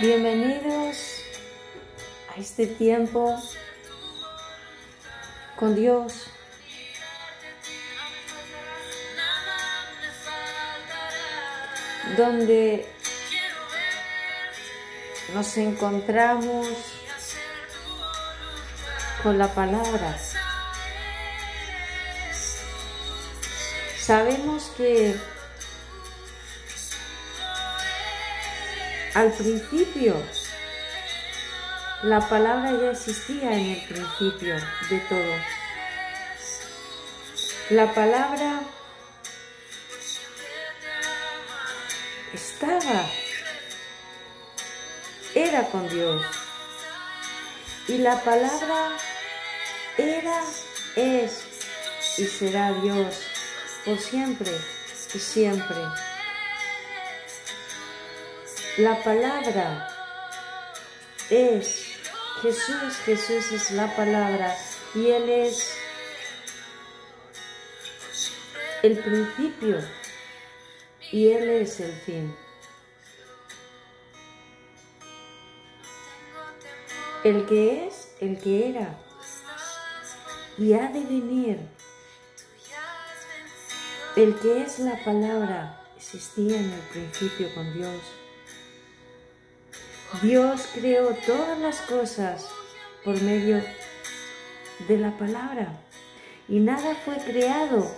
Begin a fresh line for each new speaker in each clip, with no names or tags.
Bienvenidos a este tiempo con Dios. Donde nos encontramos con la palabra. Sabemos que al principio la palabra ya existía en el principio de todo. La palabra estaba, era con Dios. Y la palabra era, es y será Dios por siempre y siempre. La palabra es Jesús, Jesús es la palabra y Él es el principio y Él es el fin. El que es, el que era y ha de venir. El que es la palabra existía en el principio con Dios. Dios creó todas las cosas por medio de la palabra y nada fue creado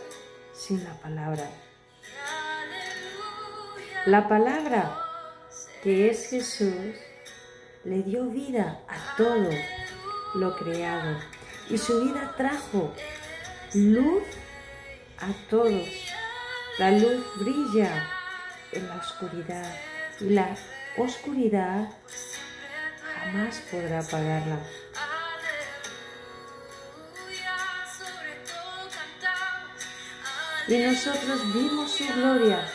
sin la palabra. La palabra que es Jesús le dio vida a todo lo creado y su vida trajo luz a todos. La luz brilla en la oscuridad y la oscuridad jamás podrá apagarla. Y nosotros vimos su gloria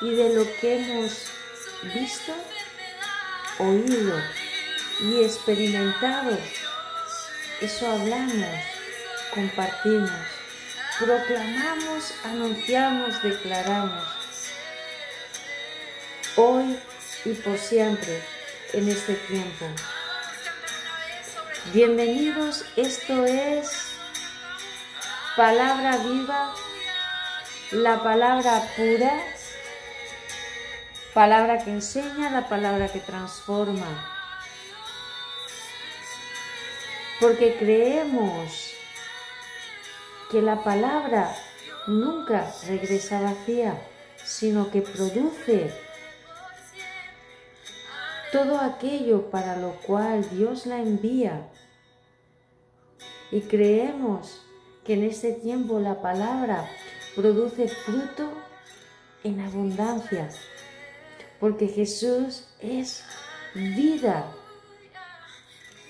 y de lo que hemos visto, oído y experimentado, eso hablamos, compartimos, proclamamos, anunciamos, declaramos. Hoy y por siempre en este tiempo. Bienvenidos, esto es palabra viva, la palabra pura, palabra que enseña, la palabra que transforma. Porque creemos que la palabra nunca regresa vacía, sino que produce todo aquello para lo cual Dios la envía. Y creemos que en este tiempo la palabra produce fruto en abundancia, porque Jesús es vida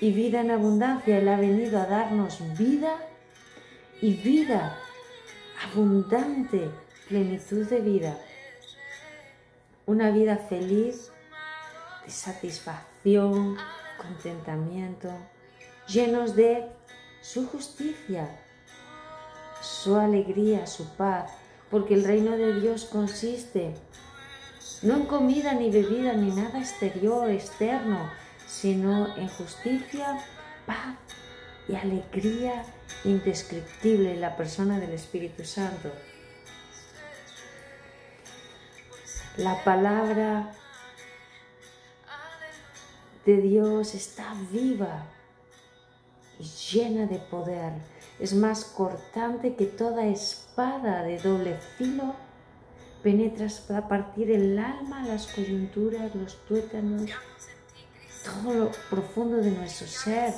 y vida en abundancia. Él ha venido a darnos vida y vida abundante, plenitud de vida. Una vida feliz de satisfacción, contentamiento, llenos de su justicia, su alegría, su paz, porque el reino de Dios consiste no en comida ni bebida ni nada exterior, externo, sino en justicia, paz y alegría indescriptible en la persona del Espíritu Santo. La palabra de Dios está viva y llena de poder. Es más cortante que toda espada de doble filo. Penetra para partir el alma, las coyunturas, los tuétanos, todo lo profundo de nuestro ser,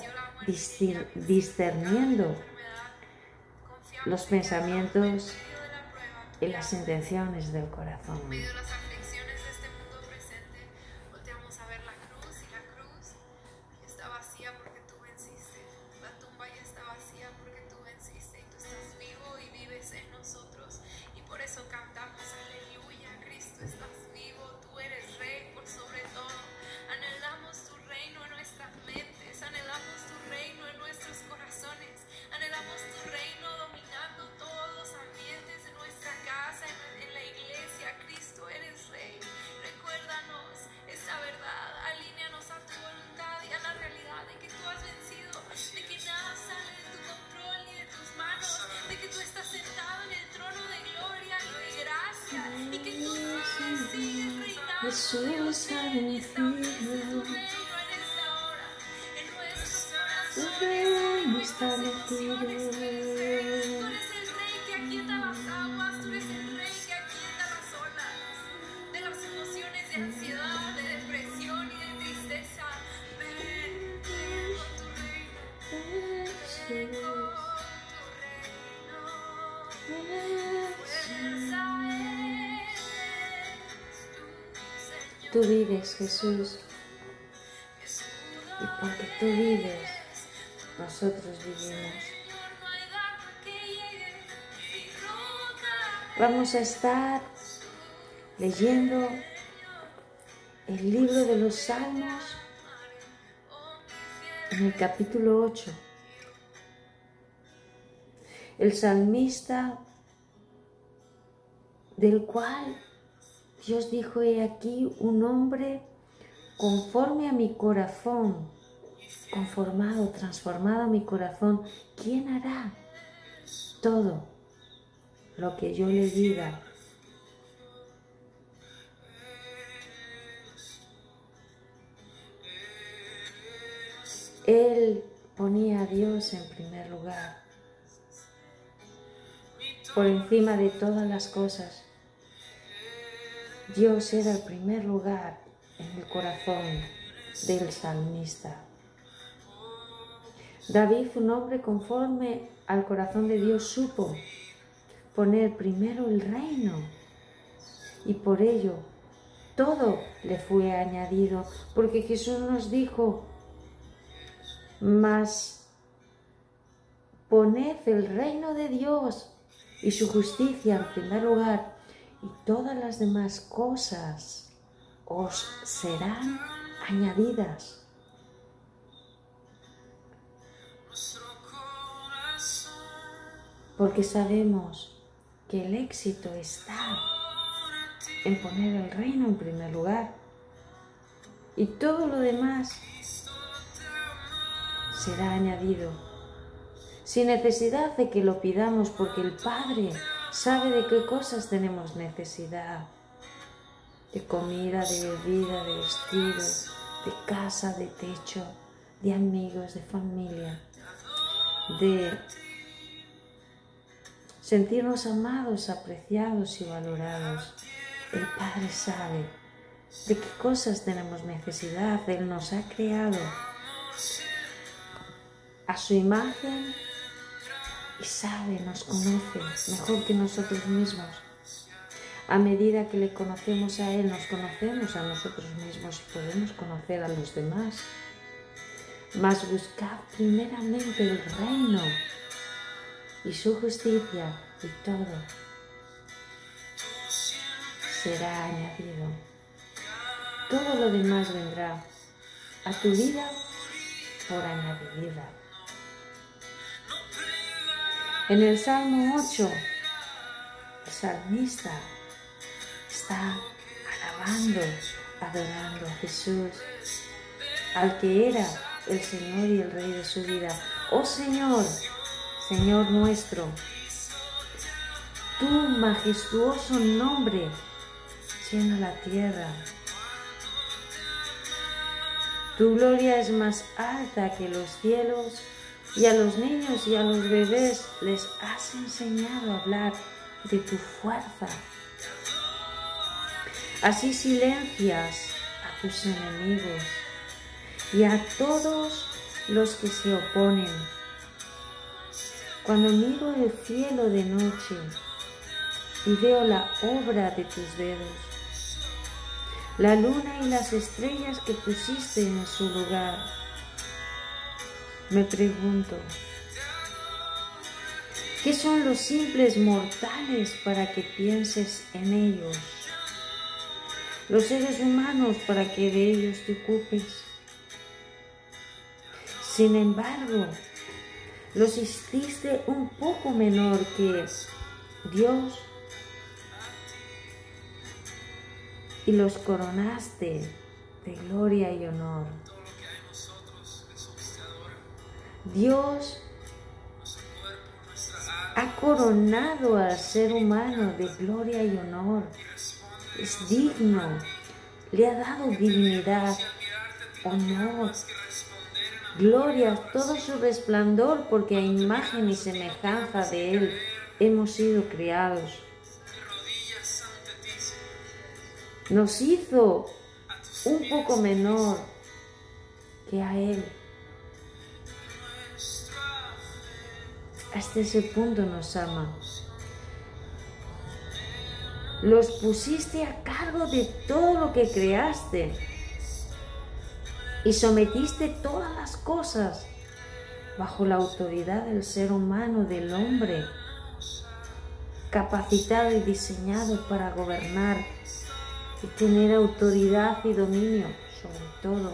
discerniendo los pensamientos y las intenciones del corazón. Ha vencido. Tu reino establecido.
Tú
Jesús. Y porque tú vives, nosotros vivimos. Vamos a estar leyendo el libro de los Salmos en el capítulo 8. El salmista del cual Dios dijo, he aquí un hombre conforme a mi corazón, conformado, transformado mi corazón, ¿quién hará todo lo que yo le diga? Él ponía a Dios en primer lugar, por encima de todas las cosas. Dios era el primer lugar en el corazón del salmista. David, un hombre conforme al corazón de Dios, supo poner primero el reino y por ello todo le fue añadido, porque Jesús nos dijo, mas poned el reino de Dios y su justicia en primer lugar y todas las demás cosas os serán añadidas. Porque sabemos que el éxito está en poner el reino en primer lugar. Y todo lo demás será añadido. Sin necesidad de que lo pidamos porque el Padre sabe de qué cosas tenemos necesidad. De comida, de bebida, de vestido, de casa, de techo, de amigos, de familia, de sentirnos amados, apreciados y valorados. El Padre sabe de qué cosas tenemos necesidad. Él nos ha creado a su imagen y sabe, nos conoce mejor que nosotros mismos. A medida que le conocemos a Él, nos conocemos a nosotros mismos y podemos conocer a los demás. Mas buscad primeramente el reino y su justicia y todo será añadido. Todo lo demás vendrá a tu vida por añadidura. En el Salmo 8, el salmista está alabando, adorando a Jesús, al que era el Señor y el Rey de su vida. Oh Señor, Señor nuestro, tu majestuoso nombre llena la tierra. Tu gloria es más alta que los cielos y a los niños y a los bebés les has enseñado a hablar de tu fuerza. Así silencias a tus enemigos y a todos los que se oponen. Cuando miro el cielo de noche y veo la obra de tus dedos, la luna y las estrellas que pusiste en su lugar, me pregunto, ¿qué son los simples mortales para que pienses en ellos? Los seres humanos para que de ellos te ocupes. Sin embargo, los hiciste un poco menor que Dios y los coronaste de gloria y honor. Dios ha coronado al ser humano de gloria y honor. Es digno le ha dado dignidad, honor, gloria, todo su resplandor, porque a imagen y semejanza de Él hemos sido creados. Nos hizo un poco menor que a Él. Hasta ese punto nos ama. Los pusiste a cargo de todo lo que creaste y sometiste todas las cosas bajo la autoridad del ser humano, del hombre, capacitado y diseñado para gobernar y tener autoridad y dominio sobre todo.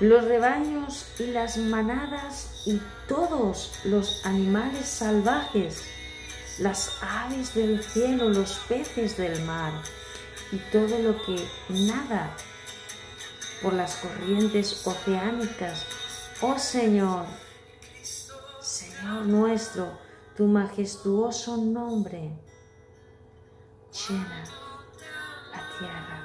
Los rebaños y las manadas y todos los animales salvajes, las aves del cielo, los peces del mar y todo lo que nada por las corrientes oceánicas. Oh Señor, Señor nuestro, tu majestuoso nombre llena la tierra.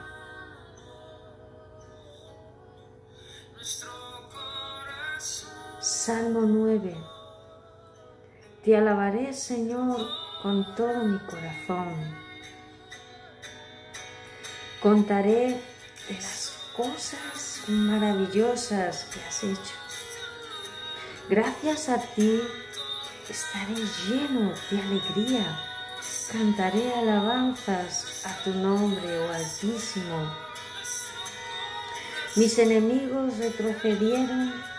Salmo 9. Te alabaré, Señor, con todo mi corazón. Contaré de las cosas maravillosas que has hecho. Gracias a ti estaré lleno de alegría. Cantaré alabanzas a tu nombre, oh Altísimo. Mis enemigos retrocedieron,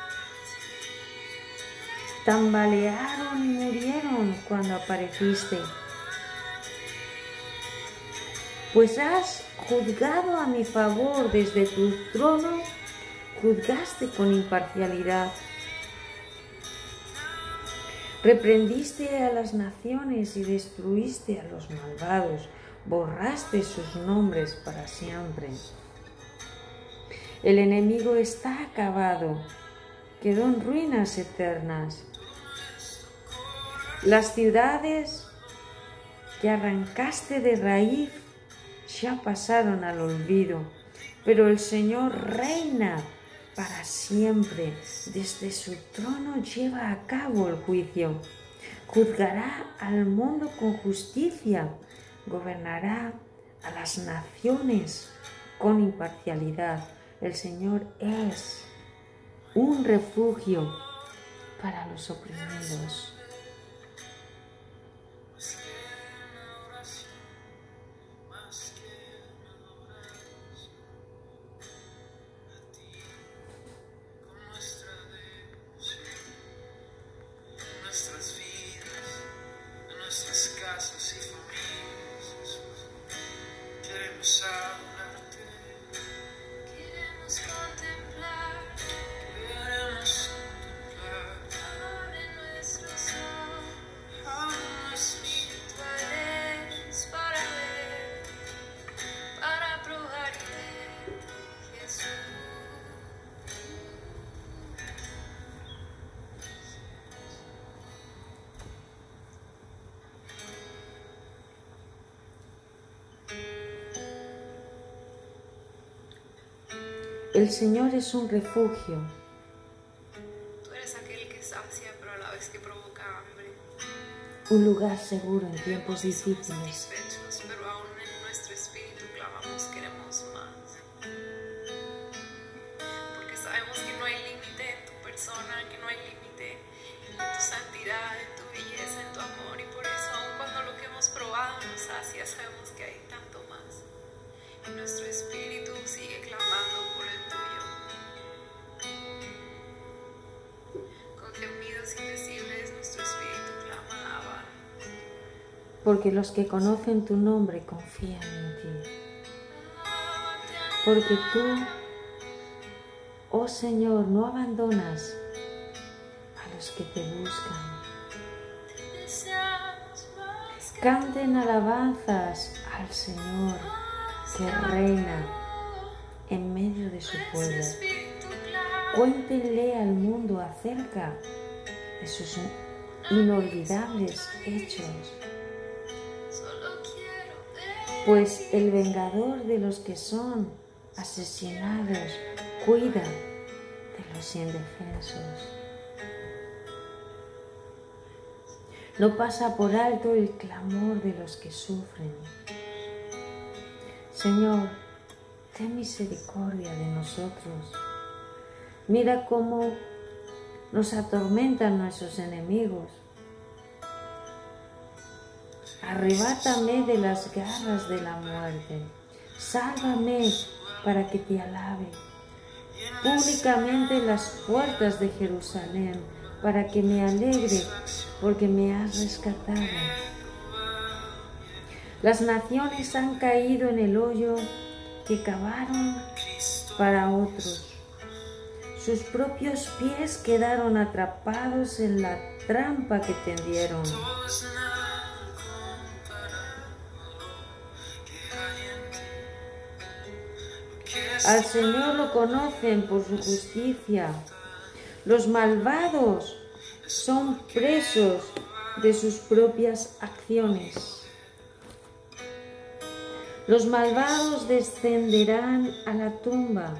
tambalearon y murieron cuando apareciste. Pues has juzgado a mi favor desde tu trono, juzgaste con imparcialidad. Reprendiste a las naciones y destruiste a los malvados, borraste sus nombres para siempre. El enemigo está acabado, quedó en ruinas eternas. Las ciudades que arrancaste de raíz ya pasaron al olvido, pero el Señor reina para siempre. Desde su trono lleva a cabo el juicio. Juzgará al mundo con justicia. Gobernará a las naciones con imparcialidad. El Señor es un refugio para los oprimidos. El Señor es un refugio.
Tú eres aquel que sacia, pero a la vez que provoca hambre.
Un lugar seguro en tiempos difíciles. Los que conocen tu nombre confían en ti. Porque tú, oh Señor, no abandonas a los que te buscan. Canten alabanzas al Señor que reina en medio de su pueblo. Cuéntenle al mundo acerca de sus inolvidables hechos. Pues el vengador de los que son asesinados cuida de los indefensos. No pasa por alto el clamor de los que sufren. Señor, ten misericordia de nosotros. Mira cómo nos atormentan nuestros enemigos. Arrebátame de las garras de la muerte. Sálvame para que te alabe. Públicamente las puertas de Jerusalén para que me alegre porque me has rescatado. Las naciones han caído en el hoyo que cavaron para otros. Sus propios pies quedaron atrapados en la trampa que tendieron. Al Señor lo conocen por su justicia. Los malvados son presos de sus propias acciones. Los malvados descenderán a la tumba.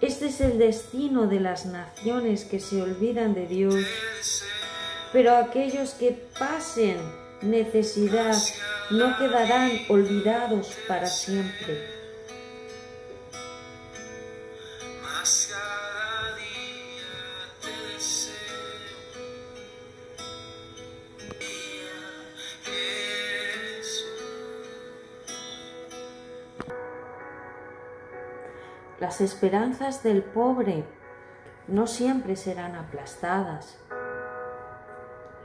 Este es el destino de las naciones que se olvidan de Dios. Pero aquellos que pasen necesidad no quedarán olvidados para siempre. Las esperanzas del pobre no siempre serán aplastadas.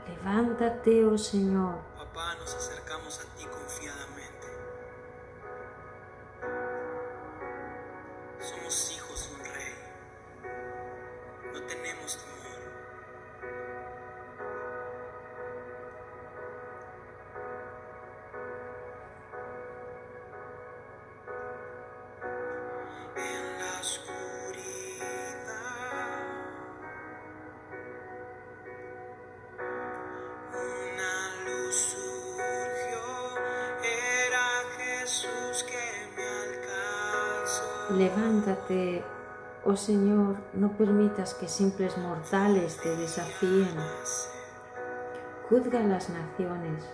Levántate, oh Señor.
Papá, nos acercamos a
permitas que simples mortales te desafíen. Juzga a las naciones.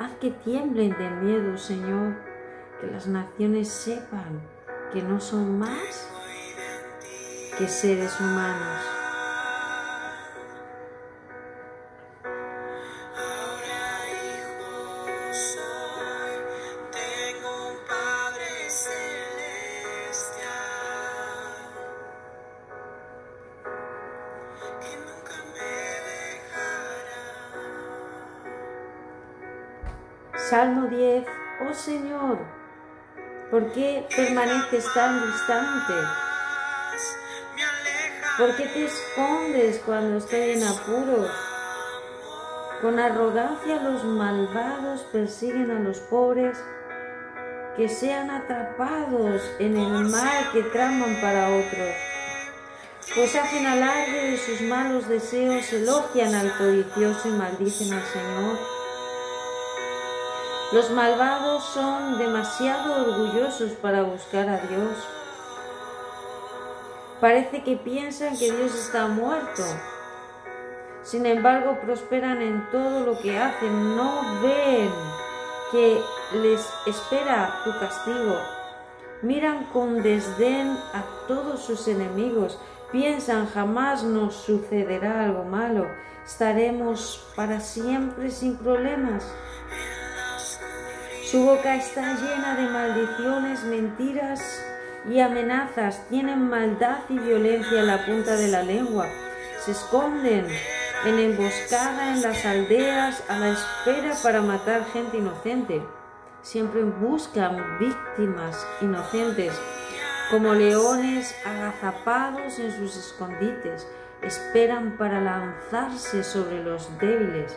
Haz que tiemblen de miedo, Señor, que las naciones sepan que no son más que seres humanos. Salmo 10. Oh Señor, ¿por qué permaneces tan distante? ¿Por qué te escondes cuando estoy en apuros? Con arrogancia los malvados persiguen a los pobres que sean atrapados en el mal que traman para otros. Pues hacen alarde de sus malos deseos, elogian al codicioso y maldicen al Señor. Los malvados son demasiado orgullosos para buscar a Dios. Parece que piensan que Dios está muerto. Sin embargo, prosperan en todo lo que hacen. No ven que les espera tu castigo. Miran con desdén a todos sus enemigos. Piensan jamás nos sucederá algo malo. Estaremos para siempre sin problemas. Su boca está llena de maldiciones, mentiras y amenazas. Tienen maldad y violencia en la punta de la lengua. Se esconden en emboscada en las aldeas a la espera para matar gente inocente. Siempre buscan víctimas inocentes, como leones agazapados en sus escondites. Esperan para lanzarse sobre los débiles.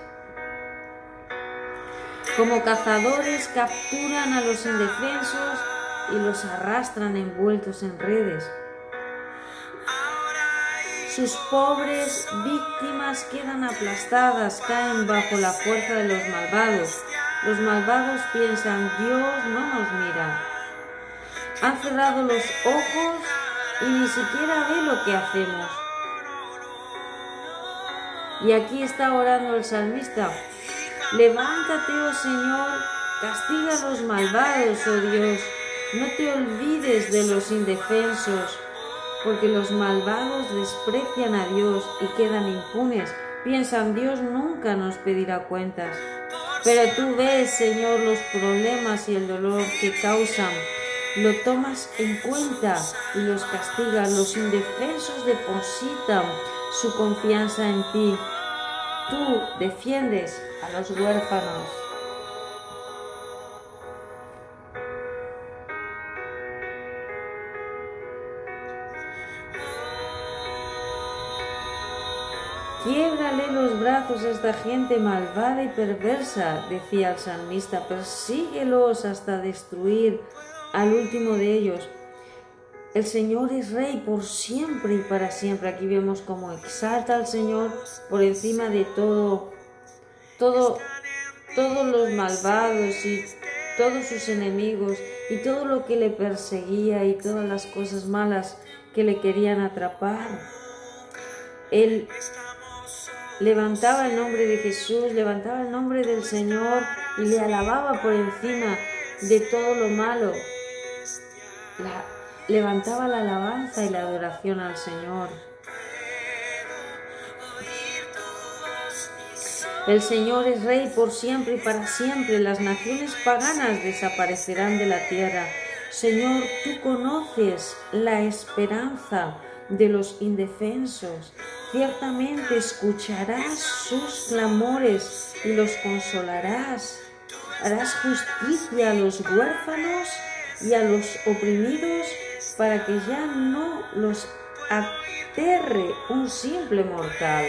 Como cazadores capturan a los indefensos y los arrastran envueltos en redes. Sus pobres víctimas quedan aplastadas, caen bajo la fuerza de los malvados. Los malvados piensan, Dios no nos mira. Han cerrado los ojos y ni siquiera ve lo que hacemos. Y aquí está orando el salmista. Levántate, oh Señor, castiga a los malvados, oh Dios. No te olvides de los indefensos, porque los malvados desprecian a Dios y quedan impunes. Piensan, Dios nunca nos pedirá cuentas. Pero tú ves, Señor, los problemas y el dolor que causan. Lo tomas en cuenta y los castigas. Los indefensos depositan su confianza en ti. Tú defiendes a los huérfanos. Quiebrale los brazos a esta gente malvada y perversa, decía el salmista, persíguelos hasta destruir al último de ellos. El Señor es rey por siempre y para siempre. Aquí vemos cómo exalta al Señor por encima de todo, todo, todos los malvados y todos sus enemigos y todo lo que le perseguía y todas las cosas malas que le querían atrapar. Él levantaba el nombre de Jesús, levantaba el nombre del Señor y le alababa por encima de todo lo malo. levantaba la alabanza y la adoración al Señor. El Señor es rey por siempre y para siempre. Las naciones paganas desaparecerán de la tierra. Señor, tú conoces la esperanza de los indefensos. Ciertamente escucharás sus clamores y los consolarás. Harás justicia a los huérfanos y a los oprimidos para que ya no los aterre un simple mortal.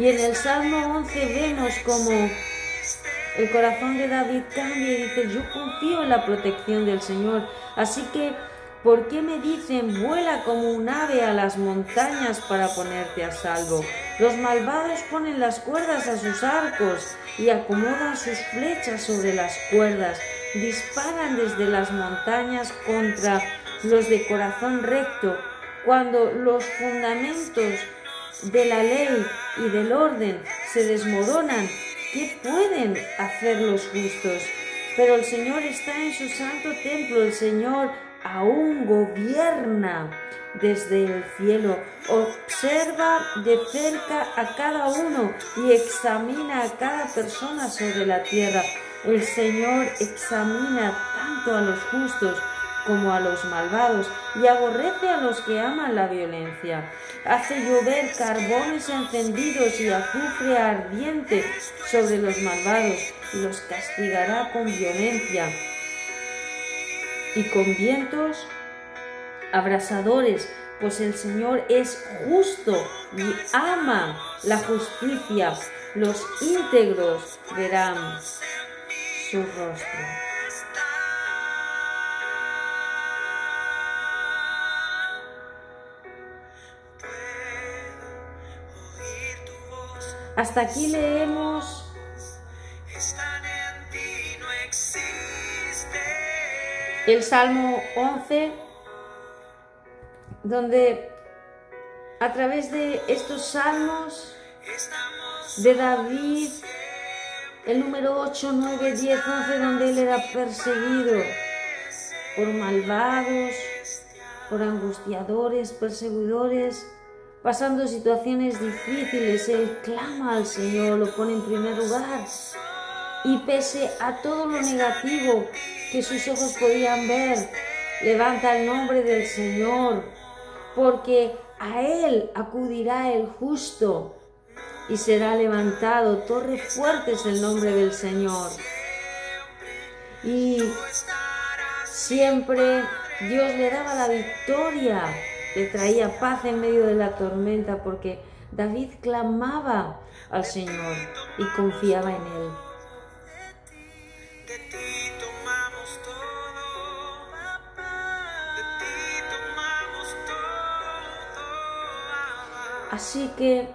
Y en el Salmo 11 vemos como el corazón de David cambia y dice, yo confío en la protección del Señor. Así que, ¿por qué me dicen, vuela como un ave a las montañas para ponerte a salvo? Los malvados ponen las cuerdas a sus arcos y acomodan sus flechas sobre las cuerdas. Disparan desde las montañas contra los de corazón recto. Cuando los fundamentos de la ley y del orden se desmoronan, ¿qué pueden hacer los justos? Pero el Señor está en su santo templo, el Señor aún gobierna desde el cielo, observa de cerca a cada uno y examina a cada persona sobre la tierra. El Señor examina tanto a los justos como a los malvados y aborrece a los que aman la violencia. Hace llover carbones encendidos y azufre ardiente sobre los malvados y los castigará con violencia y con vientos abrasadores, pues el Señor es justo y ama la justicia. Los íntegros verán su rostro. Hasta aquí leemos. El Salmo 11, donde a través de estos salmos de David, el número 8, 9, 10, 11, donde él era perseguido por malvados, por angustiadores, perseguidores, pasando situaciones difíciles, él clama al Señor, lo pone en primer lugar. Y pese a todo lo negativo que sus ojos podían ver, levanta el nombre del Señor, porque a Él acudirá el justo y será levantado. Torre fuerte es el nombre del Señor. Y siempre Dios le daba la victoria le traía paz en medio de la tormenta porque David clamaba al Señor y confiaba en Él. Así que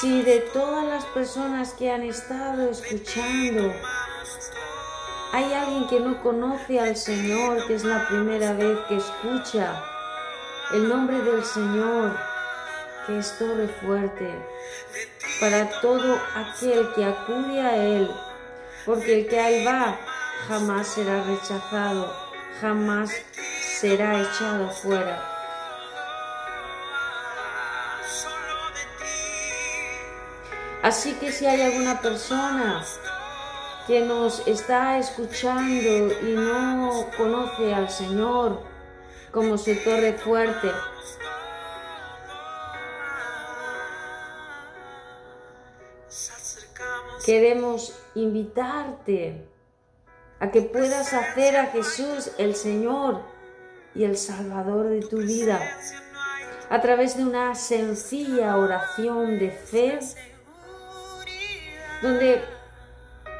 si de todas las personas que han estado escuchando hay alguien que no conoce al Señor, que es la primera vez que escucha el nombre del Señor, que es torre fuerte, para todo aquel que acude a Él, porque el que ahí va jamás será rechazado, jamás será echado fuera. Así que si hay alguna persona que nos está escuchando y no conoce al Señor como su torre fuerte, queremos invitarte a que puedas hacer a Jesús el Señor y el Salvador de tu vida a través de una sencilla oración de fe donde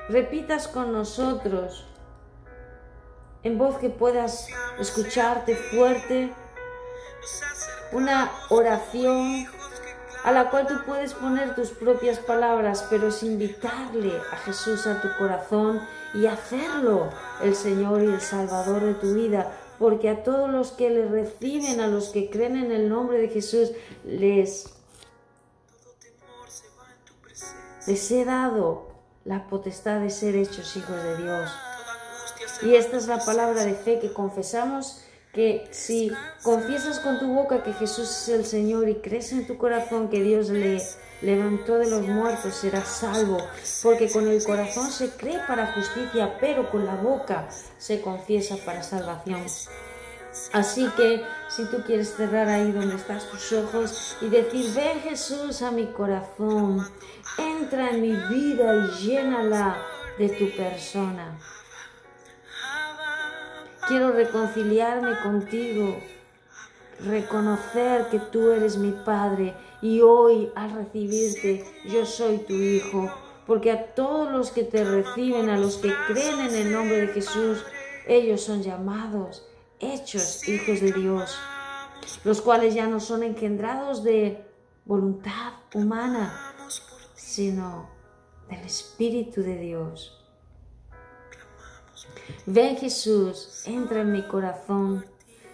repitas con nosotros en voz que puedas escucharte fuerte una oración a la cual tú puedes poner tus propias palabras, pero es invitarle a Jesús a tu corazón y hacerlo el Señor y el Salvador de tu vida, porque a todos los que le reciben, a los que creen en el nombre de Jesús, les, les he dado la potestad de ser hechos hijos de Dios. Y esta es la palabra de fe que confesamos que si confiesas con tu boca que Jesús es el Señor y crees en tu corazón que Dios le levantó de los muertos, serás salvo, porque con el corazón se cree para justicia, pero con la boca se confiesa para salvación. Así que si tú quieres cerrar ahí donde estás tus ojos y decir, ven Jesús a mi corazón, entra en mi vida y llénala de tu persona. Quiero reconciliarme contigo, reconocer que tú eres mi Padre y hoy al recibirte yo soy tu Hijo, porque a todos los que te reciben, a los que creen en el nombre de Jesús, ellos son llamados, hechos hijos de Dios, los cuales ya no son engendrados de voluntad humana, sino del Espíritu de Dios. Ven Jesús, entra en mi corazón.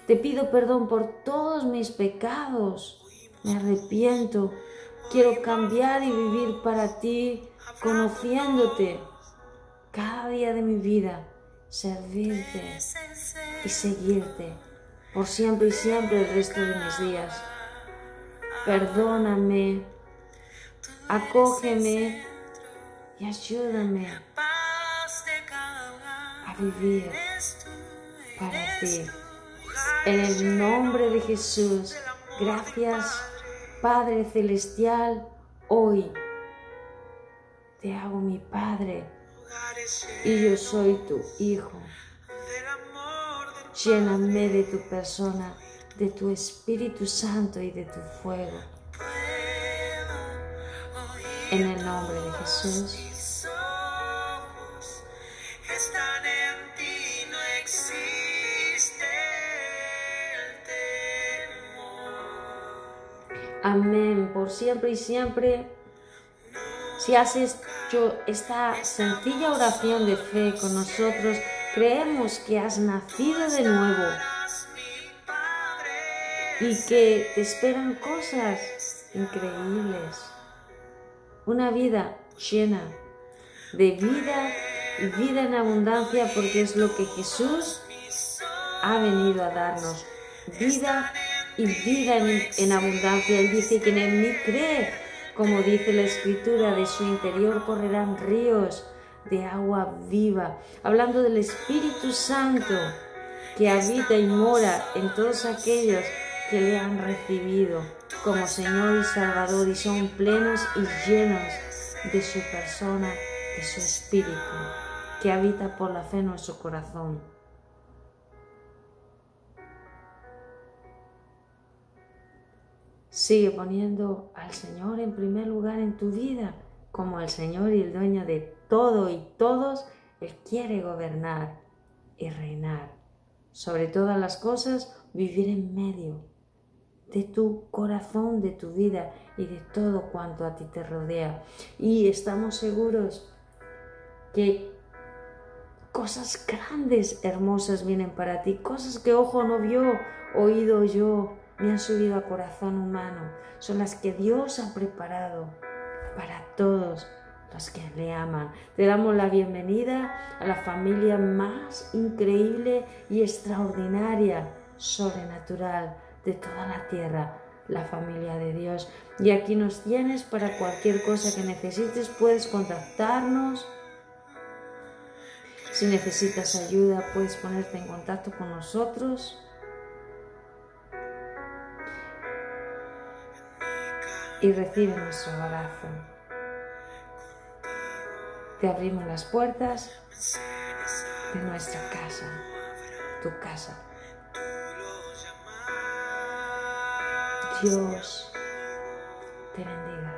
Te pido perdón por todos mis pecados. Me arrepiento. Quiero cambiar y vivir para ti, conociéndote cada día de mi vida, servirte y seguirte por siempre y siempre el resto de mis días. Perdóname, acógeme y ayúdame a vivir para ti. En el nombre de Jesús, gracias Padre Celestial, hoy te hago mi Padre y yo soy tu Hijo. Lléname de tu persona, de tu Espíritu Santo y de tu fuego. En el nombre de Jesús. Amén, por siempre y siempre. Si has hecho esta sencilla oración de fe con nosotros, creemos que has nacido de nuevo y que te esperan cosas increíbles. Una vida llena de vida y vida en abundancia porque es lo que Jesús ha venido a darnos. Vida y vida en, abundancia. Él dice que en mí cree, como dice la escritura, de su interior correrán ríos de agua viva. Hablando del Espíritu Santo que habita y mora en todos aquellos que le han recibido como Señor y Salvador y son plenos y llenos de su persona, de su Espíritu, que habita por la fe en nuestro corazón. Sigue poniendo al Señor en primer lugar en tu vida, como el Señor y el dueño de todo y todos, Él quiere gobernar y reinar. Sobre todas las cosas, vivir en medio de tu corazón, de tu vida y de todo cuanto a ti te rodea. Y estamos seguros que cosas grandes, hermosas vienen para ti, cosas que ojo no vio, oído yo, me han subido a corazón humano, son las que Dios ha preparado para todos los que le aman. Te damos la bienvenida a la familia más increíble y extraordinaria, sobrenatural de toda la tierra, la familia de Dios. Y aquí nos tienes para cualquier cosa que necesites, puedes contactarnos. Si necesitas ayuda, puedes ponerte en contacto con nosotros. Y recibe nuestro abrazo. Te abrimos las puertas de nuestra casa, tu casa. Dios te bendiga.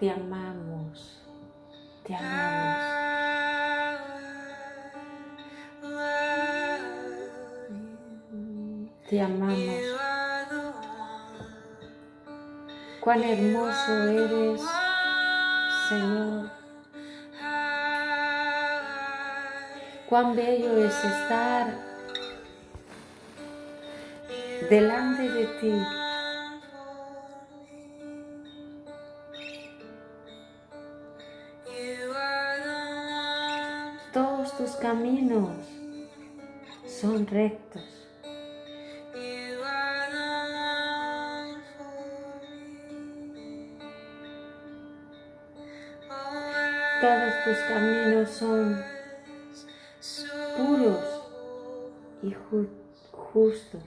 Te amamos. Te amamos. Te amamos. Cuán hermoso eres, Señor. Cuán bello es estar delante de ti. caminos son rectos.
Todos tus caminos son puros y justos.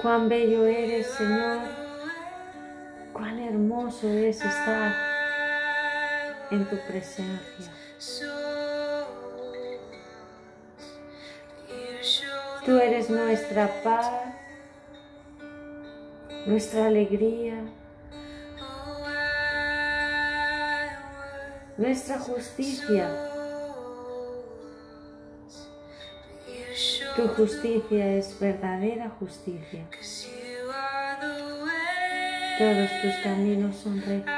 Cuán bello eres, Señor. Cuán hermoso es estar en tu presencia. Tú eres nuestra paz, nuestra alegría, nuestra justicia. Tu justicia es verdadera justicia. Todos tus caminos son rectos.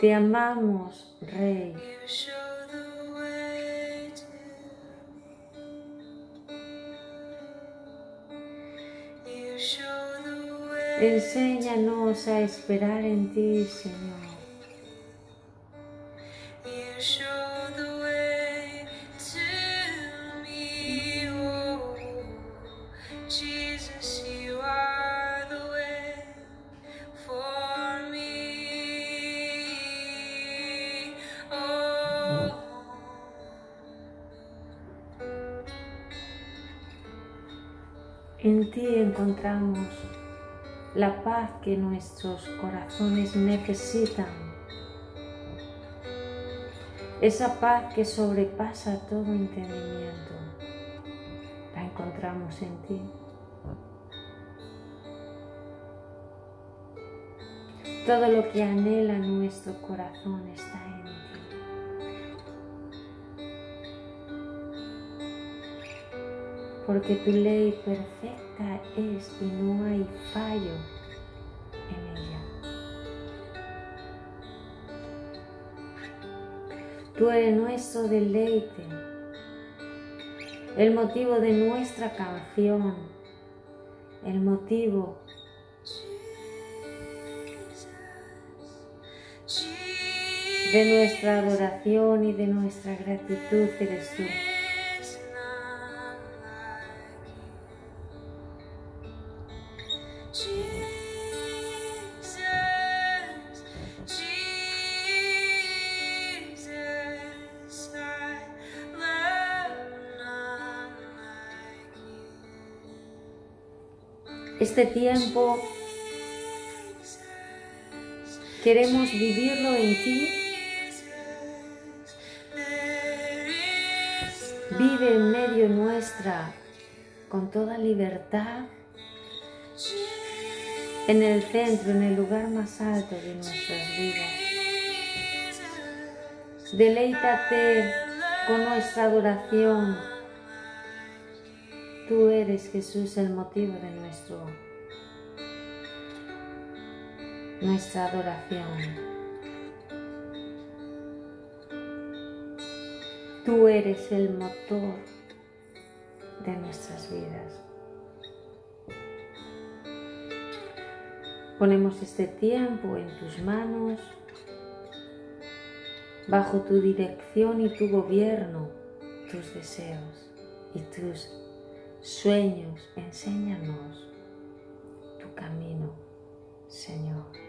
Te amamos, Rey. Enséñanos a esperar en ti, Señor. La paz que nuestros corazones necesitan. Esa paz que sobrepasa todo entendimiento. La encontramos en ti. Todo lo que anhela nuestro corazón está en porque tu ley perfecta es y no hay fallo en ella. Tú eres nuestro deleite, el motivo de nuestra canción, el motivo de nuestra adoración y de nuestra gratitud eres tú. Este tiempo queremos vivirlo en ti. Vive en medio nuestra con toda libertad, en el centro, en el lugar más alto de nuestras vidas. Deleítate con nuestra adoración. Tú eres Jesús el motivo de nuestro nuestra adoración. Tú eres el motor de nuestras vidas. Ponemos este tiempo en tus manos, bajo tu dirección y tu gobierno, tus deseos y tus sueños. Enséñanos tu camino, Señor.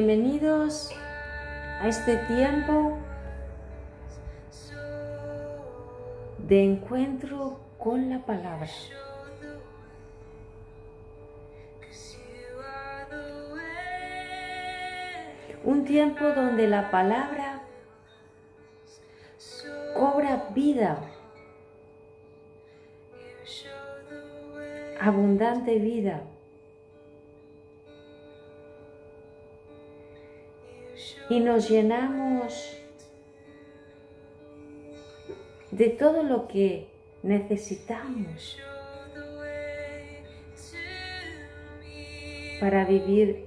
Bienvenidos a este tiempo de encuentro con la palabra. Un tiempo donde la palabra cobra vida
abundante vida. Y nos llenamos de todo lo que necesitamos para vivir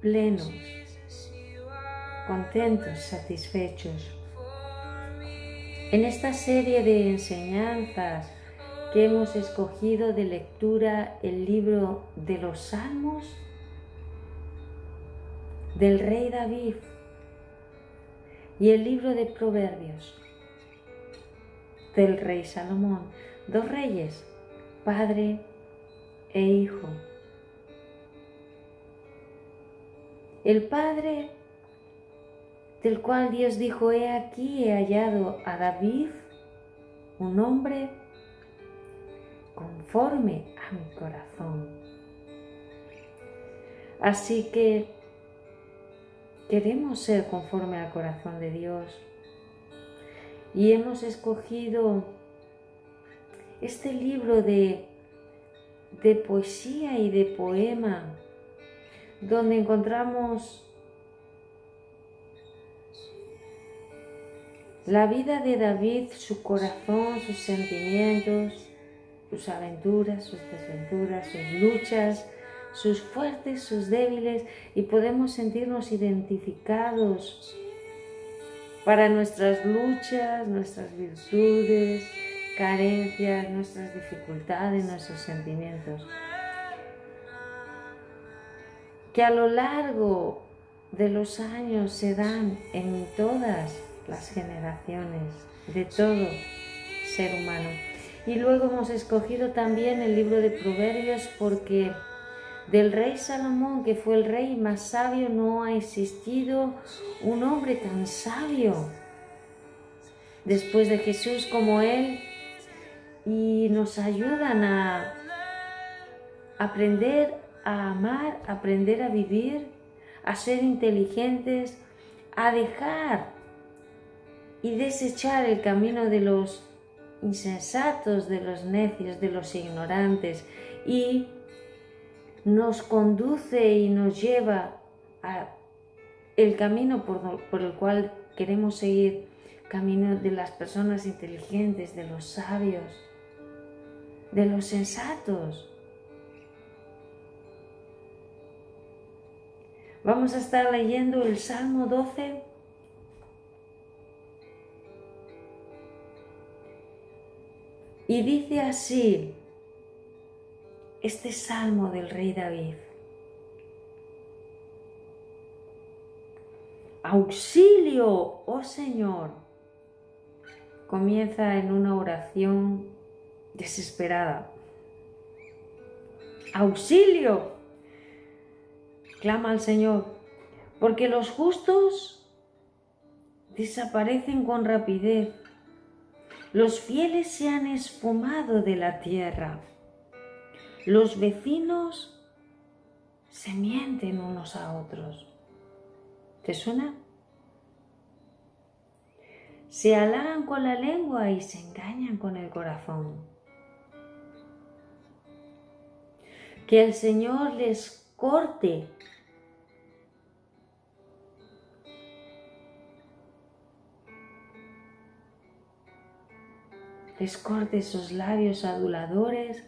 plenos, contentos, satisfechos. En esta serie de enseñanzas que hemos escogido de lectura el libro de los Salmos del rey David y el libro de Proverbios del rey Salomón, dos reyes, padre e hijo. El padre del cual Dios dijo, he aquí, he hallado a David, un hombre conforme a mi corazón. Así que queremos ser conforme al corazón de Dios. Y hemos escogido este libro de, de poesía y de poema donde encontramos la vida de David, su corazón, sus sentimientos, sus aventuras, sus desventuras, sus luchas, sus fuertes, sus débiles, y podemos sentirnos identificados para nuestras luchas, nuestras virtudes, carencias, nuestras dificultades, nuestros sentimientos. Que a lo largo de los años se dan en todas las generaciones de todo ser humano. Y luego hemos escogido también el libro de Proverbios porque del rey Salomón, que fue el rey más sabio, no ha existido un hombre tan sabio después de Jesús como él. Y nos ayudan a aprender a amar, aprender a vivir, a ser inteligentes, a dejar y desechar el camino de los insensatos, de los necios, de los ignorantes y nos conduce y nos lleva a el camino por, por el cual queremos seguir, camino de las personas inteligentes, de los sabios, de los sensatos. Vamos a estar leyendo el Salmo 12 Y dice así este salmo del rey David. Auxilio, oh Señor. Comienza en una oración desesperada. Auxilio, clama al Señor, porque los justos desaparecen con rapidez los fieles se han esfumado de la tierra. Los vecinos se mienten unos a otros. ¿Te suena? Se halagan con la lengua y se engañan con el corazón. Que el Señor les corte les corte sus labios aduladores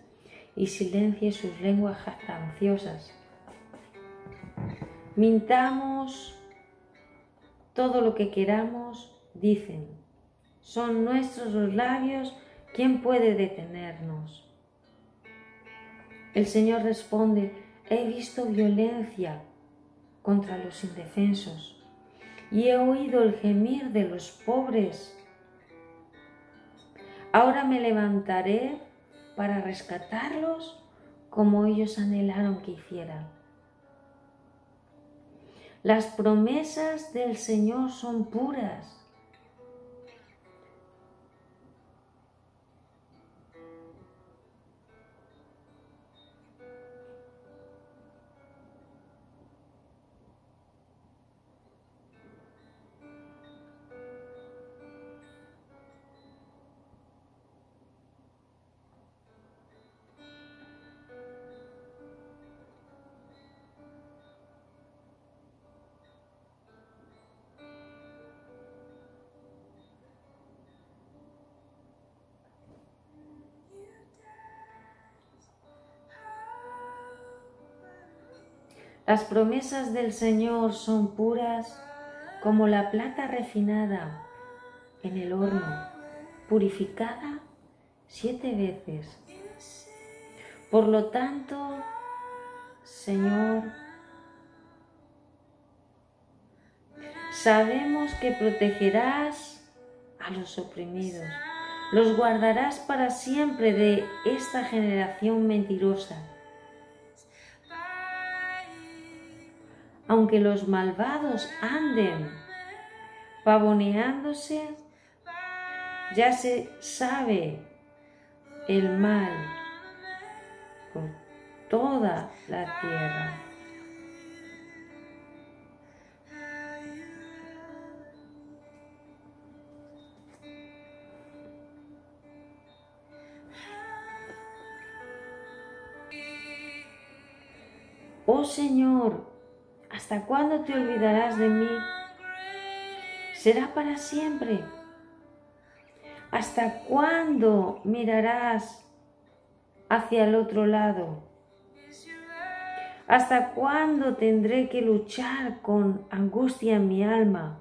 y silencie sus lenguas jactanciosas. Mintamos todo lo que queramos, dicen. Son nuestros los labios, ¿quién puede detenernos? El Señor responde, he visto violencia contra los indefensos y he oído el gemir de los pobres Ahora me levantaré para rescatarlos como ellos anhelaron que hicieran. Las promesas del Señor son puras Las promesas del Señor son puras como la plata refinada en el horno, purificada siete veces. Por lo tanto, Señor, sabemos que protegerás a los oprimidos, los guardarás para siempre de esta generación mentirosa. Aunque los malvados anden pavoneándose, ya se sabe el mal por toda la tierra. Oh Señor, ¿hasta cuándo te olvidarás de mí? ¿Será para siempre? ¿Hasta cuándo mirarás hacia el otro lado? ¿Hasta cuándo tendré que luchar con angustia en mi alma?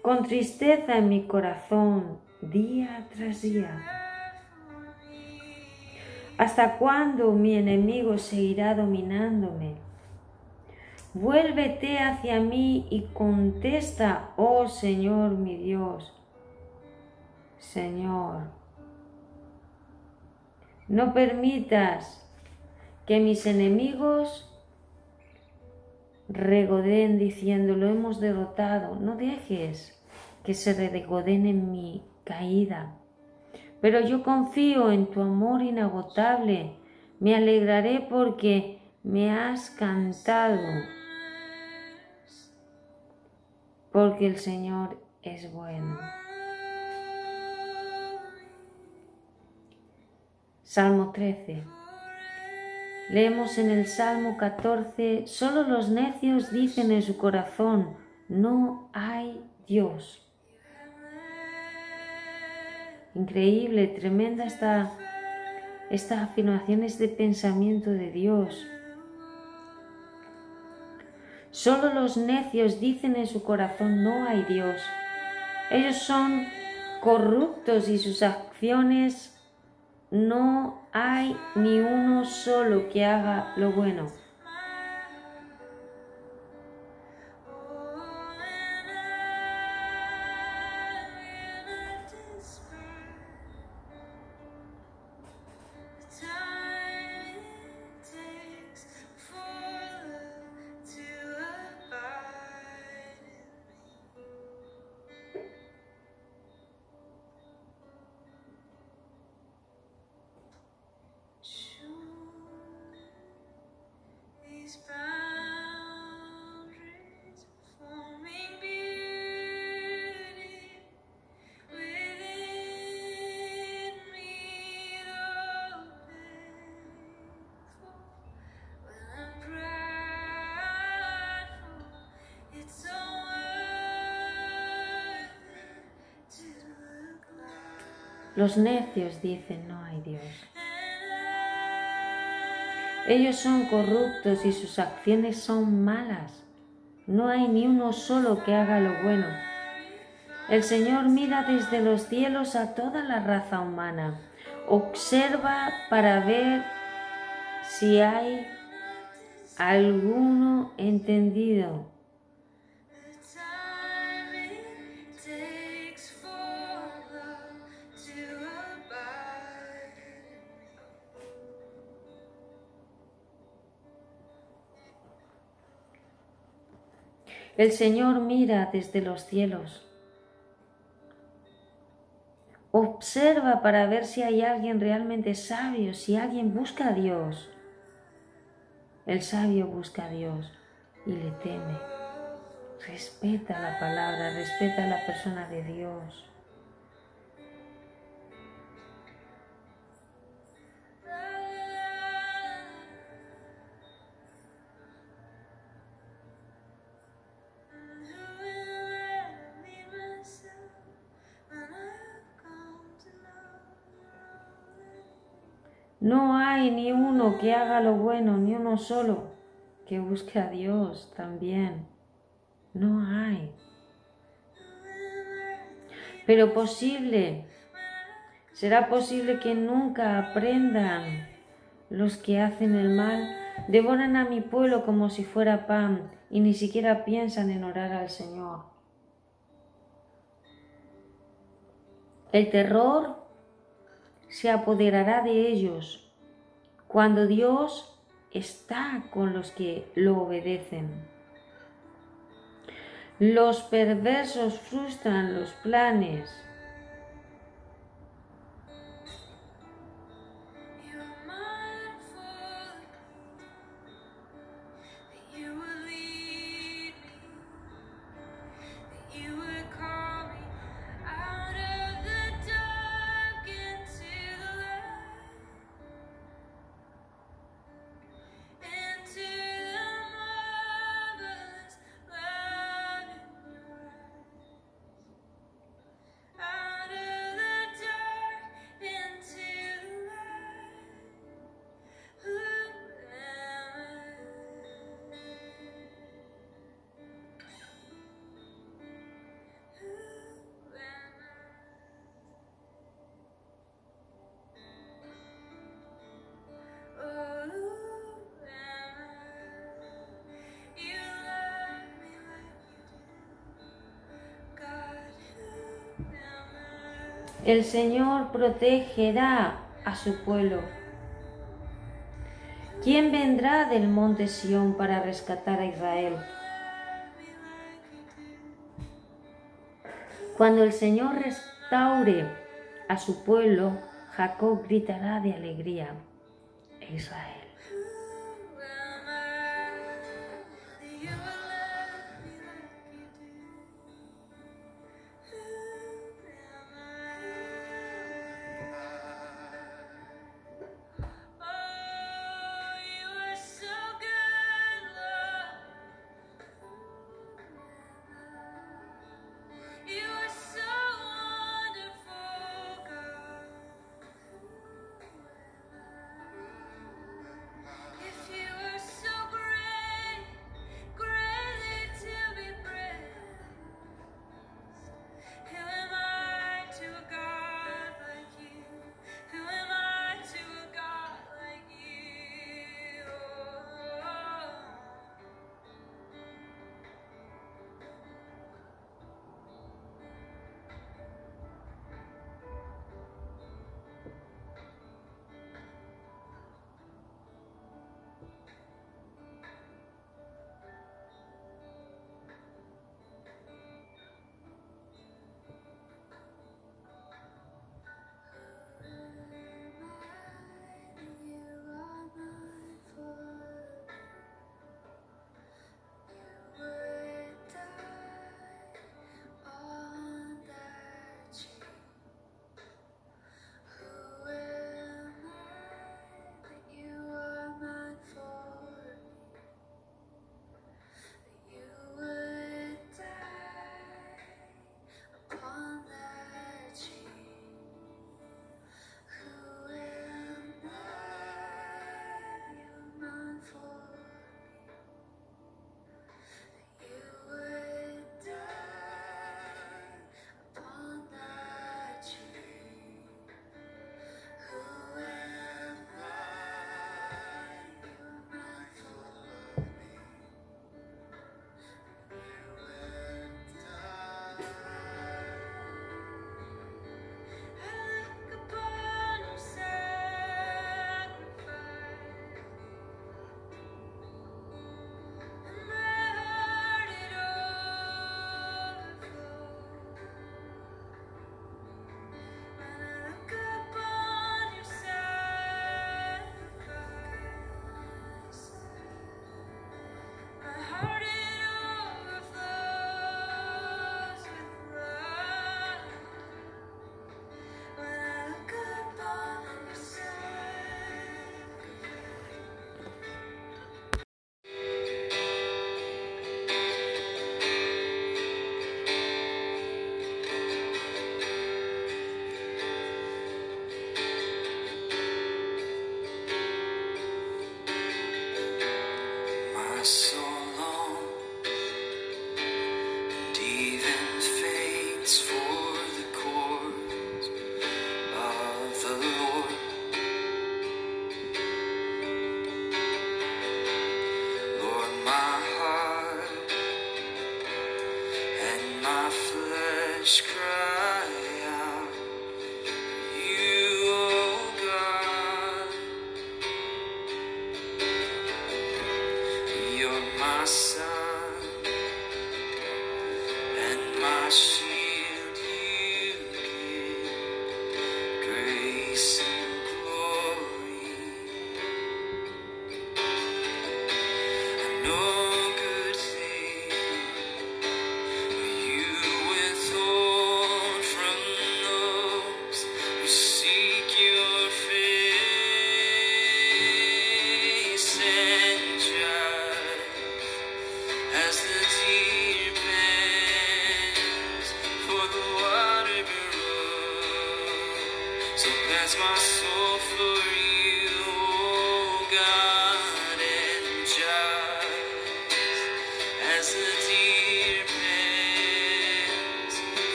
Con tristeza en mi corazón día tras día. ¿Hasta cuándo mi enemigo seguirá dominándome? Vuélvete hacia mí y contesta, oh Señor mi Dios. Señor, no permitas que mis enemigos regoden diciendo, lo hemos derrotado. No dejes que se regoden en mi caída. Pero yo confío en tu amor inagotable. Me alegraré porque me has cantado. Porque el Señor es bueno. Salmo 13. Leemos en el Salmo 14, solo los necios dicen en su corazón, no hay Dios. Increíble, tremenda esta, esta afirmación, este pensamiento de Dios. Solo los necios dicen en su corazón, no hay Dios. Ellos son corruptos y sus acciones no hay ni uno solo que haga lo bueno. Los necios dicen no hay Dios. Ellos son corruptos y sus acciones son malas. No hay ni uno solo que haga lo bueno. El Señor mira desde los cielos a toda la raza humana. Observa para ver si hay alguno entendido El Señor mira desde los cielos. Observa para ver si hay alguien realmente sabio, si alguien busca a Dios. El sabio busca a Dios y le teme. Respeta la palabra, respeta la persona de Dios.
No hay ni uno que haga lo bueno, ni uno solo que busque a Dios también. No hay. Pero posible, será posible que nunca aprendan los que hacen el mal, devoran a mi pueblo como si fuera pan y ni siquiera piensan en orar al Señor. El terror se apoderará de ellos cuando Dios está con los que lo obedecen. Los perversos frustran los planes El Señor protegerá a su pueblo. ¿Quién vendrá del monte Sión para rescatar a Israel? Cuando el Señor restaure a su pueblo, Jacob gritará de alegría. Israel.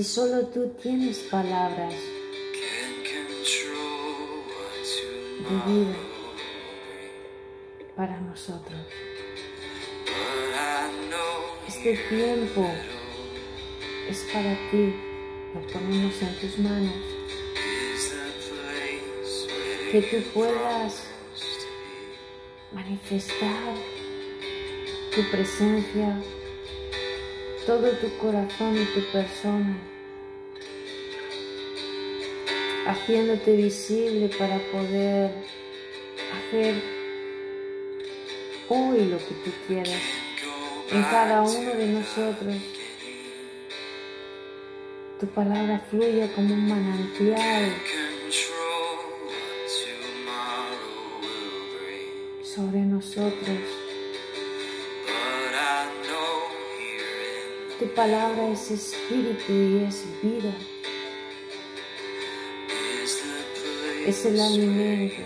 si solo tú tienes palabras de vida para nosotros. Este tiempo es para ti, lo ponemos en tus manos. Que tú puedas manifestar tu presencia, todo tu corazón y tu persona, haciéndote visible para poder hacer hoy lo que tú
quieras
en cada uno de nosotros. Tu palabra fluya como un manantial sobre nosotros. Tu palabra es espíritu y es vida. Es el alimento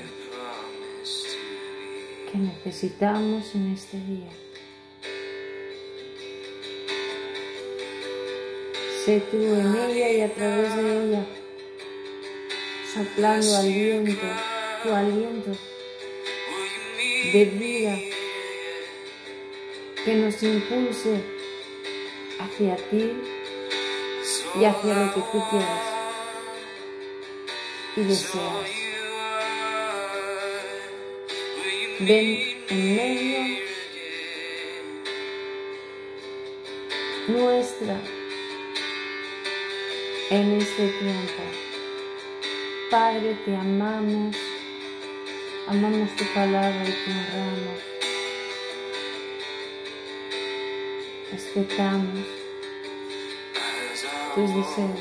que necesitamos en este día. Sé tú en ella y a través de ella, soplando aliento, tu aliento de vida que nos impulse hacia ti y hacia lo que tú quieres y deseas. Ven en medio nuestra en este tiempo. Padre, te amamos, amamos tu palabra y te honramos. Respetamos tus deseos.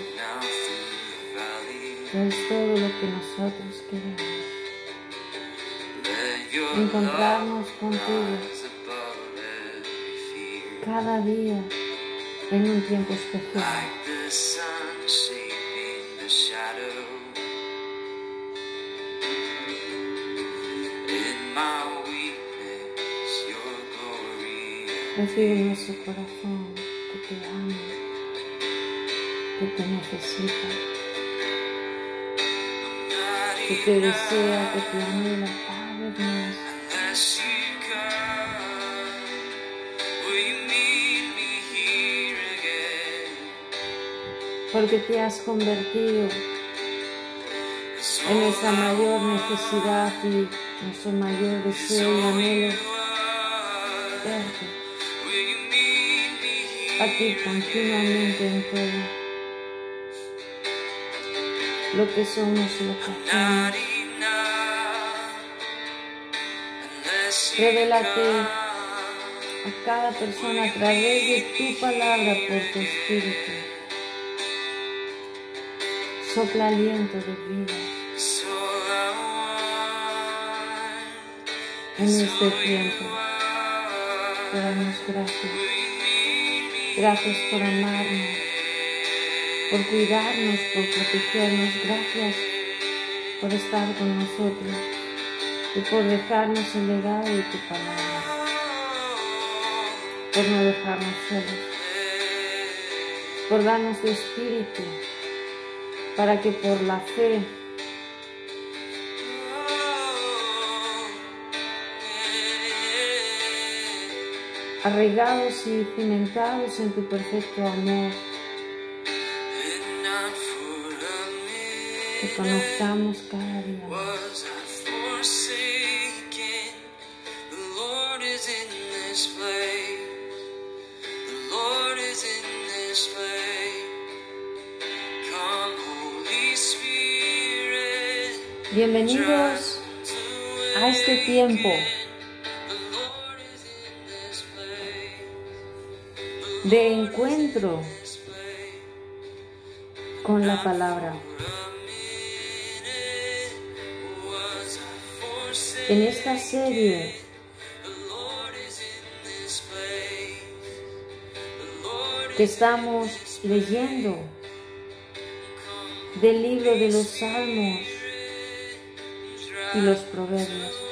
Eres todo lo que nosotros queremos. Encontrarnos contigo cada día en un tiempo especial. Recibe en nuestro corazón que te ama, que te necesita, que te desea, que te anhela cada vez más. Porque te has convertido en nuestra mayor necesidad y nuestro mayor deseo y anhelo
me
a
here?
ti continuamente en todo. Lo que somos lo que hacemos. Revélate a cada persona a través de tu palabra por tu espíritu. Sopla aliento de vida en este tiempo. Te damos gracias. Gracias por amarnos, por cuidarnos, por protegernos. Gracias por estar con nosotros y por dejarnos el legado tu palabra, por no dejarnos solos, por darnos tu espíritu para que por la fe arraigados y cimentados en tu perfecto amor,
a
te conozcamos cada día más.
was I forsaken. The
de encuentro con la palabra. En esta serie que estamos leyendo del libro de los Salmos y los Proverbios.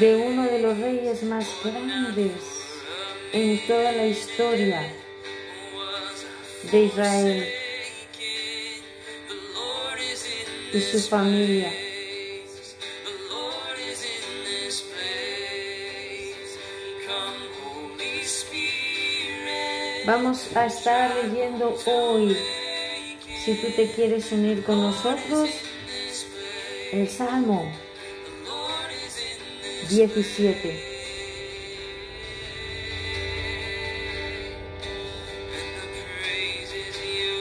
De uno de los reyes más grandes en toda la historia de Israel y su familia. Vamos a estar leyendo hoy, si tú te quieres unir con nosotros, el Salmo 17.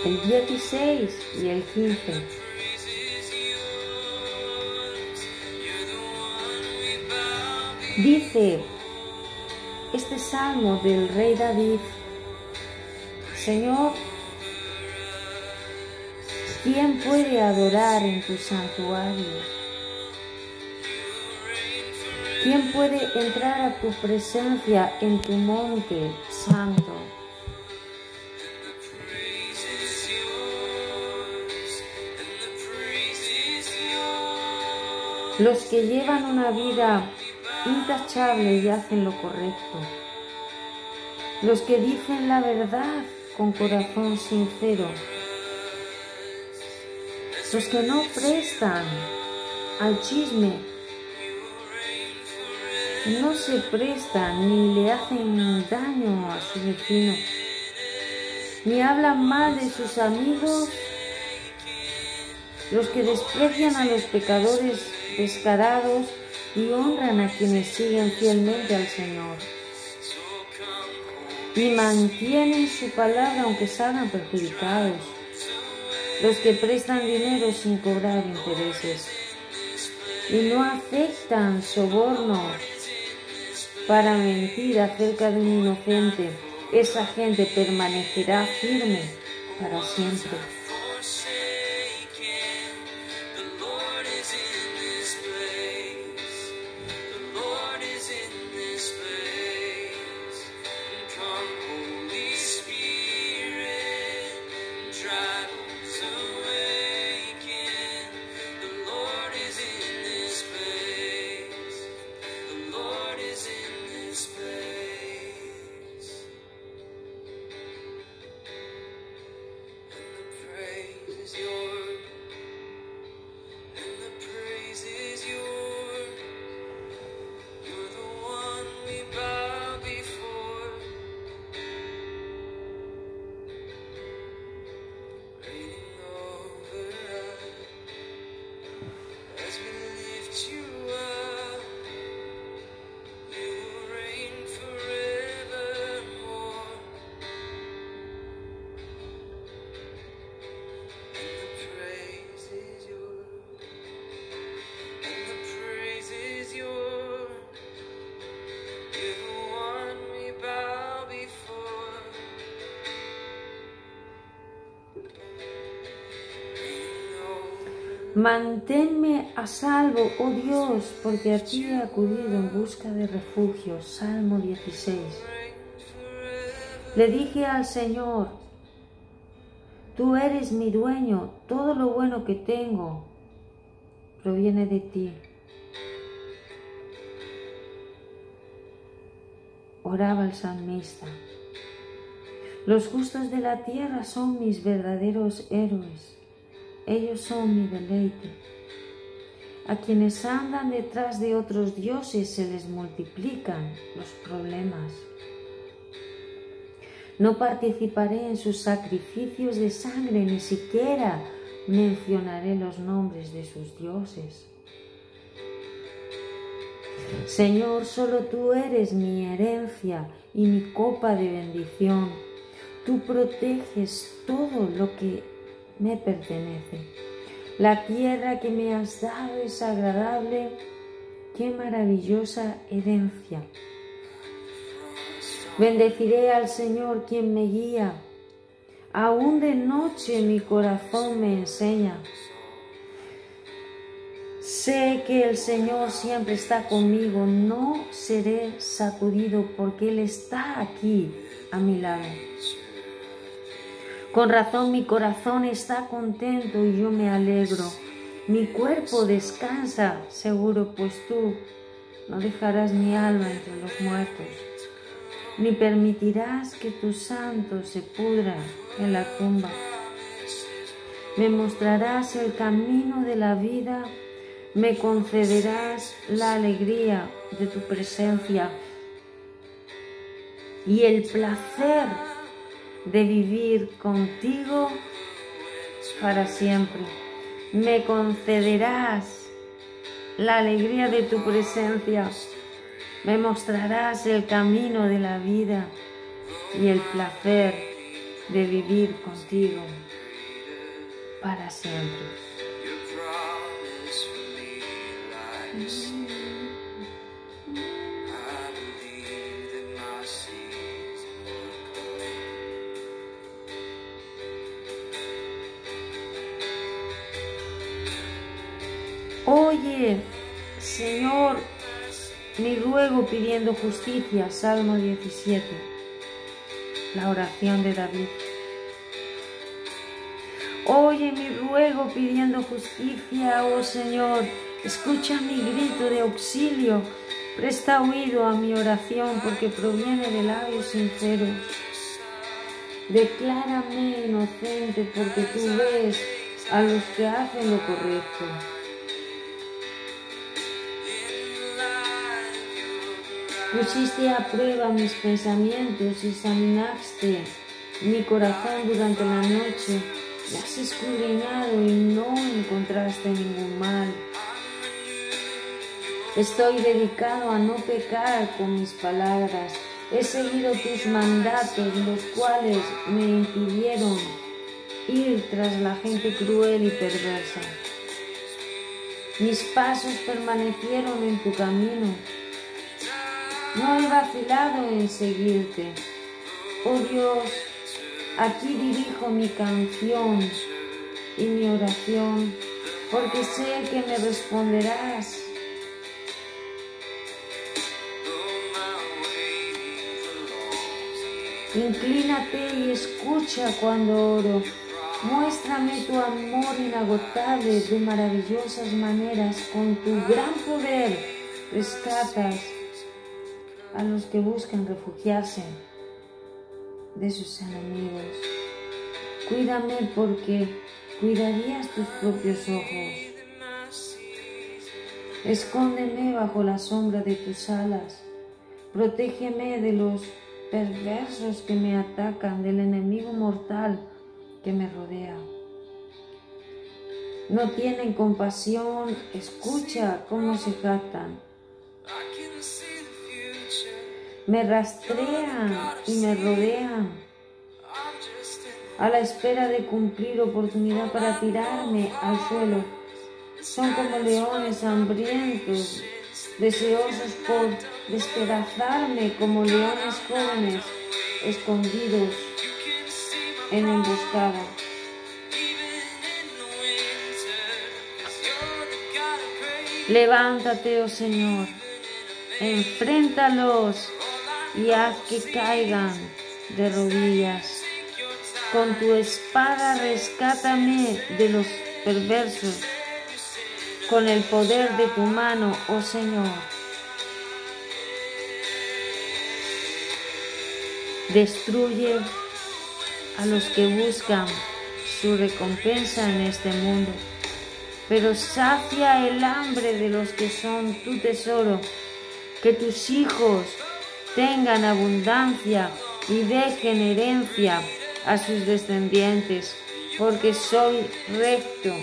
El 16 y el 15. Dice este salmo del rey David, Señor, ¿quién puede adorar en tu santuario? ¿Quién puede entrar a tu presencia en tu monte santo? Los que llevan una vida intachable y hacen lo correcto. Los que dicen la verdad con corazón sincero. Los que no prestan al chisme. No se prestan ni le hacen daño a su vecino. Ni hablan mal de sus amigos. Los que desprecian a los pecadores descarados y honran a quienes siguen fielmente al Señor y mantienen su palabra aunque salgan perjudicados. Los que prestan dinero sin cobrar intereses y no aceptan sobornos para mentir acerca de un inocente, esa gente permanecerá firme para siempre. Manténme a salvo, oh Dios, porque a ti he acudido en busca de refugio. Salmo 16. Le dije al Señor, tú eres mi dueño, todo lo bueno que tengo proviene de ti. Oraba el salmista. Los justos de la tierra son mis verdaderos héroes. Ellos son mi deleite. A quienes andan detrás de otros dioses se les multiplican los problemas. No participaré en sus sacrificios de sangre, ni siquiera mencionaré los nombres de sus dioses. Señor, solo tú eres mi herencia y mi copa de bendición. Tú proteges todo lo que me pertenece. La tierra que me has dado es agradable. Qué maravillosa herencia. Bendeciré al Señor quien me guía. Aún de noche mi corazón me enseña. Sé que el Señor siempre está conmigo, no seré sacudido porque Él está aquí a mi lado. Con razón mi corazón está contento y yo me alegro. Mi cuerpo descansa seguro, pues tú no dejarás mi alma entre los muertos, ni permitirás que tu santo se pudra en la tumba. Me mostrarás el camino de la vida, me concederás la alegría de tu presencia y el placer de vivir contigo para siempre. Me concederás la alegría de tu presencia, me mostrarás el camino de la vida y el placer de vivir contigo para siempre. Oye, Señor, mi ruego pidiendo justicia, Salmo 17, la oración de David. Oye mi ruego pidiendo justicia, oh Señor, escucha mi grito de auxilio, presta oído a mi oración porque proviene de labios sinceros. Declárame inocente porque tú ves a los que hacen lo correcto. Pusiste a prueba mis pensamientos examinaste mi corazón durante la noche. Me has escudriñado y no encontraste ningún mal. Estoy dedicado a no pecar con mis palabras. He seguido tus mandatos, los cuales me impidieron ir tras la gente cruel y perversa. Mis pasos permanecieron en tu camino. No he vacilado en seguirte. Oh Dios, aquí dirijo mi canción y mi oración, porque sé que me responderás. Inclínate y escucha cuando oro. Muéstrame tu amor inagotable de maravillosas maneras. Con tu gran poder rescatas a los que buscan refugiarse de sus enemigos. Cuídame porque cuidarías tus propios ojos. Escóndeme bajo la sombra de tus alas. Protégeme de los perversos que me atacan, del enemigo mortal que me rodea. No tienen compasión, escucha cómo se jactan. Me rastrean y me rodean a la espera de cumplir oportunidad para tirarme al suelo. Son como leones hambrientos, deseosos por despedazarme como leones jóvenes escondidos en emboscada. Levántate, oh Señor, enfréntalos y haz que caigan de rodillas. Con tu espada rescátame de los perversos, con el poder de tu mano, oh Señor. Destruye a los que buscan su recompensa en este mundo, pero sacia el hambre de los que son tu tesoro, que tus hijos tengan abundancia y dejen herencia a sus descendientes, porque soy recto.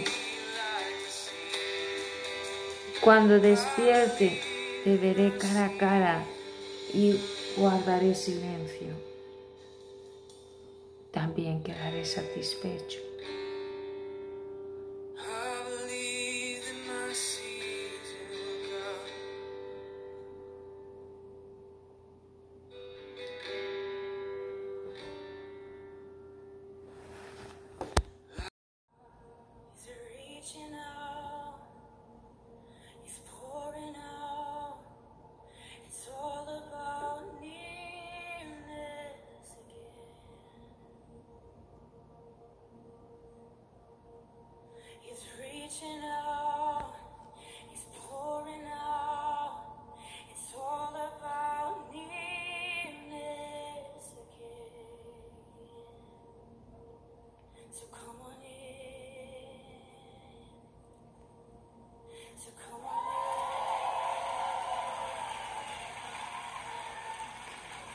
Cuando despierte, te veré cara a cara y guardaré silencio también quedaré satisfecho.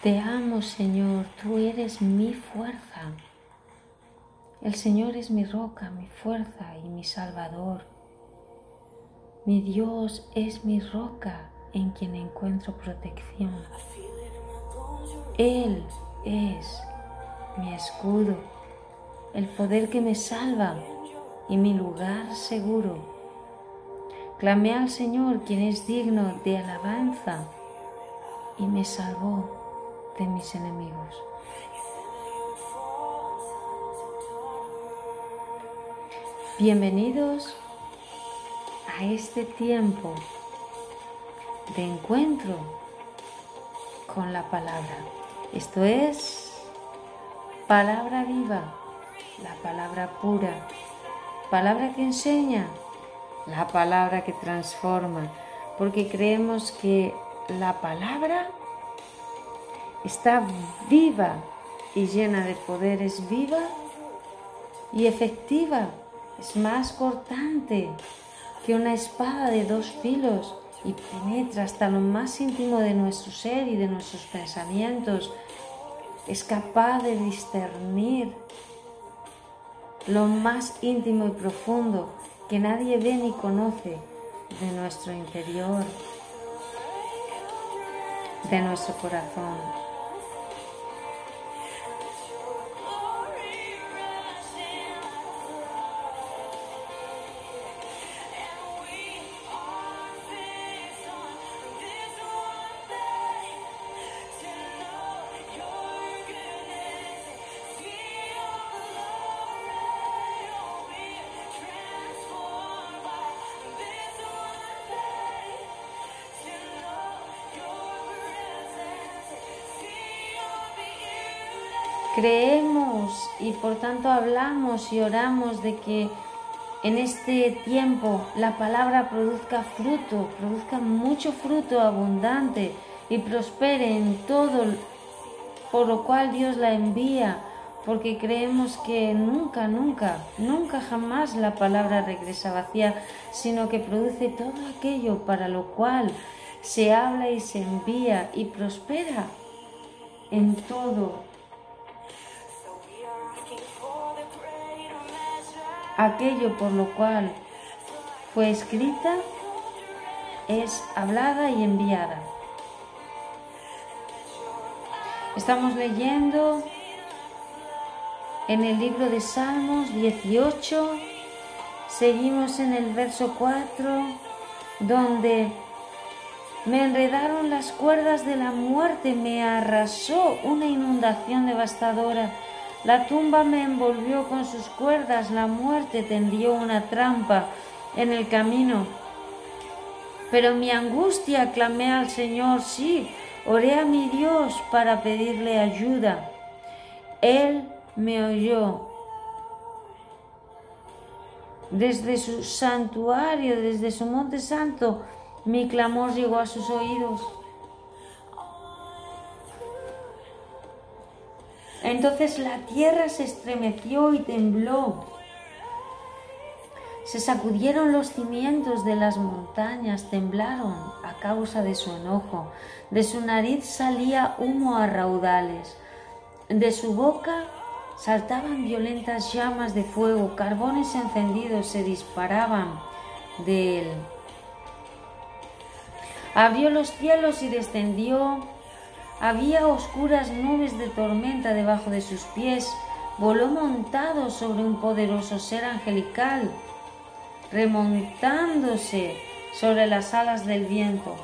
Te amo, Señor, tú eres mi fuerza. El Señor es mi roca, mi fuerza y mi salvador. Mi Dios es mi roca en quien encuentro protección. Él es mi escudo, el poder que me salva y mi lugar seguro. Clamé al Señor, quien es digno de alabanza, y me salvó de mis enemigos. Bienvenidos a este tiempo de encuentro con la palabra. Esto es palabra viva, la palabra pura, palabra que enseña, la palabra que transforma, porque creemos que la palabra está viva y llena de poder, es viva y efectiva, es más cortante que una espada de dos filos y penetra hasta lo más íntimo de nuestro ser y de nuestros pensamientos. Es capaz de discernir lo más íntimo y profundo que nadie ve ni conoce de nuestro interior de nuestro corazón. Creemos y por tanto hablamos y oramos de que en este tiempo la palabra produzca fruto, produzca mucho fruto abundante y prospere en todo por lo cual Dios la envía, porque creemos que nunca, nunca, nunca jamás la palabra regresa vacía, sino que produce todo aquello para lo cual se habla y se envía y prospera en todo aquello por lo cual fue escrita es hablada y enviada. Estamos leyendo en el libro de Salmos 18, seguimos en el verso 4, donde me enredaron las cuerdas de la muerte, me arrasó una inundación devastadora la tumba me envolvió con sus cuerdas, la muerte tendió una trampa en el camino. Pero mi angustia clamé al Señor, sí, oré a mi Dios para pedirle ayuda. Él me oyó. Desde su santuario, desde su monte santo, mi clamor llegó a sus oídos. Entonces la tierra se estremeció y tembló. Se sacudieron los cimientos de las montañas, temblaron a causa de su enojo. De su nariz salía humo a raudales. De su boca saltaban violentas llamas de fuego, carbones encendidos se disparaban de él. Abrió los cielos y descendió había oscuras nubes de tormenta debajo de sus pies. Voló montado sobre un poderoso ser angelical, remontándose sobre las alas del viento.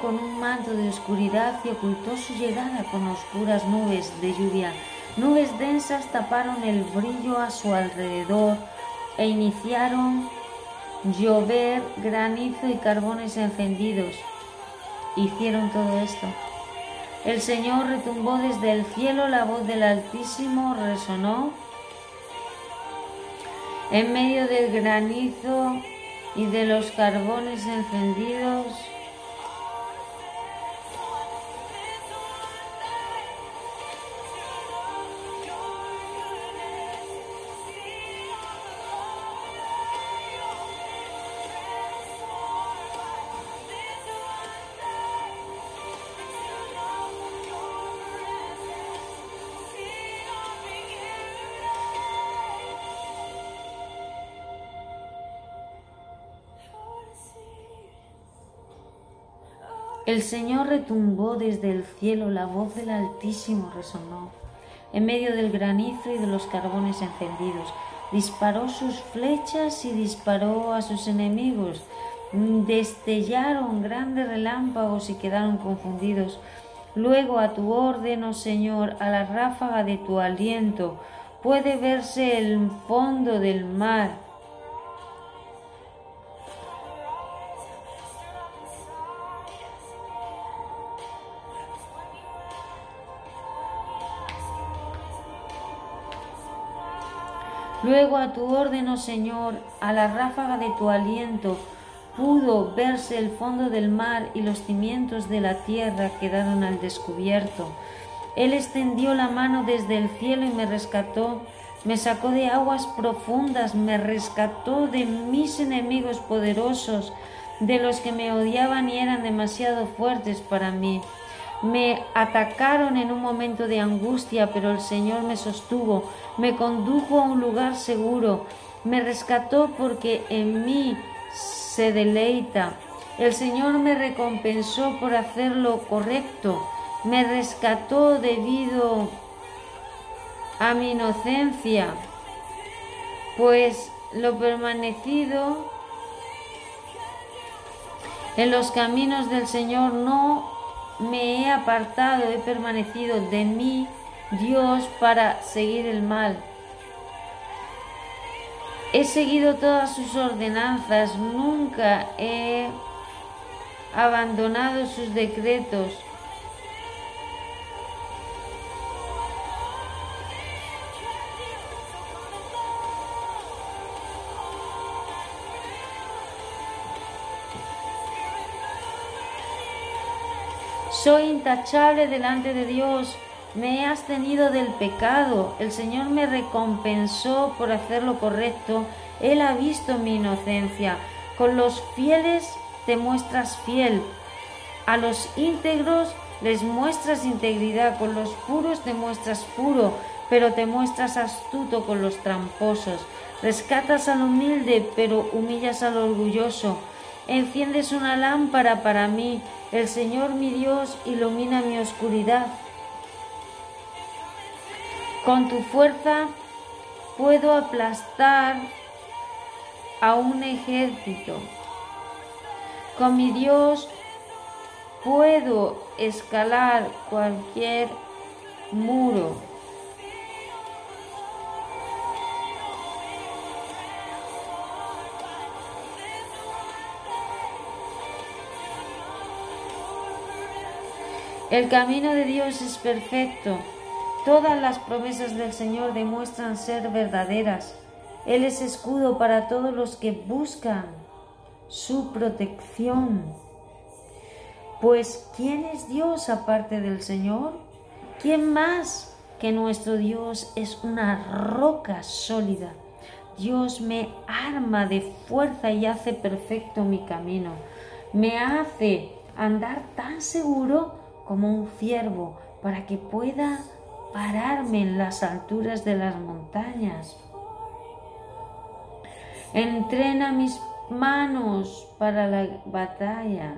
Con un manto de oscuridad y ocultó su llegada con oscuras nubes de lluvia. Nubes densas taparon el brillo a su alrededor e iniciaron llover granizo y carbones encendidos. Hicieron todo esto. El Señor retumbó desde el cielo, la voz del Altísimo resonó en medio del granizo y de los carbones encendidos El Señor retumbó desde el cielo, la voz del Altísimo resonó. En medio del granizo y de los carbones encendidos, disparó sus flechas y disparó a sus enemigos. Destellaron grandes relámpagos y quedaron confundidos. Luego a tu orden, oh Señor, a la ráfaga de tu aliento, puede verse el fondo del mar Luego a tu orden, oh Señor, a la ráfaga de tu aliento, pudo verse el fondo del mar y los cimientos de la tierra quedaron al descubierto. Él extendió la mano desde el cielo y me rescató me sacó de aguas profundas, me rescató de mis enemigos poderosos, de los que me odiaban y eran demasiado fuertes para mí. Me atacaron en un momento de angustia, pero el Señor me sostuvo, me condujo a un lugar seguro, me rescató porque en mí se deleita. El Señor me recompensó por hacer lo correcto, me rescató debido a mi inocencia, pues lo permanecido en los caminos del Señor no me he apartado, he permanecido de mí, Dios, para seguir el mal. He seguido todas sus ordenanzas, nunca he abandonado sus decretos. Soy intachable delante de Dios. Me he abstenido del pecado. El Señor me recompensó por hacer lo correcto. Él ha visto mi inocencia. Con los fieles te muestras fiel. A los íntegros les muestras integridad. Con los puros te muestras puro, pero te muestras astuto con los tramposos. Rescatas al humilde, pero humillas al orgulloso. Enciendes una lámpara para mí. El Señor mi Dios ilumina mi oscuridad. Con tu fuerza puedo aplastar a un ejército. Con mi Dios puedo escalar cualquier muro. El camino de Dios es perfecto. Todas las promesas del Señor demuestran ser verdaderas. Él es escudo para todos los que buscan su protección. Pues, ¿quién es Dios aparte del Señor? ¿Quién más que nuestro Dios es una roca sólida? Dios me arma de fuerza y hace perfecto mi camino. Me hace andar tan seguro como un ciervo para que pueda pararme en las alturas de las montañas. Entrena mis manos para la batalla.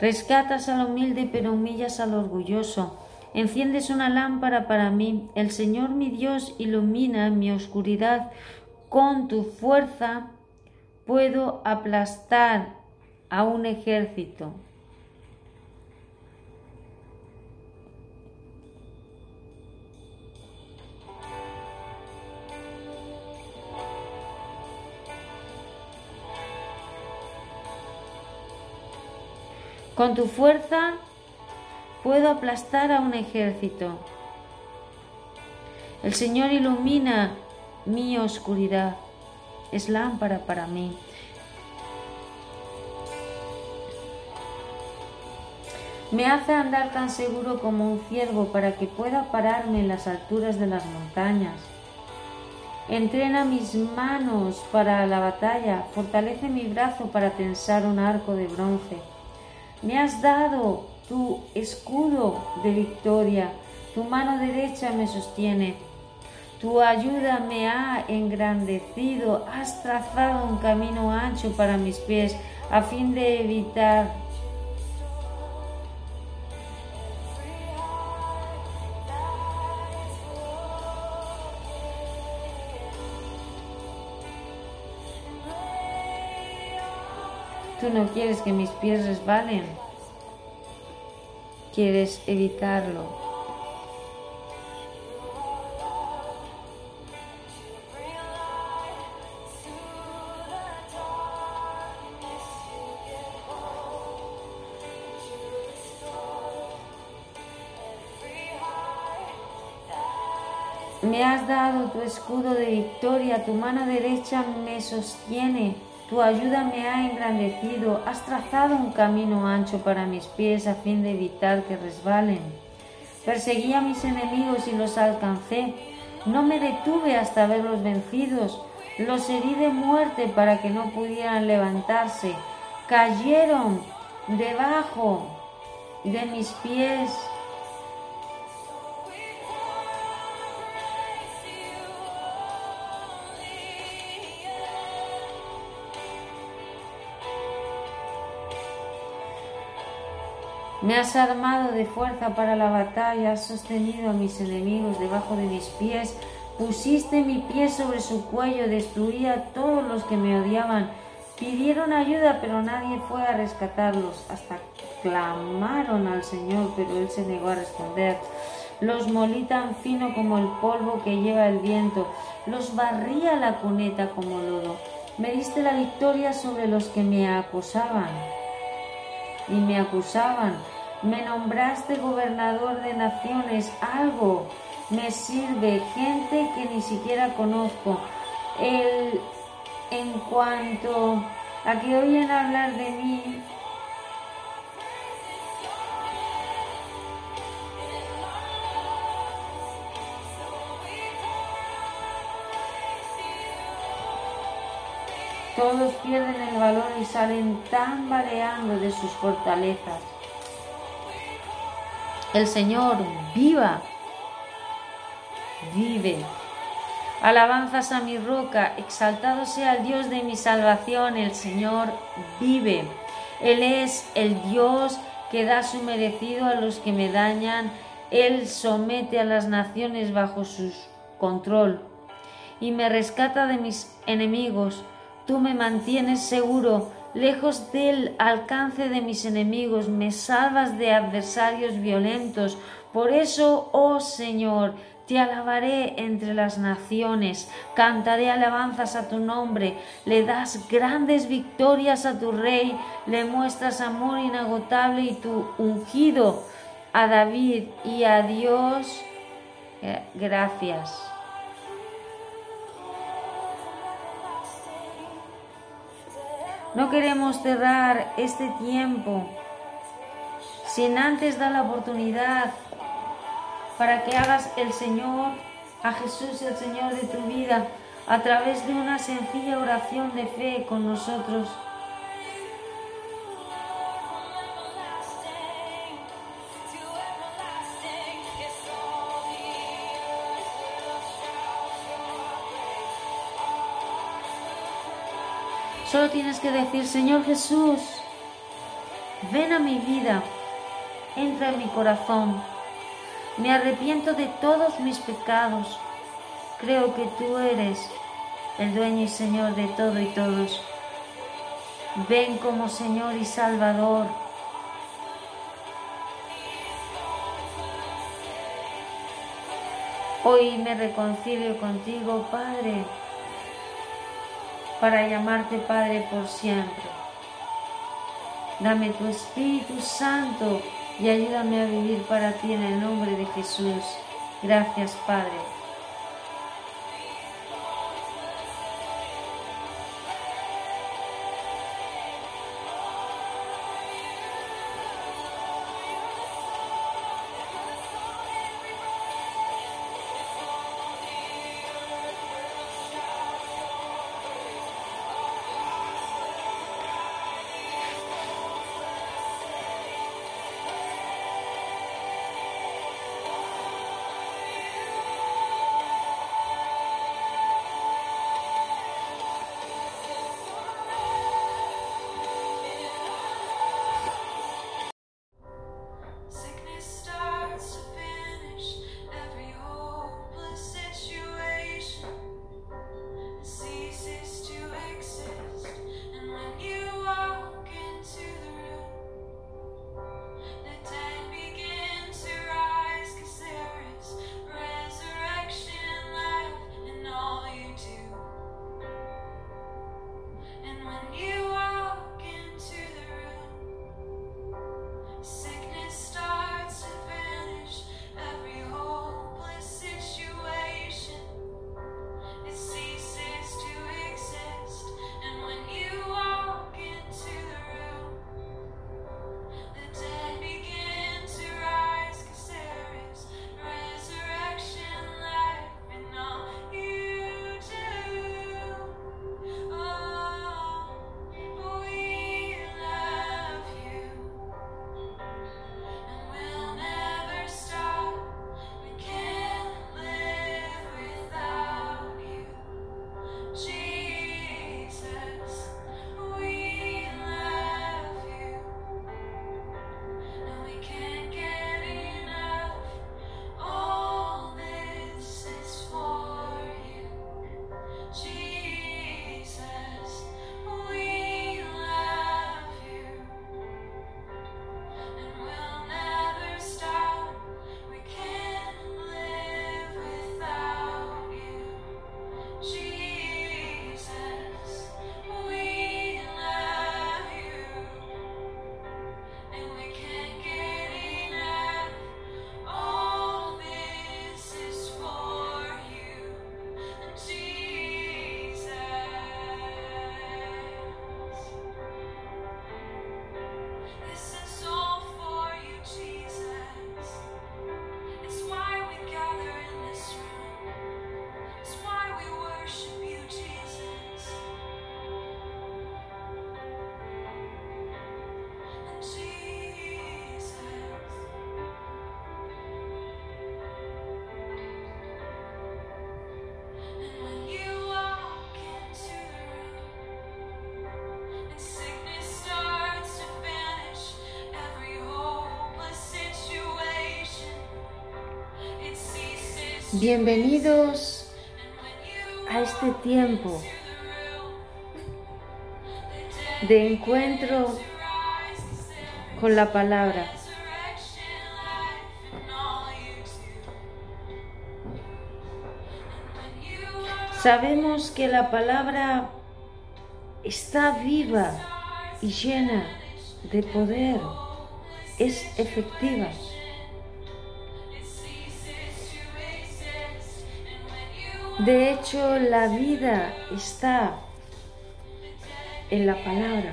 Rescatas al humilde pero humillas al orgulloso. Enciendes una lámpara para mí. El Señor mi Dios ilumina mi oscuridad. Con tu fuerza puedo aplastar a un ejército. Con tu fuerza puedo aplastar a un ejército. El Señor ilumina mi oscuridad. Es lámpara para mí. Me hace andar tan seguro como un ciervo para que pueda pararme en las alturas de las montañas. Entrena mis manos para la batalla, fortalece mi brazo para tensar un arco de bronce. Me has dado tu escudo de victoria, tu mano derecha me sostiene, tu ayuda me ha engrandecido, has trazado un camino ancho para mis pies a fin de evitar no quieres que mis pies resbalen. Quieres evitarlo. Me has dado tu escudo de victoria, tu mano derecha me sostiene, tu ayuda me ha engrandecido, has trazado un camino ancho para mis pies a fin de evitar que resbalen. Perseguí a mis enemigos y los alcancé, no me detuve hasta verlos vencidos, los herí de muerte para que no pudieran levantarse, cayeron debajo de mis pies. Me has armado de fuerza para la batalla, has sostenido a mis enemigos debajo de mis pies, pusiste mi pie sobre su cuello, destruí a todos los que me odiaban. Pidieron ayuda, pero nadie fue a rescatarlos. Hasta clamaron al Señor, pero Él se negó a responder. Los molí tan fino como el polvo que lleva el viento, los barría la cuneta como lodo. Me diste la victoria sobre los que me acusaban y me acusaban. Me nombraste gobernador de naciones, algo me sirve, gente que ni siquiera conozco. El, en cuanto a que oyen hablar de mí, Todos pierden el valor y salen tambaleando de sus fortalezas. El Señor viva, vive. Alabanzas a mi roca, exaltado sea el Dios de mi salvación, el Señor vive. Él es el Dios que da su merecido a los que me dañan, Él somete a las naciones bajo su control y me rescata de mis enemigos. Tú me mantienes seguro, lejos del alcance de mis enemigos, me salvas de adversarios violentos. Por eso, oh Señor, te alabaré entre las naciones, cantaré alabanzas a tu nombre, le das grandes victorias a tu rey, le muestras amor inagotable y tu ungido a David y a Dios. eh, Gracias. No queremos cerrar este tiempo sin antes dar la oportunidad para que hagas el Señor, a Jesús el Señor de tu vida, a través de una sencilla oración de fe con nosotros. Solo tienes que decir, Señor Jesús, ven a mi vida, entra en mi corazón. Me arrepiento de todos mis pecados. Creo que tú eres el dueño y Señor de todo y todos. Ven como Señor y Salvador. Hoy me reconcilio contigo, Padre para llamarte Padre por siempre. Dame tu Espíritu Santo y ayúdame a vivir para ti en el nombre de Jesús. Gracias, Padre. Bienvenidos a este tiempo de encuentro con la palabra. Sabemos que la palabra está viva y llena de poder, es efectiva. De hecho, la vida está en la palabra.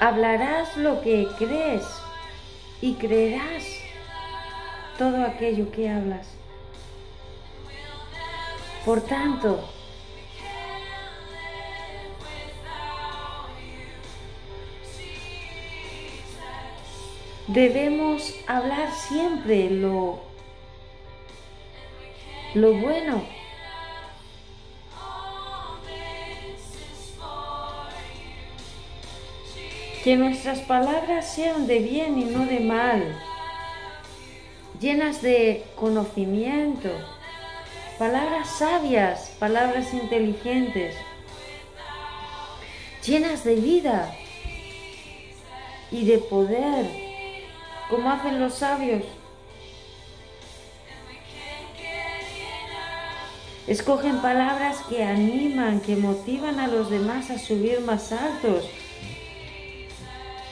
Hablarás lo que crees y creerás todo aquello que hablas. Por tanto, debemos hablar siempre lo, lo bueno. Que nuestras palabras sean de bien y no de mal, llenas de conocimiento, palabras sabias, palabras inteligentes, llenas de vida y de poder, como hacen los sabios. Escogen palabras que animan, que motivan a los demás a subir más altos,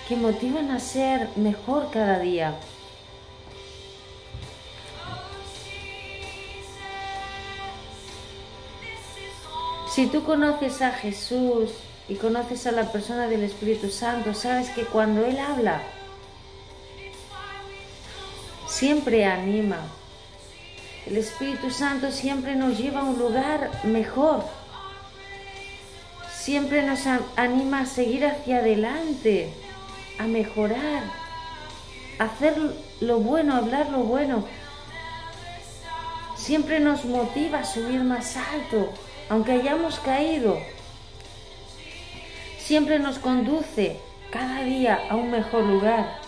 que motivan a ser mejor cada día. Si tú conoces a Jesús y conoces a la persona del Espíritu Santo, sabes que cuando Él habla, siempre anima. El Espíritu Santo siempre nos lleva a un lugar mejor. Siempre nos anima a seguir hacia adelante, a mejorar, a hacer lo bueno, a hablar lo bueno. Siempre nos motiva a subir más alto, aunque hayamos caído, siempre nos conduce cada día a un mejor lugar.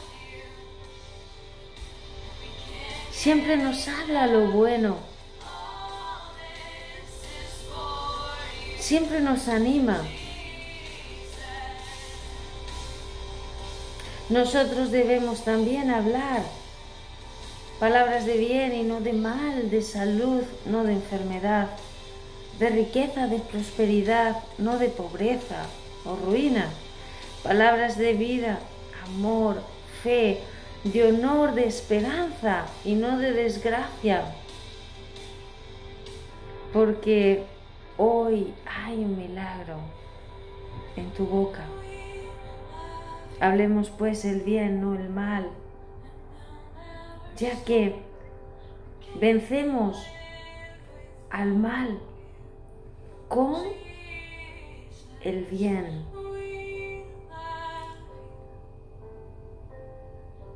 Siempre nos habla lo bueno. Siempre nos anima. Nosotros debemos también hablar palabras de bien y no de mal, de salud, no de enfermedad de riqueza, de prosperidad, no de pobreza o ruina. Palabras de vida, amor, fe, de honor, de esperanza y no de desgracia. Porque hoy hay un milagro en tu boca. Hablemos pues el bien, no el mal, ya que vencemos al mal con el bien.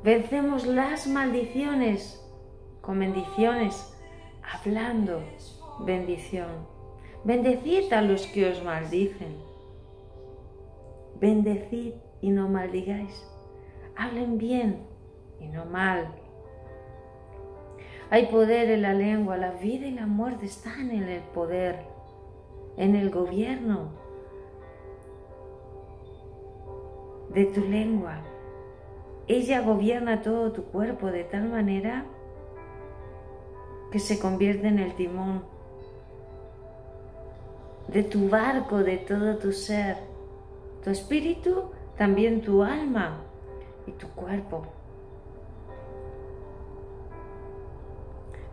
Vencemos las maldiciones con bendiciones, hablando bendición. Bendecid a los que os maldicen. Bendecid y no maldigáis. Hablen bien y no mal. Hay poder en la lengua, la vida y la muerte están en el poder en el gobierno de tu lengua. Ella gobierna todo tu cuerpo de tal manera que se convierte en el timón de tu barco, de todo tu ser, tu espíritu, también tu alma y tu cuerpo.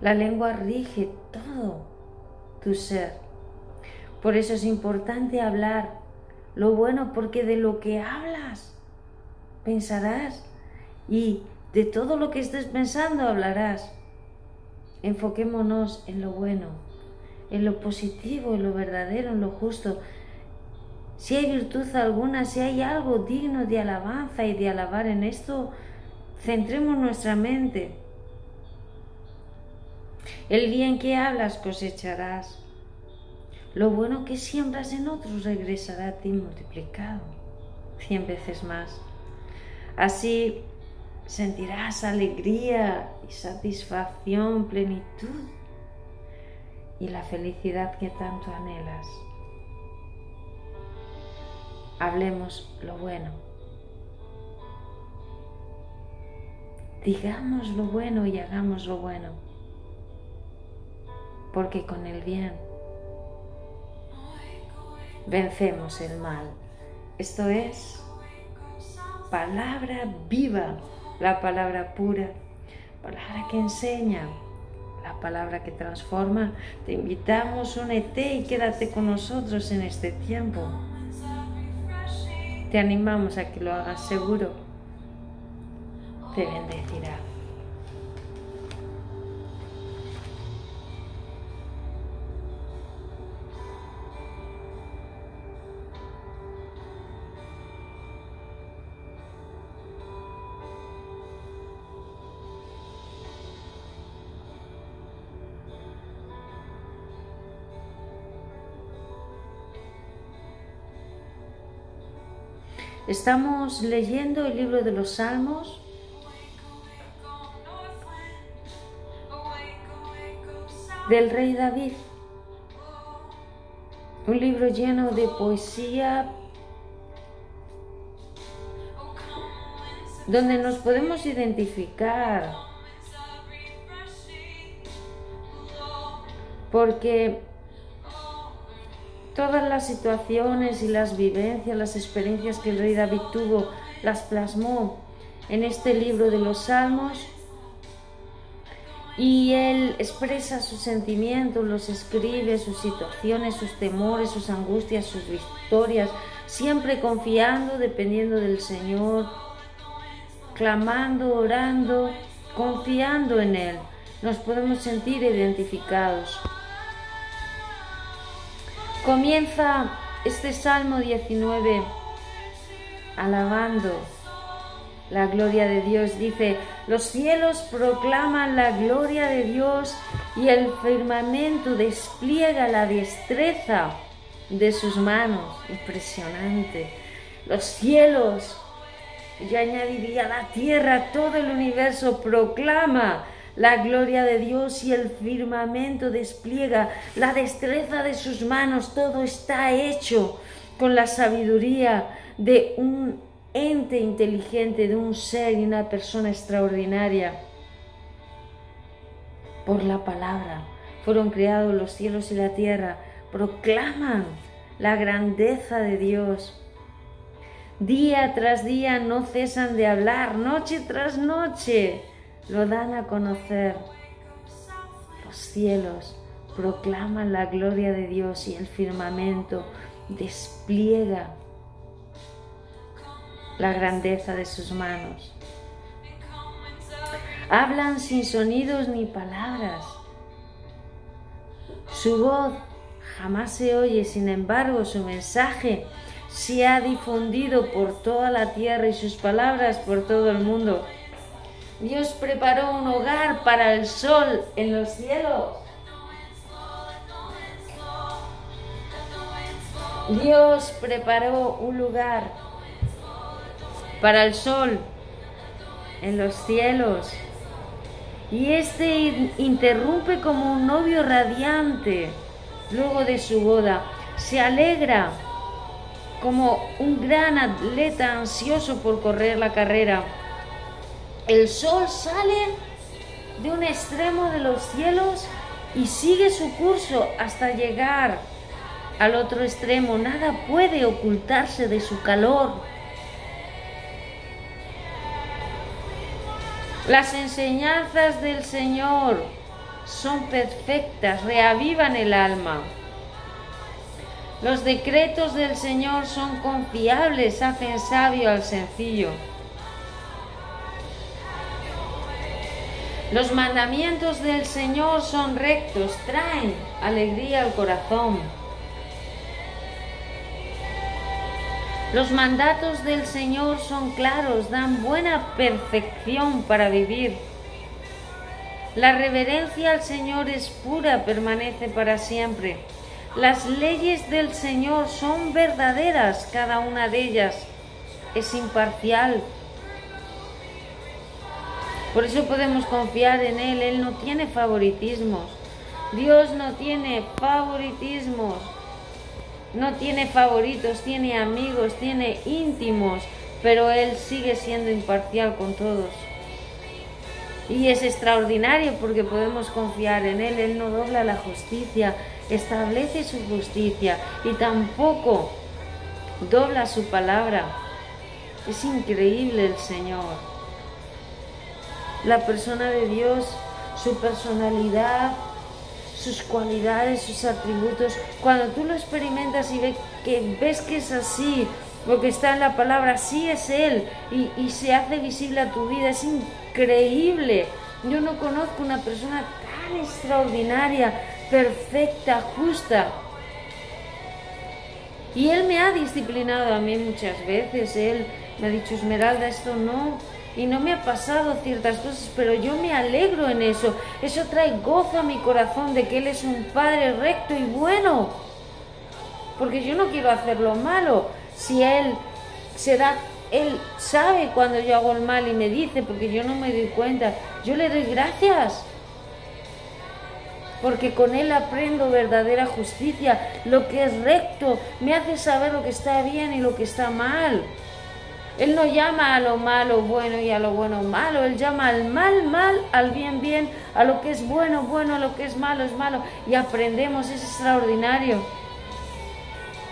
La lengua rige todo tu ser. Por eso es importante hablar lo bueno, porque de lo que hablas pensarás y de todo lo que estés pensando hablarás. Enfoquémonos en lo bueno, en lo positivo, en lo verdadero, en lo justo. Si hay virtud alguna, si hay algo digno de alabanza y de alabar en esto, centremos nuestra mente. El bien que hablas cosecharás. Lo bueno que siembras en otros regresará a ti multiplicado, cien veces más. Así sentirás alegría y satisfacción, plenitud y la felicidad que tanto anhelas. Hablemos lo bueno. Digamos lo bueno y hagamos lo bueno. Porque con el bien vencemos el mal. Esto es palabra viva, la palabra pura, palabra que enseña, la palabra que transforma. Te invitamos, únete y quédate con nosotros en este tiempo. Te animamos a que lo hagas seguro. Te bendecirá. Estamos leyendo el libro de los Salmos. del rey David. Un libro lleno de poesía donde nos podemos identificar porque todas las situaciones y las vivencias, las experiencias que el rey David tuvo, las plasmó en este libro de los Salmos y él expresa sus sentimientos, los escribe, sus situaciones, sus temores, sus angustias, sus victorias, siempre confiando, dependiendo del Señor, clamando, orando, confiando en Él. Nos podemos sentir identificados. Comienza este Salmo 19 alabando la gloria de Dios. Dice, los cielos proclaman la gloria de Dios y el firmamento despliega la destreza de sus manos. Impresionante. Los cielos, yo añadiría la tierra, todo el universo proclama la gloria de Dios y el firmamento despliega la destreza de sus manos. Todo está hecho con la sabiduría de un ente inteligente, de un ser y una persona extraordinaria. Por la palabra fueron creados los cielos y la tierra. Proclaman la grandeza de Dios. Día tras día no cesan de hablar, noche tras noche lo dan a conocer. Los cielos proclaman la gloria de Dios y el firmamento despliega la grandeza de sus manos. Hablan sin sonidos ni palabras. Su voz jamás se oye, sin embargo su mensaje se ha difundido por toda la tierra y sus palabras por todo el mundo. Dios preparó un hogar para el sol en los cielos. Dios preparó un lugar para el sol en los cielos. Y este interrumpe como un novio radiante luego de su boda. Se alegra como un gran atleta ansioso por correr la carrera el sol sale de un extremo de los cielos y sigue su curso hasta llegar al otro extremo. Nada puede ocultarse de su calor. Las enseñanzas del Señor son perfectas, reavivan el alma. Los decretos del Señor son confiables, hacen sabio al sencillo. Los mandamientos del Señor son rectos, traen alegría al corazón. Los mandatos del Señor son claros, dan buena perfección para vivir. La reverencia al Señor es pura, permanece para siempre. Las leyes del Señor son verdaderas, cada una de ellas es imparcial, Por eso podemos confiar en Él. Él no tiene favoritismos. Dios no tiene favoritismos. No tiene favoritos, tiene amigos, tiene íntimos, pero Él sigue siendo imparcial con todos. Y es extraordinario porque podemos confiar en Él. Él no dobla la justicia, establece su justicia y tampoco dobla su palabra. Es increíble el Señor. La persona de Dios, su personalidad, sus cualidades, sus atributos, cuando tú lo experimentas y ves que, ves que es así, lo que está en la palabra, sí es Él y, y se hace visible a tu vida, es increíble. Yo no conozco una persona tan extraordinaria, perfecta, justa. Y Él me ha disciplinado a mí muchas veces, Él me ha dicho, Esmeralda, esto no, y no me ha pasado ciertas cosas, pero yo me alegro en eso. Eso trae gozo a mi corazón de que Él es un Padre recto y bueno. Porque yo no quiero hacer lo malo. Si Él se da, Él sabe cuando yo hago el mal y me dice, porque yo no me doy cuenta, yo le doy gracias. Porque con Él aprendo verdadera justicia, lo que es recto, me hace saber lo que está bien y lo que está mal. Él no llama a lo malo bueno y a lo bueno malo. Él llama al mal mal, al bien bien, a lo que es bueno bueno, a lo que es malo es malo. Y aprendemos, es extraordinario.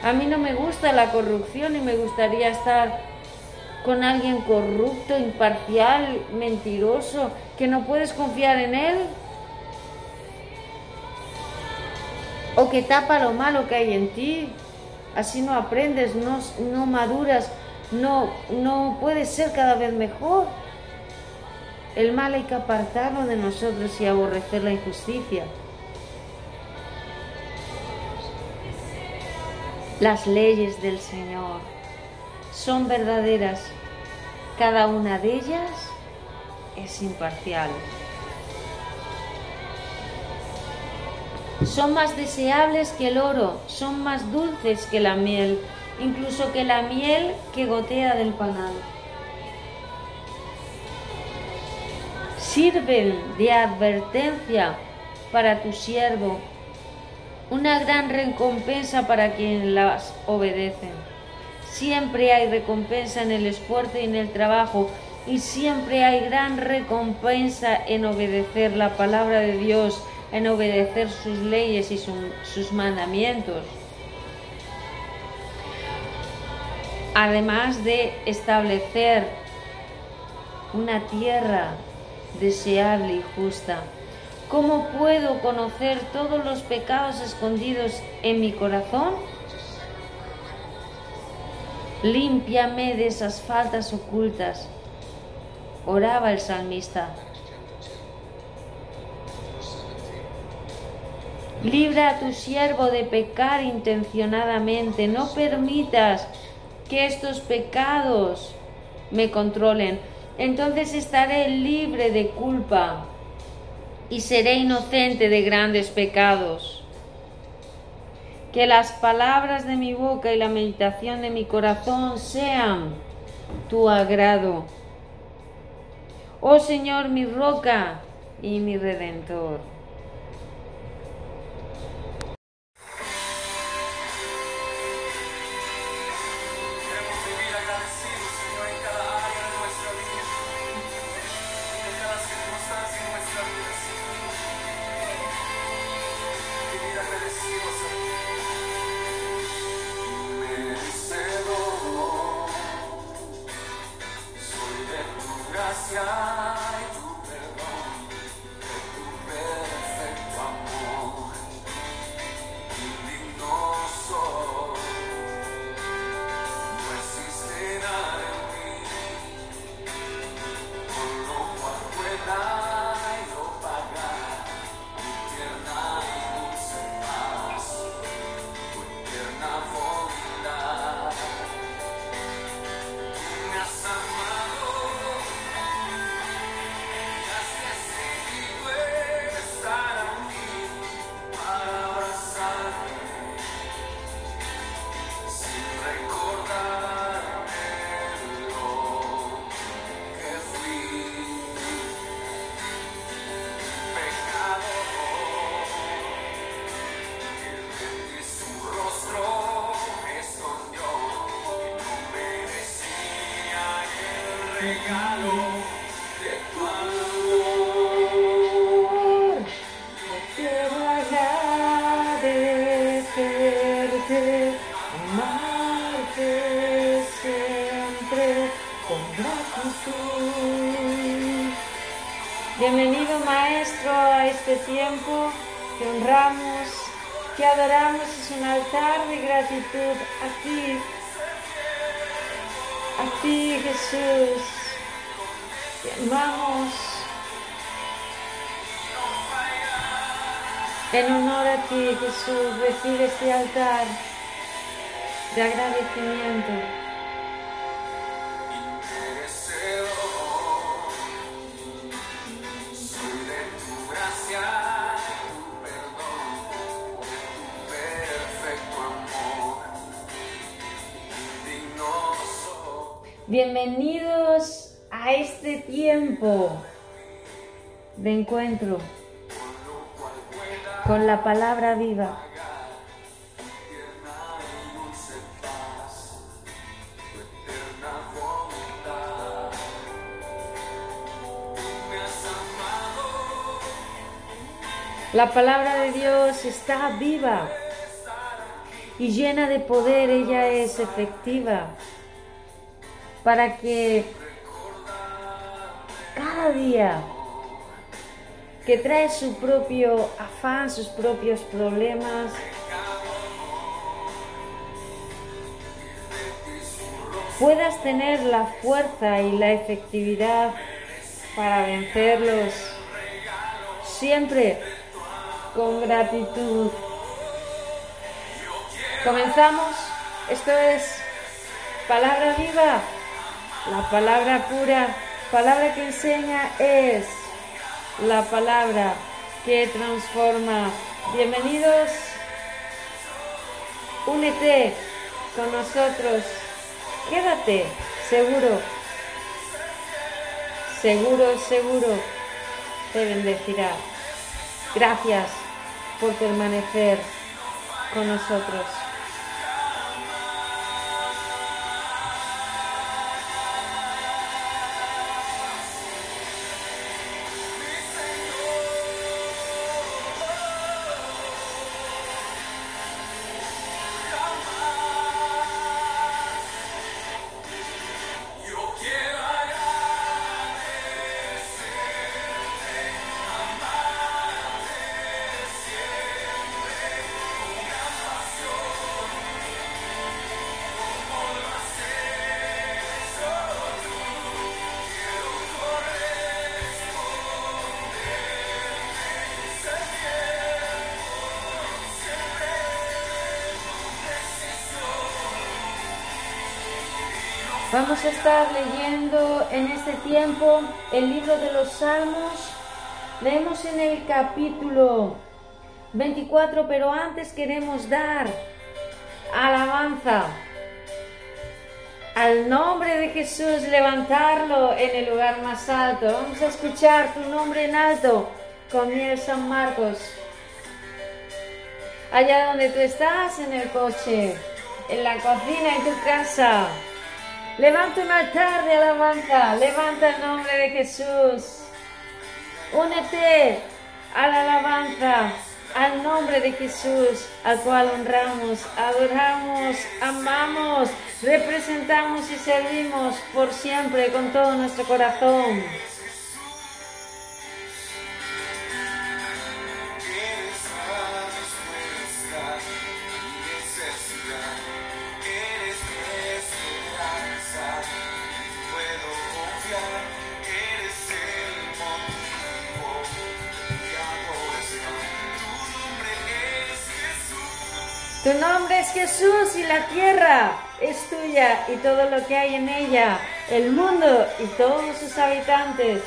A mí no me gusta la corrupción y me gustaría estar con alguien corrupto, imparcial, mentiroso, que no puedes confiar en él. O que tapa lo malo que hay en ti. Así no aprendes, no, no maduras no, no puede ser cada vez mejor. El mal hay que apartarlo de nosotros y aborrecer la injusticia. Las leyes del Señor son verdaderas. Cada una de ellas es imparcial. Son más deseables que el oro, son más dulces que la miel incluso que la miel que gotea del panal. Sirven de advertencia para tu siervo, una gran recompensa para quien las obedecen. Siempre hay recompensa en el esfuerzo y en el trabajo, y siempre hay gran recompensa en obedecer la palabra de Dios, en obedecer sus leyes y sus mandamientos. Además de establecer una tierra deseable y justa. ¿Cómo puedo conocer todos los pecados escondidos en mi corazón? Límpiame de esas faltas ocultas, oraba el salmista. Libra a tu siervo de pecar intencionadamente, no permitas que estos pecados me controlen. Entonces estaré libre de culpa y seré inocente de grandes pecados. Que las palabras de mi boca y la meditación de mi corazón sean tu agrado. Oh Señor, mi roca y mi redentor. Este altar de agradecimiento. Bienvenidos a este tiempo de encuentro con la palabra viva. La palabra de Dios está viva y llena de poder, ella es efectiva para que cada día que trae su propio afán, sus propios problemas, puedas tener la fuerza y la efectividad para vencerlos siempre con gratitud. Comenzamos, esto es palabra viva, la palabra pura, palabra que enseña es la palabra que transforma. Bienvenidos, únete con nosotros, quédate, seguro, seguro, seguro, te bendecirá. Gracias por permanecer con nosotros. Vamos a estar leyendo en este tiempo el libro de los Salmos. Leemos en el capítulo 24, pero antes queremos dar alabanza al nombre de Jesús, levantarlo en el lugar más alto. Vamos a escuchar tu nombre en alto con miel San Marcos. Allá donde tú estás, en el coche, en la cocina, en tu casa. Levanta un altar de alabanza, levanta el nombre de Jesús. Únete a la alabanza, al nombre de Jesús, al cual honramos, adoramos, amamos, representamos y servimos por siempre con todo nuestro corazón. Y todo lo que hay en ella, el mundo y todos sus habitantes.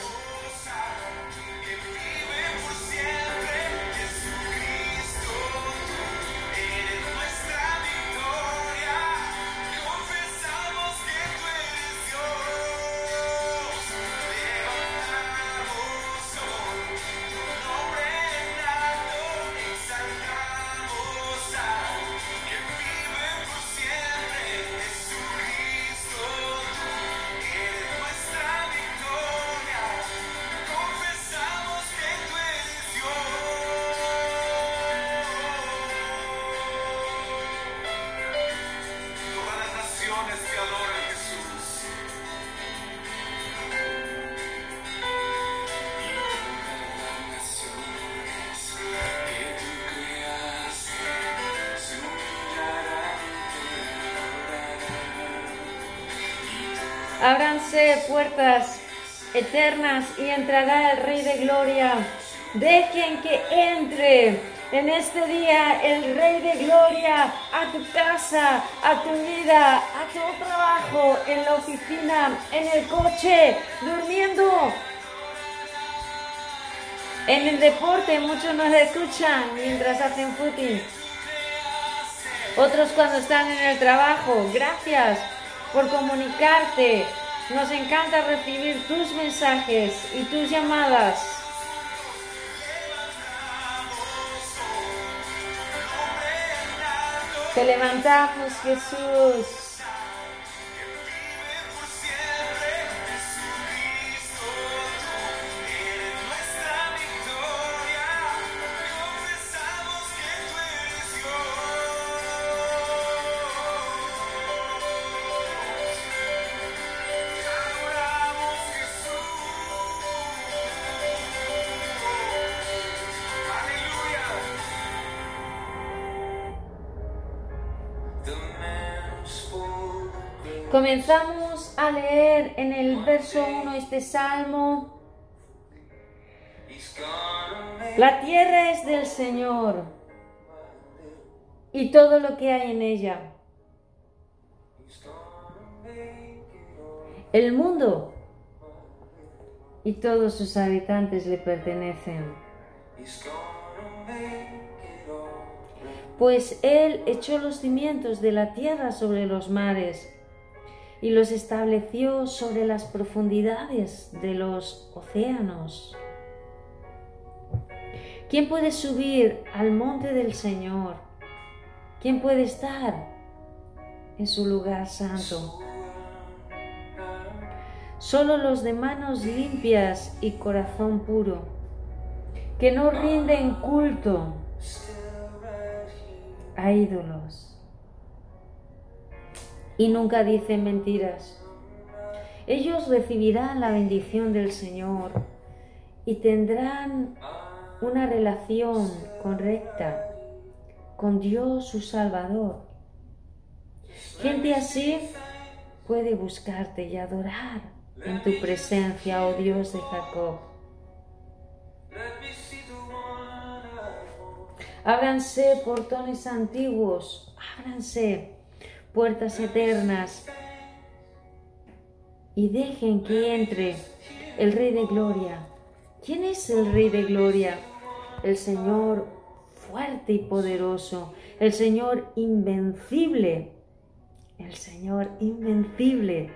Eternas y entrará el Rey de Gloria. Dejen que entre en este día el Rey de Gloria a tu casa, a tu vida, a tu trabajo, en la oficina, en el coche, durmiendo. En el deporte muchos nos escuchan mientras hacen footing. Otros cuando están en el trabajo. Gracias por comunicarte. Nos encanta recibir tus mensajes y tus llamadas. Te levantamos, Jesús. Comenzamos a leer en el verso 1 este salmo. La tierra es del Señor y todo lo que hay en ella. El mundo y todos sus habitantes le pertenecen. Pues Él echó los cimientos de la tierra sobre los mares y los estableció sobre las profundidades de los océanos. ¿Quién puede subir al monte del Señor? ¿Quién puede estar en su lugar santo? Solo los de manos limpias y corazón puro, que no rinden culto a ídolos y nunca dicen mentiras. Ellos recibirán la bendición del Señor y tendrán una relación correcta con Dios su Salvador. Gente así puede buscarte y adorar en tu presencia, oh Dios de Jacob. Ábranse portones antiguos, ábranse puertas eternas y dejen que entre el Rey de Gloria. ¿Quién es el Rey de Gloria? El Señor fuerte y poderoso, el Señor invencible, el Señor invencible,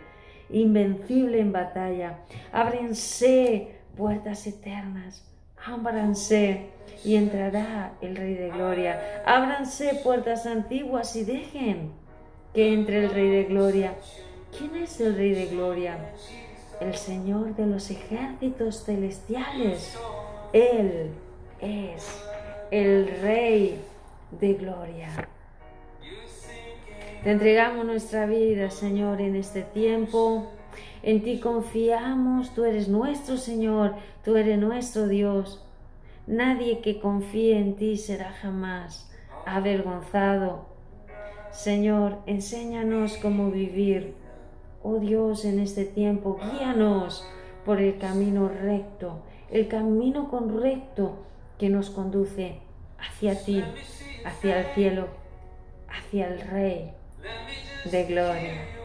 invencible en batalla. Ábrense puertas eternas, ábranse y entrará el Rey de Gloria. Ábranse puertas antiguas y dejen que entre el Rey de Gloria. ¿Quién es el Rey de Gloria? El Señor de los ejércitos celestiales. Él es el Rey de Gloria. Te entregamos nuestra vida, Señor, en este tiempo. En ti confiamos, tú eres nuestro Señor, tú eres nuestro Dios. Nadie que confíe en ti será jamás avergonzado. Señor, enséñanos cómo vivir. Oh Dios, en este tiempo, guíanos por el camino recto, el camino correcto que nos conduce hacia ti, hacia el cielo, hacia el Rey de gloria.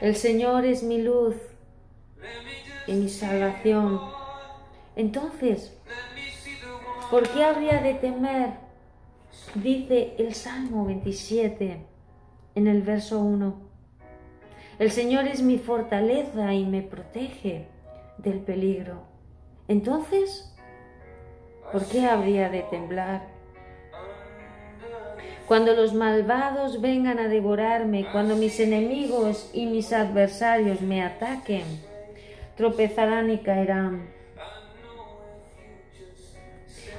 El Señor es mi luz Y mi salvación. Entonces. ¿por qué habría de temer? Dice el Salmo 27 en el verso 1. El Señor es mi fortaleza y me protege del peligro. Entonces, ¿por qué habría de temblar? Cuando los malvados vengan a devorarme, cuando mis enemigos y mis adversarios me ataquen, tropezarán y caerán.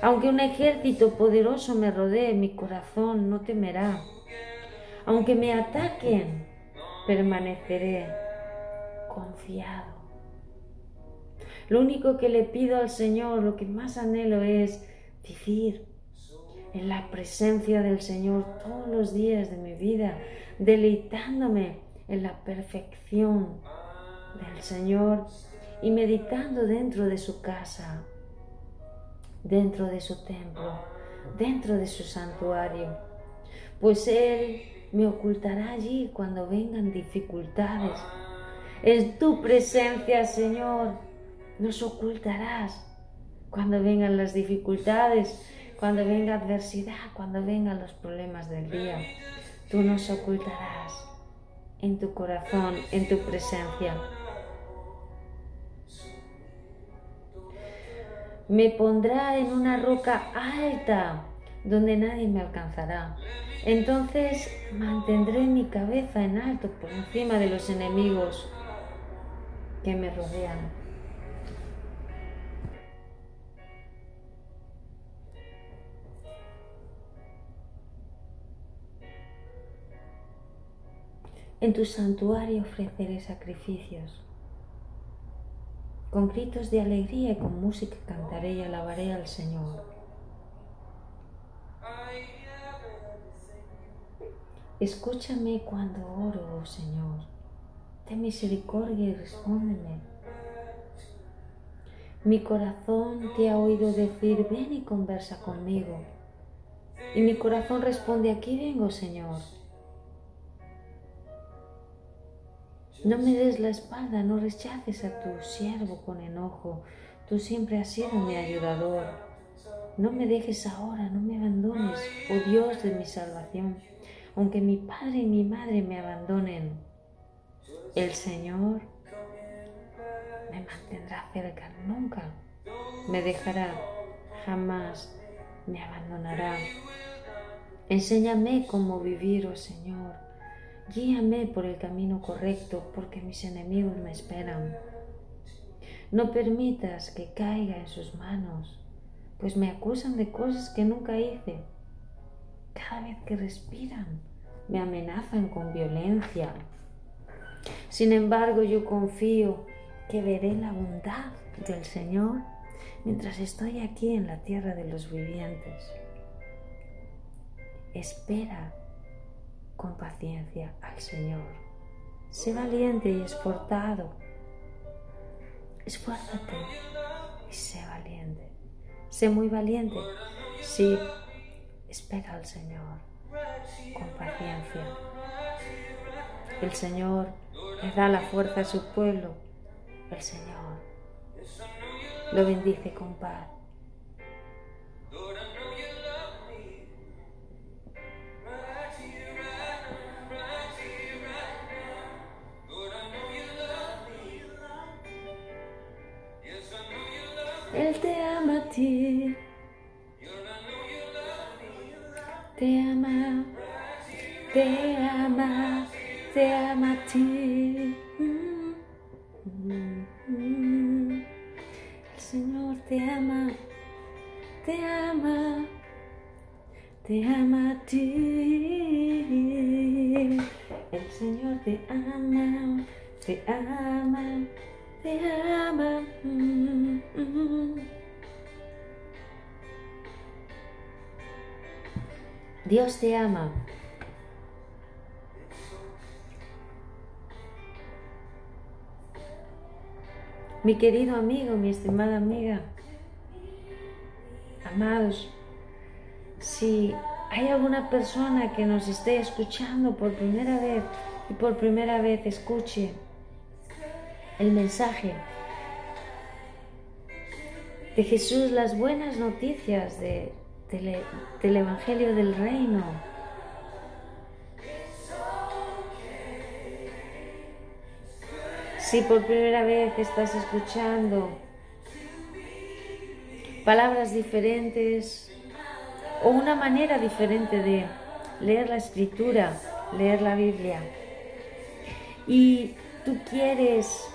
Aunque un ejército poderoso me rodee, mi corazón no temerá. Aunque me ataquen, permaneceré confiado. Lo único que le pido al Señor, lo que más anhelo es vivir en la presencia del Señor todos los días de mi vida, deleitándome en la perfección del Señor y meditando dentro de su casa, dentro de su templo, dentro de su santuario, pues Él me ocultará allí cuando vengan dificultades. En tu presencia, Señor, nos ocultarás cuando vengan las dificultades, cuando venga adversidad, cuando vengan los problemas del día. Tú nos ocultarás en tu corazón, en tu presencia. Me pondrá en una roca alta donde nadie me alcanzará. Entonces mantendré mi cabeza en alto por encima de los enemigos que me rodean. En tu santuario ofreceré sacrificios. Con gritos de alegría y con música cantaré y alabaré al Señor. Escúchame cuando oro, oh Señor. Ten misericordia y respóndeme. Mi corazón te ha oído decir, ven y conversa conmigo. Y mi corazón responde, aquí vengo, Señor. No me des la espalda, no rechaces a tu siervo con enojo. Tú siempre has sido mi ayudador. No me dejes ahora, no me abandones, oh Dios de mi salvación. Aunque mi padre y mi madre me abandonen, el Señor me mantendrá cerca, nunca me dejará, jamás me abandonará. Enséñame cómo vivir, oh Señor Guíame por el camino correcto porque mis enemigos me esperan. No permitas que caiga en sus manos, pues me acusan de cosas que nunca hice. Cada vez que respiran, me amenazan con violencia. Sin embargo, yo confío que veré la bondad del Señor mientras estoy aquí en la tierra de los vivientes. Espera con paciencia al Señor. Sé valiente y esforzado. Esfuérzate y sé valiente. Sé muy valiente. Sí, espera al Señor con paciencia. El Señor le da la fuerza a su pueblo. El Señor lo bendice con paz. Él te ama a ti. Te ama, te ama, te ama a ti. El Señor te ama, te ama, te ama a ti. El Señor te ama, te ama te ama. Dios te ama. Mi querido amigo, mi estimada amiga, amados, si hay alguna persona que nos esté escuchando por primera vez y por primera vez escuche el mensaje de Jesús, las buenas noticias del Evangelio del Reino. Si por primera vez estás escuchando palabras diferentes o una manera diferente de leer la escritura, leer la Biblia, y tú quieres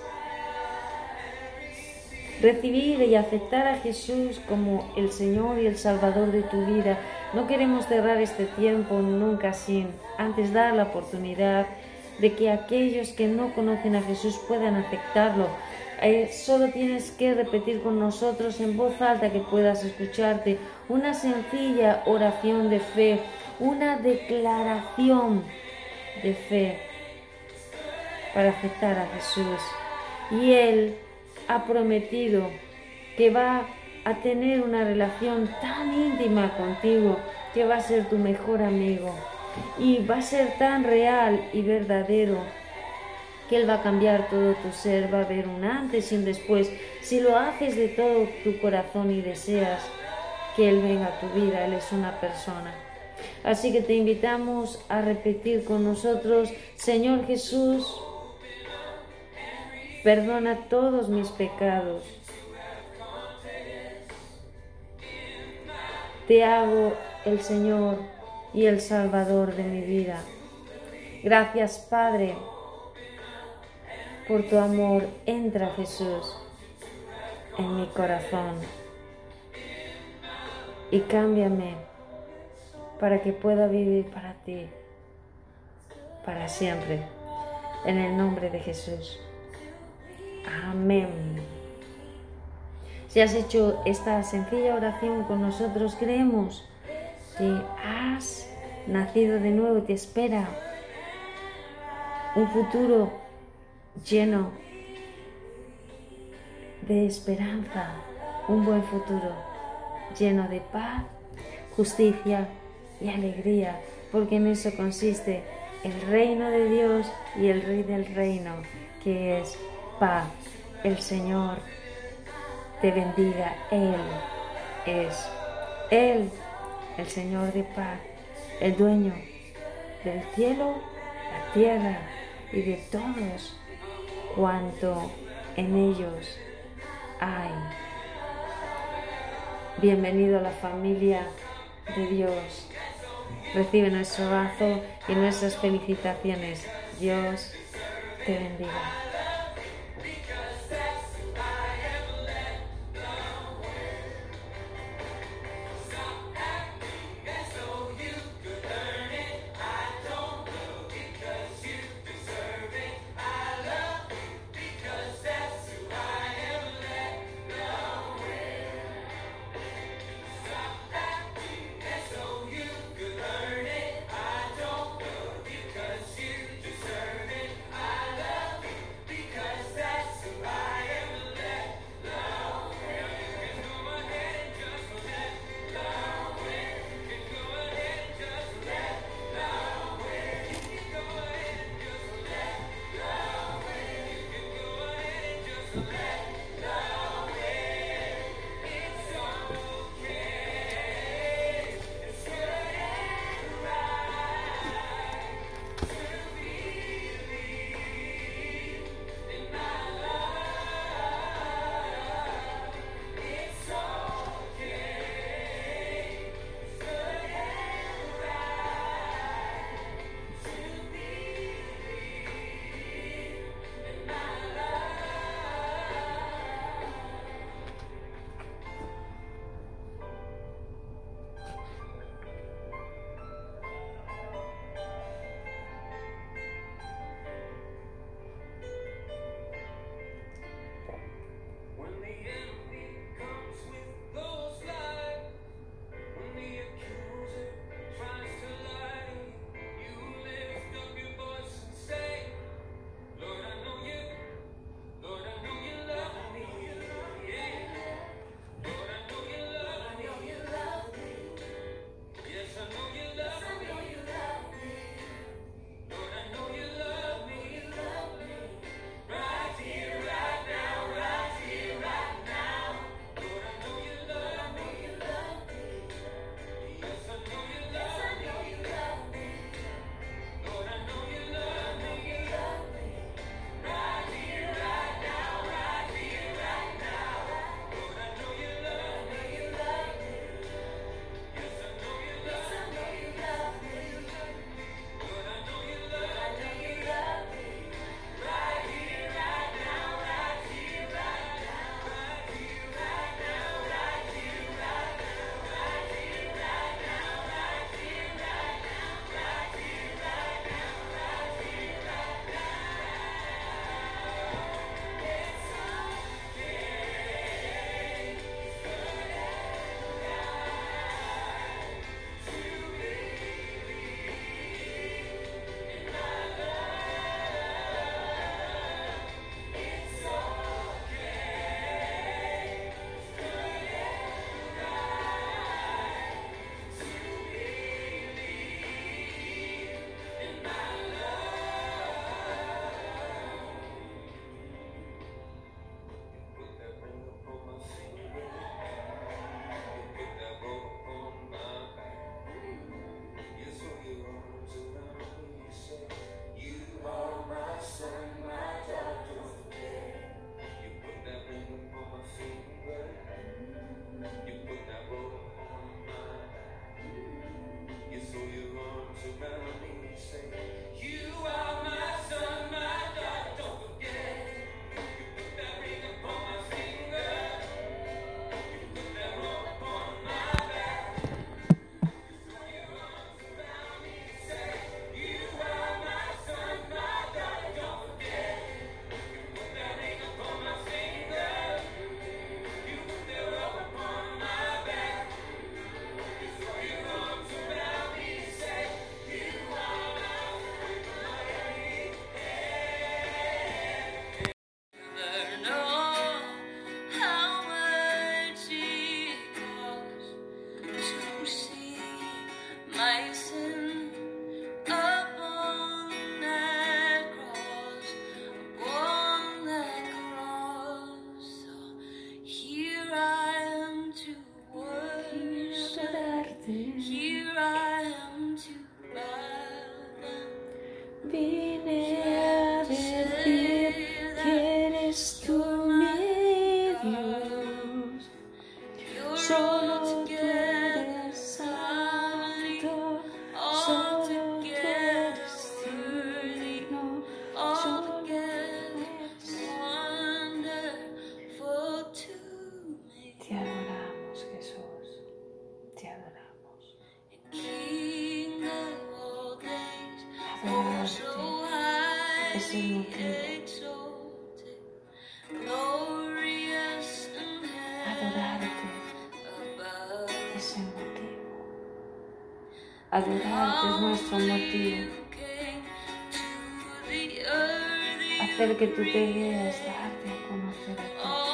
recibir y aceptar a Jesús como el Señor y el Salvador de tu vida. No queremos cerrar este tiempo nunca sin antes dar la oportunidad de que aquellos que no conocen a Jesús puedan aceptarlo Eh, solo tienes que repetir con nosotros en voz alta que puedas escucharte una sencilla oración de fe, una declaración de fe para aceptar a Jesús. Y Él ha prometido que va a tener una relación tan íntima contigo que va a ser tu mejor amigo y va a ser tan real y verdadero que Él va a cambiar todo tu ser, va a haber un antes y un después. Si lo haces de todo tu corazón y deseas que Él venga a tu vida, Él es una persona. Así que te invitamos a repetir con nosotros, Señor Jesús, perdona todos mis pecados. Te hago el Señor y el Salvador de mi vida. Gracias Padre por tu amor. Entra Jesús en mi corazón y cámbiame para que pueda vivir para ti para siempre. En el nombre de Jesús. Amén. Si has hecho esta sencilla oración con nosotros, creemos que has nacido de nuevo y te espera un futuro lleno de esperanza, un buen futuro lleno de paz, justicia y alegría, porque en eso consiste el reino de Dios y el rey del reino, que es paz. El Señor te bendiga. Él es Él, el Señor de paz, el dueño del cielo, la tierra y de todos cuanto en ellos hay. Bienvenido a la familia de Dios. Recibe nuestro abrazo y nuestras felicitaciones. Dios te bendiga. Es el motivo. Adorarte es el motivo. Adorarte es nuestro motivo. Hacer que tú te veas, darte a conocer a ti.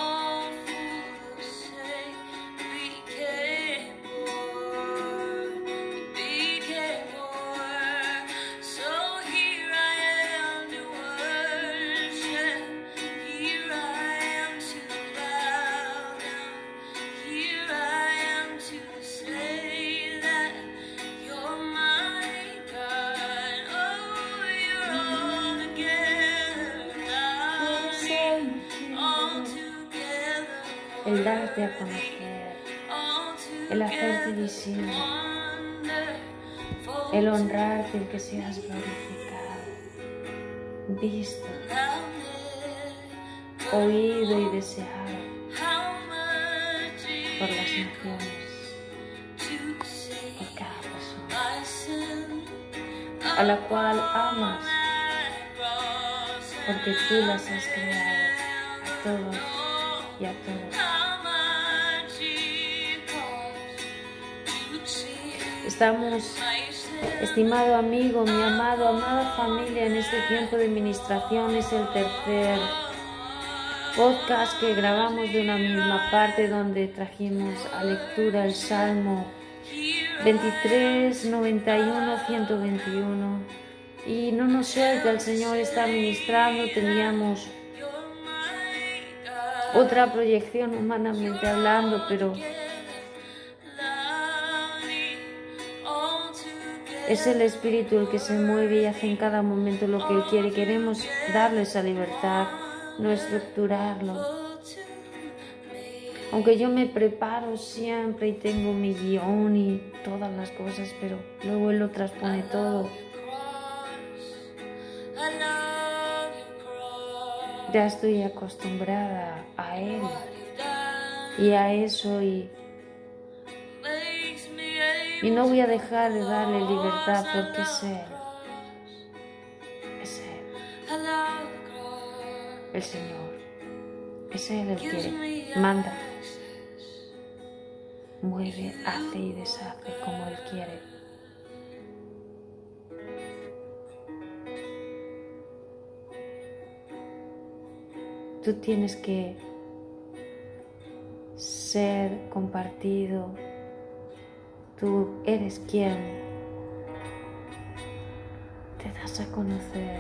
Estimado amigo, mi amado, amada familia, en este tiempo de ministración es el tercer podcast que grabamos de una misma parte donde trajimos a lectura el Salmo 23, 91, 121. Y no nos suelta, el Señor está ministrando, teníamos otra proyección humanamente hablando, pero es el Espíritu el que se mueve y hace en cada momento lo que Él quiere. Queremos darle esa libertad, no estructurarlo. Aunque yo me preparo siempre y tengo mi guion y todas las cosas, pero luego Él lo transpone todo. Ya estoy acostumbrada a Él y a eso y, y no voy a dejar de darle libertad porque es Él. Es Él, el Señor. Es Él el que manda, mueve, hace y deshace como Él quiere. Tú tienes que ser compartido. Tú eres quien te das a conocer.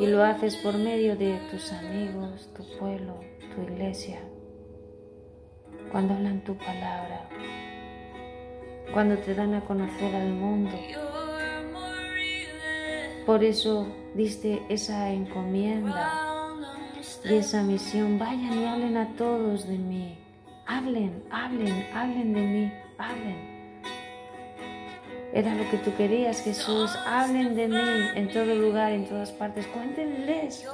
Y lo haces por medio de tus amigos, tu pueblo, tu iglesia. Cuando hablan tu palabra. Cuando te dan a conocer al mundo. Por eso diste esa encomienda y esa misión. Vayan y hablen a todos de mí. Hablen hablen, hablen, de mí, hablen. Era lo que tú querías, Jesús. Hablen de mí en todo lugar, en todas partes. Cuéntenles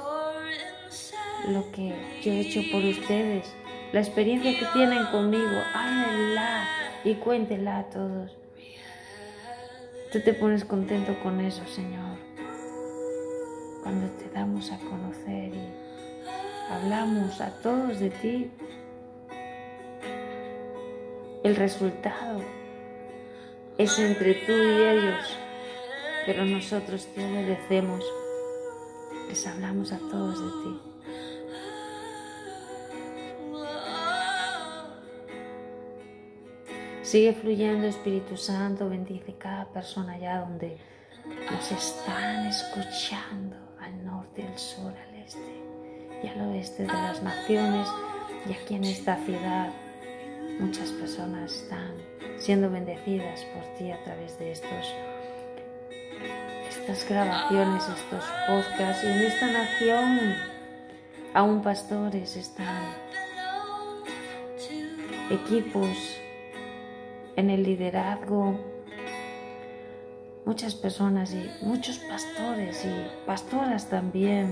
lo que yo he hecho por ustedes, la experiencia que tienen conmigo. Háblenla y cuéntenla a todos. Tú te pones contento con eso, Señor. Cuando te damos a conocer y hablamos a todos de ti. El resultado es entre tú y ellos, pero nosotros te obedecemos, les hablamos a todos de ti. Sigue fluyendo Espíritu Santo, bendice cada persona allá donde nos están escuchando, al norte, al sur, al este y al oeste de las naciones y aquí en esta ciudad. Muchas personas están siendo bendecidas por ti a través de estos estas grabaciones, estos podcasts y en esta nación aún pastores están equipos en el liderazgo muchas personas y muchos pastores y pastoras también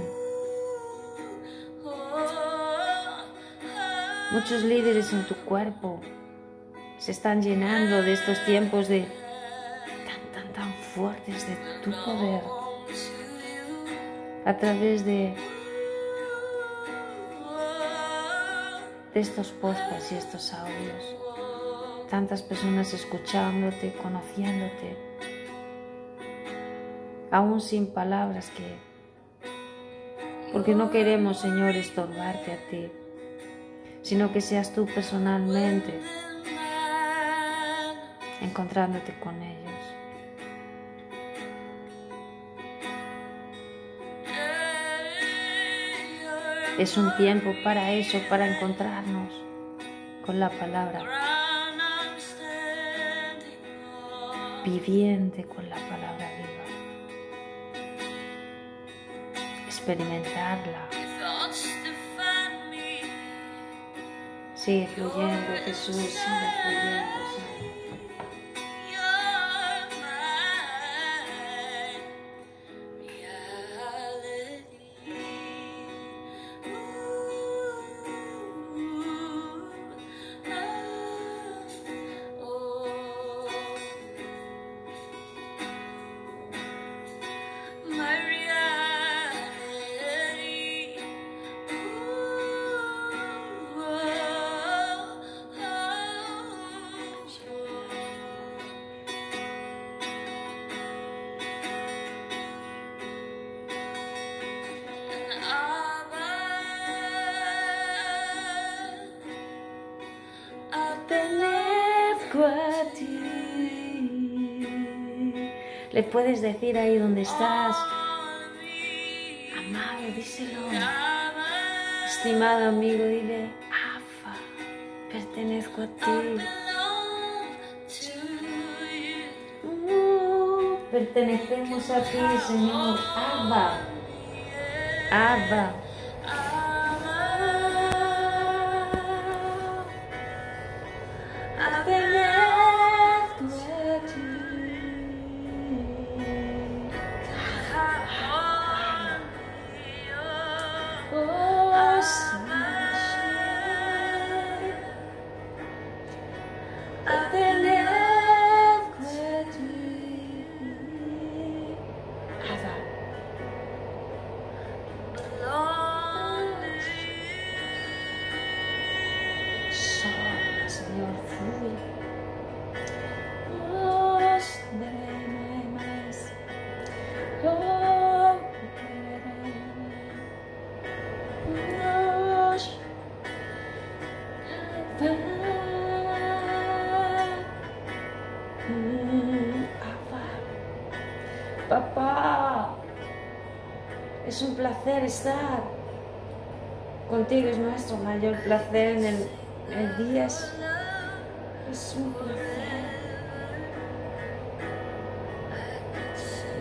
muchos líderes en tu cuerpo se están llenando de estos tiempos de tan, tan, tan fuertes de tu poder. A través de, de estos podcasts y estos audios. Tantas personas escuchándote, conociéndote, aún sin palabras que... Porque no queremos, Señor, estorbarte a ti, sino que seas tú personalmente encontrándote con ellos. Es un tiempo para eso, para encontrarnos con la palabra, viviente con la palabra viva, experimentarla. Sigue fluyendo, Jesús, sigue fluyendo, Le puedes decir ahí donde estás, amado, díselo. Estimado amigo, dile, Afa, pertenezco a ti. Uh, pertenecemos a ti, Señor. Abba. Abba. Mayor placer en el, el día. Es, es un placer.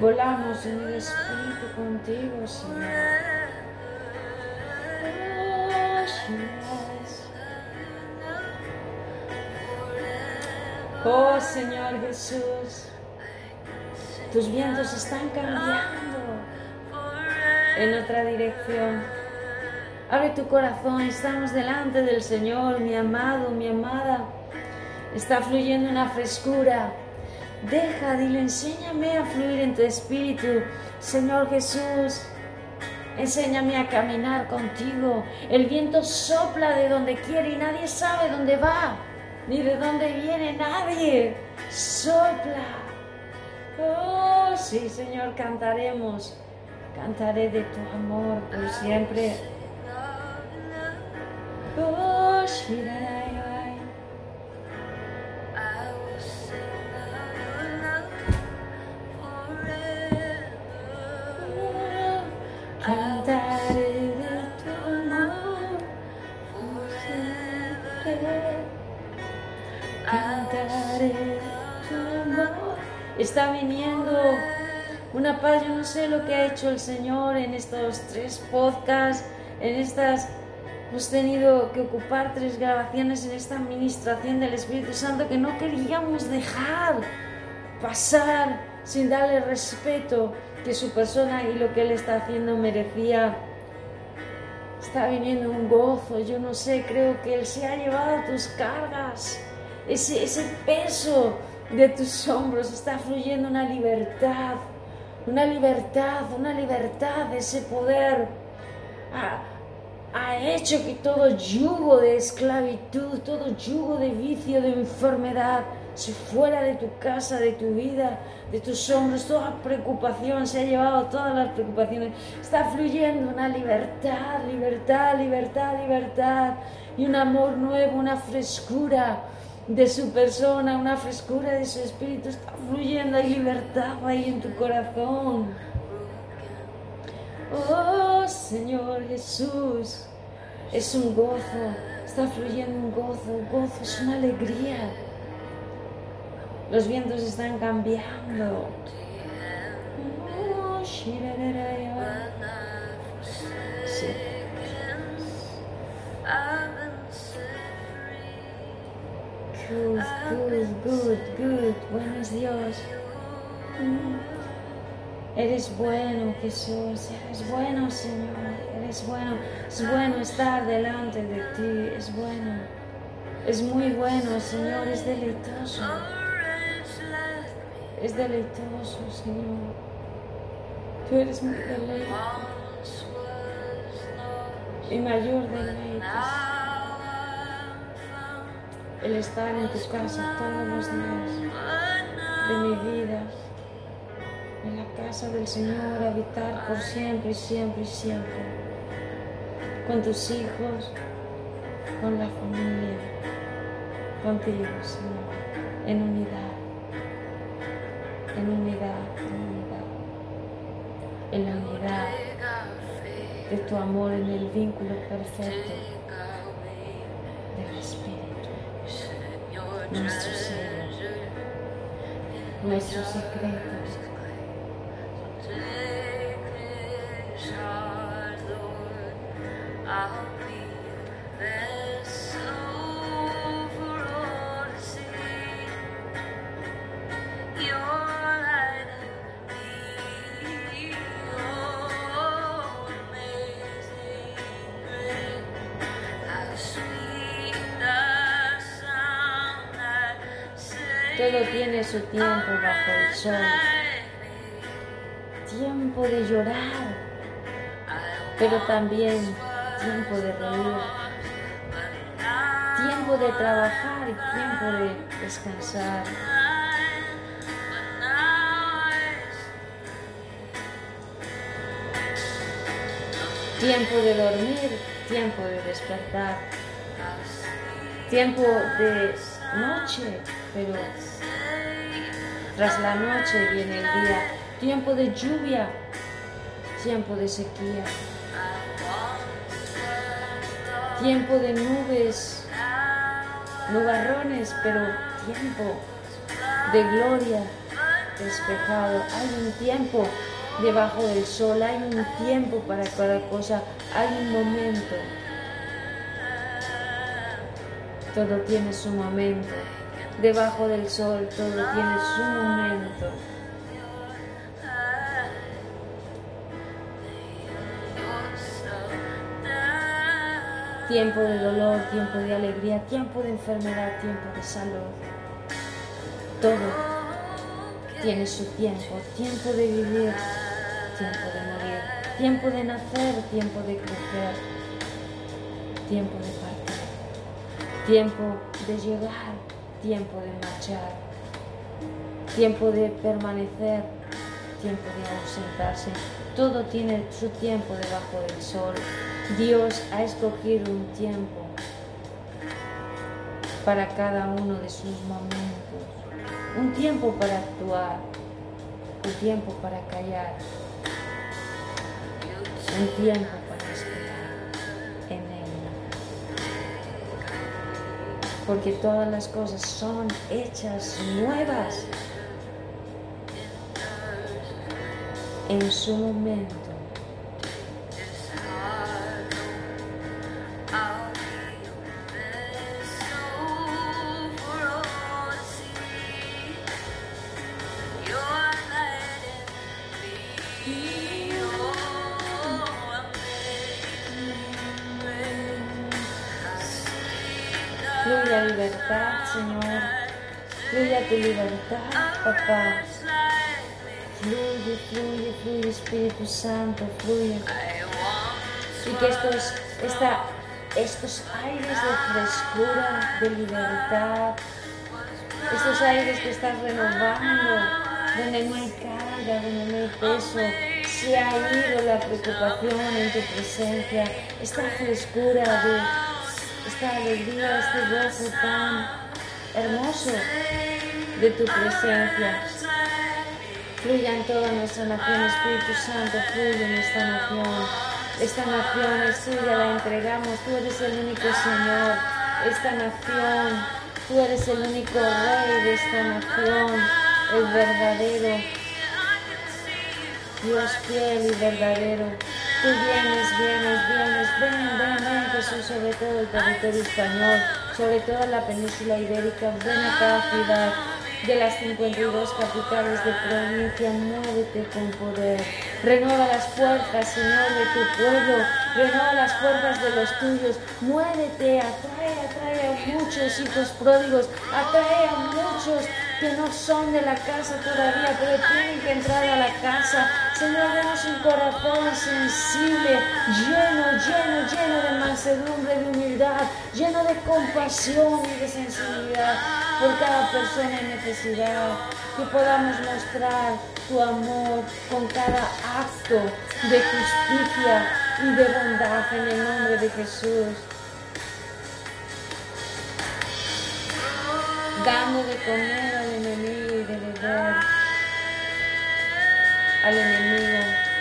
Volamos en el espíritu contigo, Señor. Oh, Señor Jesús, tus vientos están cambiando en otra dirección. Abre tu corazón, estamos delante del Señor, mi amado, mi amada. Está fluyendo una frescura. Deja, dile, enséñame a fluir en tu espíritu. Señor Jesús, enséñame a caminar contigo. El viento sopla de donde quiere y nadie sabe dónde va, ni de dónde viene nadie. Sopla. Oh, sí, Señor, cantaremos. Cantaré de tu amor por siempre. Está viniendo una paz, yo no sé lo que ha hecho el Señor en estos tres podcasts, en estas Hemos tenido que ocupar tres grabaciones en esta administración del Espíritu Santo que no queríamos dejar pasar sin darle respeto que su persona y lo que Él está haciendo merecía. Está viniendo un gozo, yo no sé, creo que Él se ha llevado tus cargas, ese, ese peso de tus hombros, está fluyendo una libertad, una libertad, una libertad, ese poder. Ah, ha hecho que todo yugo de esclavitud, todo yugo de vicio, de enfermedad, se fuera de tu casa, de tu vida, de tus hombros, toda preocupación, se ha llevado todas las preocupaciones. Está fluyendo una libertad, libertad, libertad, libertad, y un amor nuevo, una frescura de su persona, una frescura de su espíritu. Está fluyendo, hay libertad ahí en tu corazón. Oh Señor Jesús, es un gozo, está fluyendo un gozo, un gozo, es una alegría. Los vientos están cambiando. Oh. Sí. Good, good, good, good. Bueno es Dios. Eres bueno, Jesús, eres bueno, Señor, eres bueno. Es bueno estar delante de ti, es bueno. Es muy bueno, Señor, es deleitoso. Es deleitoso, Señor. Tú eres mi deleite. Mi mayor deleite el estar en tu casa todos los días de mi vida en la casa del Señor, habitar por siempre y siempre y siempre, con tus hijos, con la familia, contigo, Señor, en unidad, en unidad, en unidad, en la unidad de tu amor, en el vínculo perfecto del Espíritu, nuestro ser, nuestros secretos. Todo tiene su tiempo bajo el sol. Tiempo de llorar, pero también tiempo de reír. Tiempo de trabajar y tiempo de descansar. Tiempo de dormir, tiempo de despertar. Tiempo de noche, pero tras la noche viene el día. Tiempo de lluvia, tiempo de sequía. Tiempo de nubes, nubarrones, pero tiempo de gloria despejado. Hay un tiempo debajo del sol, hay un tiempo para cada cosa, hay un momento. Todo tiene su momento. Debajo del sol todo tiene su momento. Tiempo de dolor, tiempo de alegría, tiempo de enfermedad, tiempo de salud. Todo tiene su tiempo, tiempo de vivir, tiempo de morir, tiempo de nacer, tiempo de crecer, tiempo de partir, tiempo de llegar, tiempo de marchar, tiempo de permanecer, tiempo de ausentarse. Todo tiene su tiempo debajo del sol. Dios ha escogido un tiempo para cada uno de sus momentos. Un tiempo para actuar, un tiempo para callar, un tiempo para esperar en Él. Porque todas las cosas son hechas nuevas en su momento. Papá. Fluye, fluye, fluye, Espíritu Santo, fluye. Y que estos, esta, estos aires de frescura, de libertad, estos aires que estás renovando, donde no hay carga, donde no hay peso, se ha ido la preocupación en tu presencia, esta frescura de esta alegría, este gozo tan hermoso de tu presencia. Fluya en toda nuestra nación, Espíritu Santo, fluye en esta nación. Esta nación es tuya, la entregamos, tú eres el único Señor. Esta nación, tú eres el único Rey de esta nación, el verdadero. Dios fiel y verdadero. Tú vienes, vienes, vienes, ven, ven, ven, Jesús, sobre todo el territorio español, sobre toda la península ibérica, ven a cada ciudad de las 52 capitales de provincia, muévete con poder. Renueva las fuerzas, Señor, de tu pueblo, renueva las fuerzas de los tuyos, muévete, atrae, atrae a muchos hijos pródigos, atrae a muchos que no son de la casa todavía, pero tienen que entrar a la casa. Señor, denos un corazón sensible, lleno, lleno, lleno de mansedumbre, de humildad, lleno de compasión y de sensibilidad por cada persona en necesidad. Que podamos mostrar tu amor con cada acto de justicia y de bondad en el nombre de Jesús. Dando de comer al enemigo y de beber al enemigo.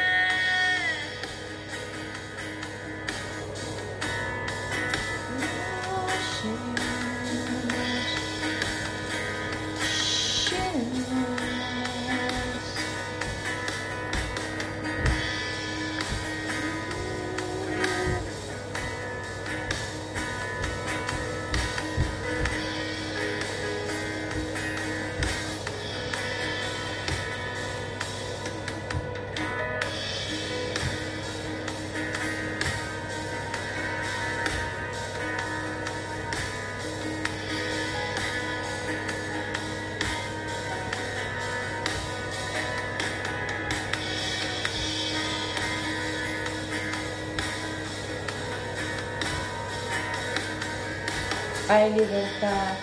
Hay libertad,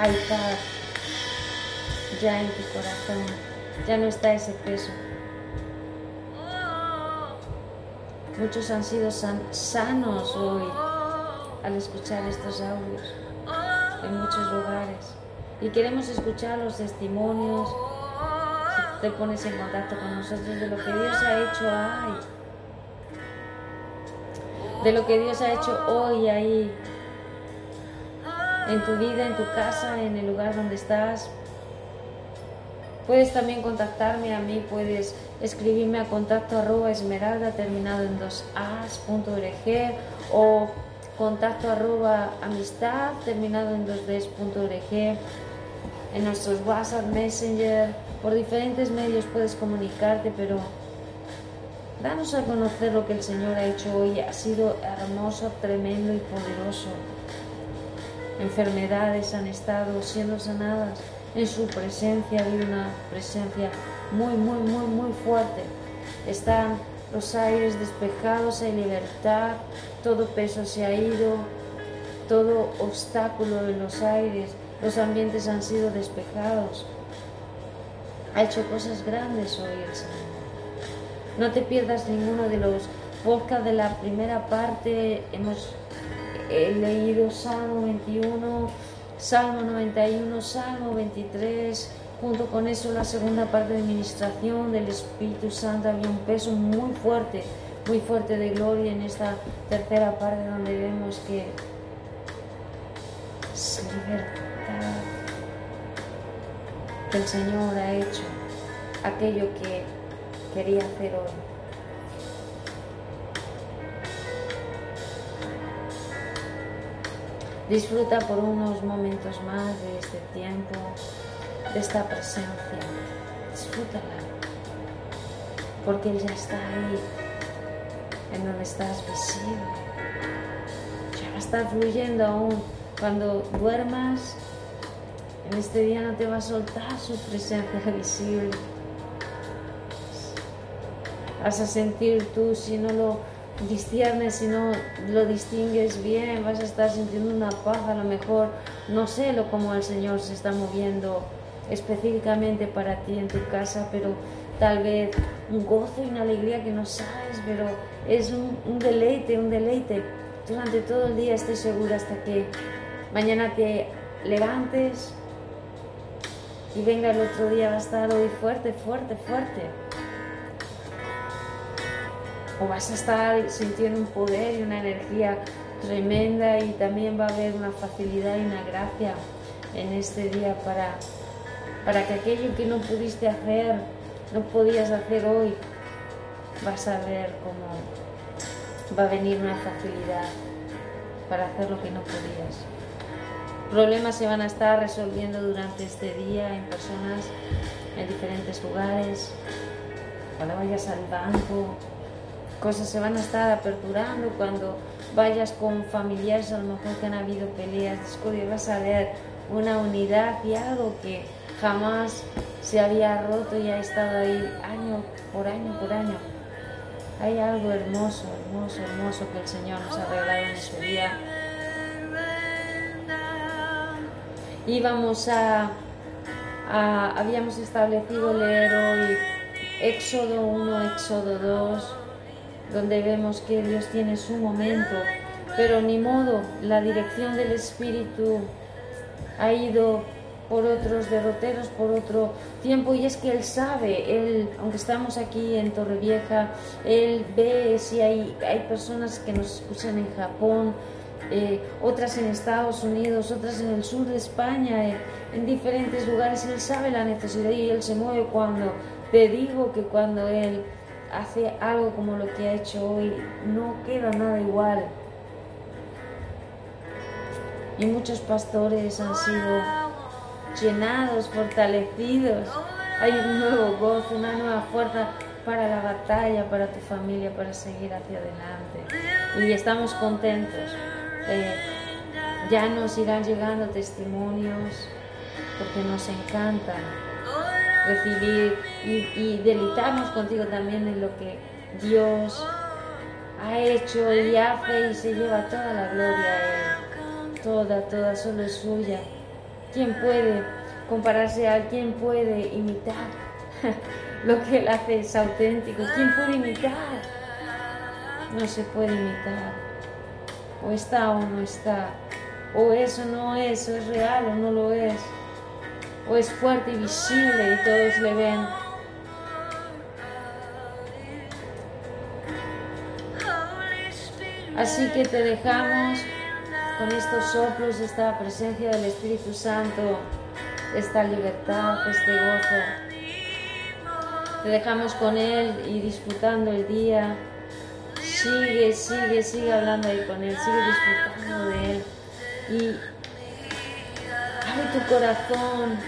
hay paz ya en tu corazón, ya no está ese peso. Muchos han sido san- sanos hoy al escuchar estos audios en muchos lugares y queremos escuchar los testimonios. Si te pones en contacto con nosotros de lo que Dios ha hecho ahí, de lo que Dios ha hecho hoy ahí, en tu vida, en tu casa, en el lugar donde estás. Puedes también contactarme a mí, puedes escribirme a contacto arroba esmeralda terminado en dos as.org o contacto arroba amistad terminado en 2ds.org, en nuestros WhatsApp, Messenger, por diferentes medios puedes comunicarte, pero danos a conocer lo que el Señor ha hecho hoy. Ha sido hermoso, tremendo y poderoso. Enfermedades han estado siendo sanadas. En su presencia ha habido una presencia muy, muy, muy, muy fuerte. Están los aires despejados, hay libertad, todo peso se ha ido, todo obstáculo en los aires, los ambientes han sido despejados. Ha hecho cosas grandes hoy el Señor. No te pierdas ninguno de los podcasts de la primera parte. Hemos leído Salmo 21, Salmo 91, Salmo 23. Junto con eso la segunda parte de administración del Espíritu Santo había un peso muy fuerte, muy fuerte de gloria en esta tercera parte donde vemos que es libertad que el Señor ha hecho aquello que quería hacer hoy. Disfruta por unos momentos más de este tiempo, de esta presencia. Disfrútala. Porque Él ya está ahí, en donde estás visible. Ya va a estar fluyendo aún. Cuando duermas, en este día no te va a soltar su presencia visible. Vas a sentir tú, si no lo disciernes, si no lo distingues bien, vas a estar sintiendo una paz, a lo mejor, no sé lo cómo el Señor se está moviendo específicamente para ti en tu casa, pero tal vez un gozo y una alegría que no sabes, pero es un, un deleite, un deleite. Durante todo el día estoy segura hasta que mañana te levantes y venga el otro día va a estar hoy fuerte, fuerte, fuerte. O vas a estar sintiendo un poder y una energía tremenda y también va a haber una facilidad y una gracia en este día para, para que aquello que no pudiste hacer, no podías hacer hoy, vas a ver cómo va a venir una facilidad para hacer lo que no podías. Problemas se van a estar resolviendo durante este día en personas en diferentes lugares. Cuando vayas al banco, cosas se van a estar aperturando. Cuando vayas con familiares, a lo mejor que han habido peleas, discordia, vas a ver una unidad y algo que jamás se había roto y ha estado ahí año por año por año. Hay algo hermoso, hermoso, hermoso que el Señor nos ha regalado en este día. íbamos a, a, habíamos establecido leer hoy Éxodo 1, Éxodo 2, donde vemos que Dios tiene su momento, pero ni modo, la dirección del Espíritu ha ido por otros derroteros, por otro tiempo, y es que Él sabe, Él, aunque estamos aquí en Torrevieja, Él ve si hay, hay personas que nos escuchan en Japón, eh, otras en Estados Unidos, otras en el sur de España, eh, en diferentes lugares. Él sabe la necesidad y Él se mueve cuando te digo que cuando Él hace algo como lo que ha hecho hoy, no queda nada igual. Y muchos pastores han sido llenados, fortalecidos. Hay un nuevo gozo, una nueva fuerza para la batalla, para tu familia, para seguir hacia adelante. Y estamos contentos. Eh, ya nos irán llegando testimonios porque nos encanta recibir y, y deleitarnos contigo también en lo que Dios ha hecho y hace y se lleva toda la gloria a Él. Toda, toda, solo es suya. ¿Quién puede compararse a Él? ¿Quién puede imitar lo que Él hace? Es auténtico. ¿Quién puede imitar? No se puede imitar o está o no está, o es o no es, o es real o no lo es, o es fuerte y visible y todos le ven. Así que te dejamos con estos soplos, esta presencia del Espíritu Santo, esta libertad, este gozo. Te dejamos con Él y disfrutando el día sigue, sigue, sigue hablando ahí con Él, sigue disfrutando de Él. Y abre tu corazón,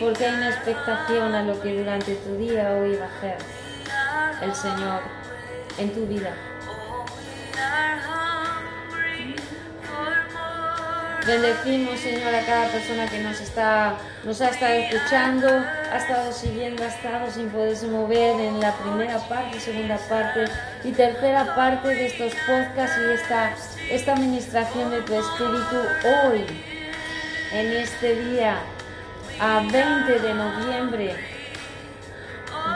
porque hay una expectación a lo que durante tu día hoy va a hacer el Señor en tu vida. Bendecimos, Señor, a cada persona que nos, está, nos ha estado escuchando, ha estado siguiendo, ha estado sin poderse mover en la primera parte, segunda parte y tercera parte de estos podcasts y esta, esta administración de tu Espíritu hoy, en este día, a 20 de noviembre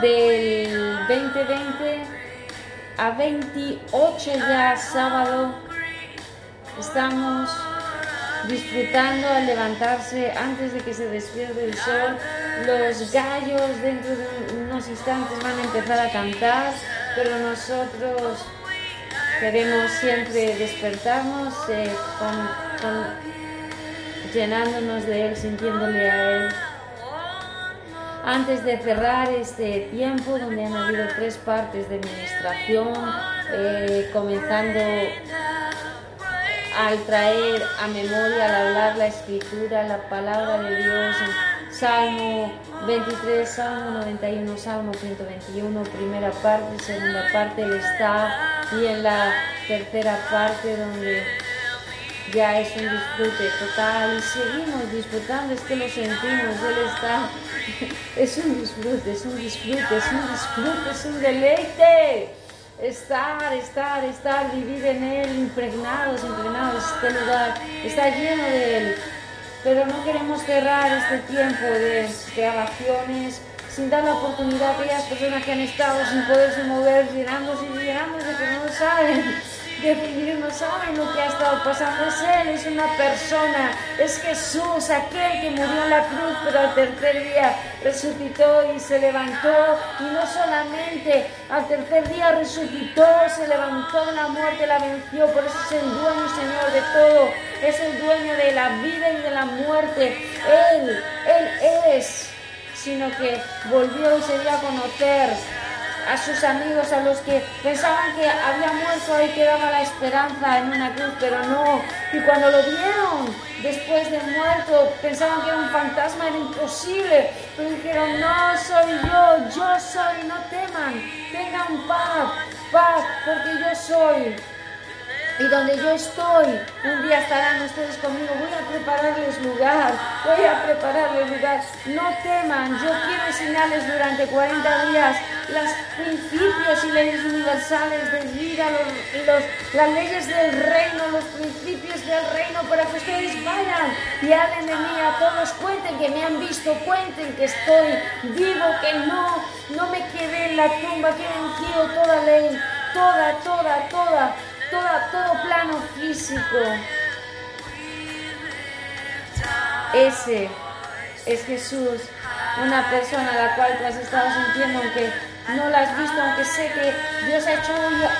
del 2020 a 28 ya sábado estamos disfrutando al levantarse antes de que se despierte el sol. Los gallos dentro de unos instantes van a empezar a cantar, pero nosotros queremos siempre despertarnos eh, con- con- llenándonos de Él, sintiéndole a Él. Antes de cerrar este tiempo, donde han habido tres partes de administración, eh, comenzando al traer a memoria, al hablar la escritura, la palabra de Dios, Salmo 23, Salmo 91, Salmo 121, primera parte, segunda parte, está, y en la tercera parte donde ya es un disfrute total y seguimos disfrutando, es que lo sentimos, Él está, es un disfrute, es un disfrute, es un disfrute, es un deleite. Estar, estar, estar, vivir en Él, impregnados, impregnados, este lugar está lleno de Él. Pero no queremos cerrar este tiempo de grabaciones sin dar la oportunidad a aquellas personas que han estado sin poderse mover, llenándose y llenándose, pero no saben definir, no saben lo que ha estado pasando. Es Él, es una persona, es Jesús, aquel que murió en la cruz, pero al tercer día resucitó y se levantó. Y no solamente al tercer día resucitó, se levantó la muerte, la venció. Por eso es el dueño Señor de todo. Es el dueño de la vida y de la muerte. Él, Él es sino que volvió y se dio a conocer a sus amigos, a los que pensaban que había muerto y quedaba la esperanza en una cruz, pero no. Y cuando lo vieron después de muerto, pensaban que era un fantasma, era imposible, pero dijeron, no soy yo, yo soy, no teman, tengan paz, paz, porque yo soy. Y donde yo estoy, un día estarán ustedes conmigo. Voy a prepararles lugar, voy a prepararles lugar. No teman, yo quiero enseñarles durante 40 días los principios y leyes universales de vida, los, las leyes del reino, los principios del reino, para que ustedes vayan y hablen de mí a todos. Cuenten que me han visto, cuenten que estoy vivo, que no, no me quedé en la tumba, que he vencido toda ley, toda, toda, toda toda- todo plano físico. Ese es Jesús, una persona a la cual tú has estado sintiendo, aunque no la has visto, aunque sé que Dios ha hecho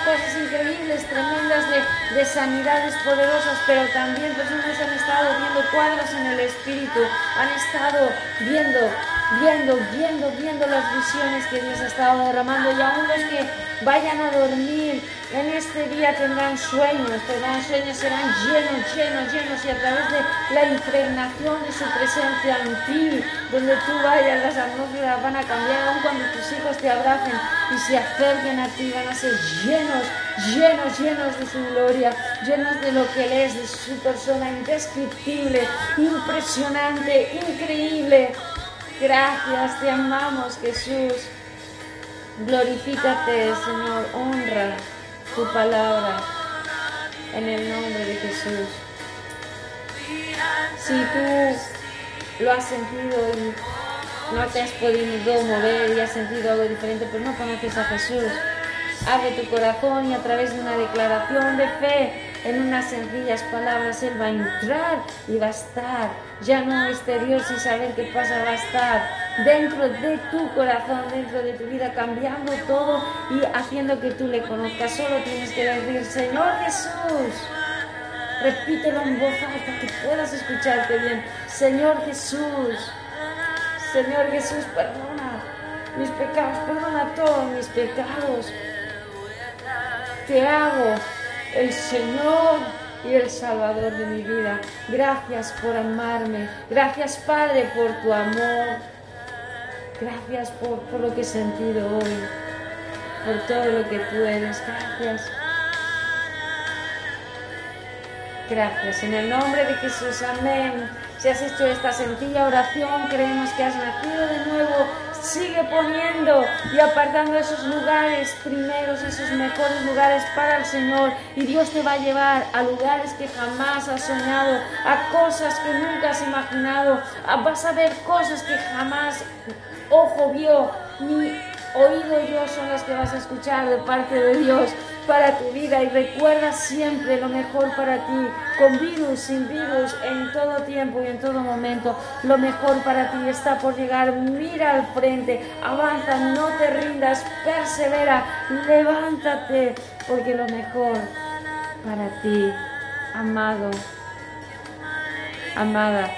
cosas increíbles, tremendas de, de sanidades poderosas, pero también personas han estado viendo cuadros en el Espíritu, han estado viendo, viendo, viendo, viendo las visiones que Dios ha estado derramando y aún los que vayan a dormir en este día tendrán sueños, tendrán sueños, serán llenos, llenos, llenos y a través de la impregnación de su presencia en ti, donde tú vayas, las atmósferas van a cambiar, aun cuando tus hijos te abracen y se acerquen a ti, van a ser llenos, llenos, llenos de su gloria, llenos de lo que Él es, de su persona indescriptible, impresionante, increíble. Gracias, te amamos Jesús. Glorifícate, Señor, honra tu palabra en el nombre de Jesús. Si tú lo has sentido y no te has podido mover y has sentido algo diferente, pero no conoces a Jesús, abre tu corazón y a través de una declaración de fe, en unas sencillas palabras, Él va a entrar y va a estar, ya no exterior sin saber qué pasa, va a estar dentro de tu corazón, dentro de tu vida, cambiando todo y haciendo que tú le conozcas. Solo tienes que decir, Señor Jesús, repítelo en voz alta, que puedas escucharte bien. Señor Jesús, Señor Jesús, perdona mis pecados, perdona todos mis pecados. te hago el Señor y el Salvador de mi vida. Gracias por amarme. Gracias Padre por tu amor. Gracias por, por lo que he sentido hoy. Por todo lo que tú eres. Gracias. Gracias. En el nombre de Jesús. Amén. Si has hecho esta sencilla oración, creemos que has nacido de nuevo. Sigue poniendo y apartando esos lugares primeros, esos mejores lugares para el Señor. Y Dios te va a llevar a lugares que jamás has soñado, a cosas que nunca has imaginado. A- vas a ver cosas que jamás ojo vio, ni oído yo son las que vas a escuchar de parte de Dios para tu vida y recuerda siempre lo mejor para ti, con virus, sin virus, en todo tiempo y en todo momento. Lo mejor para ti está por llegar. Mira al frente, avanza, no te rindas, persevera, levántate, porque lo mejor para ti, amado, amada,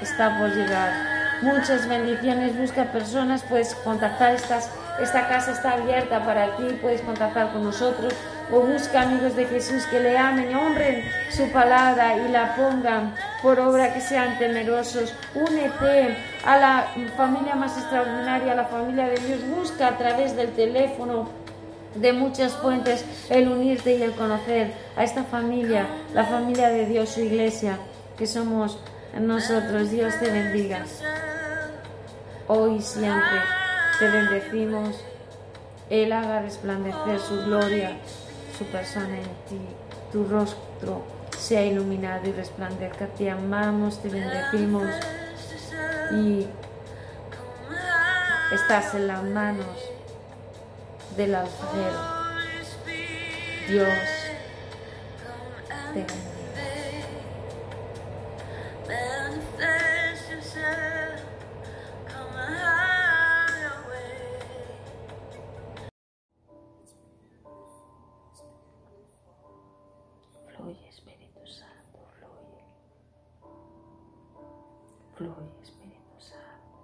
está por llegar. Muchas bendiciones, busca personas, puedes contactar estas, esta casa está abierta para ti, puedes contactar con nosotros o busca amigos de Jesús que le amen y honren su palabra y la pongan por obra, que sean temerosos. Únete a la familia más extraordinaria, a la familia de Dios, busca a través del teléfono de muchas fuentes el unirte y el conocer a esta familia, la familia de Dios, su iglesia, que somos nosotros. Dios te bendiga. Hoy y siempre te bendecimos. Él haga resplandecer su gloria, su persona en ti, tu rostro sea iluminado y resplandezca. Te amamos, te bendecimos y estás en las manos del alfarero. Dios te Espíritu Santo.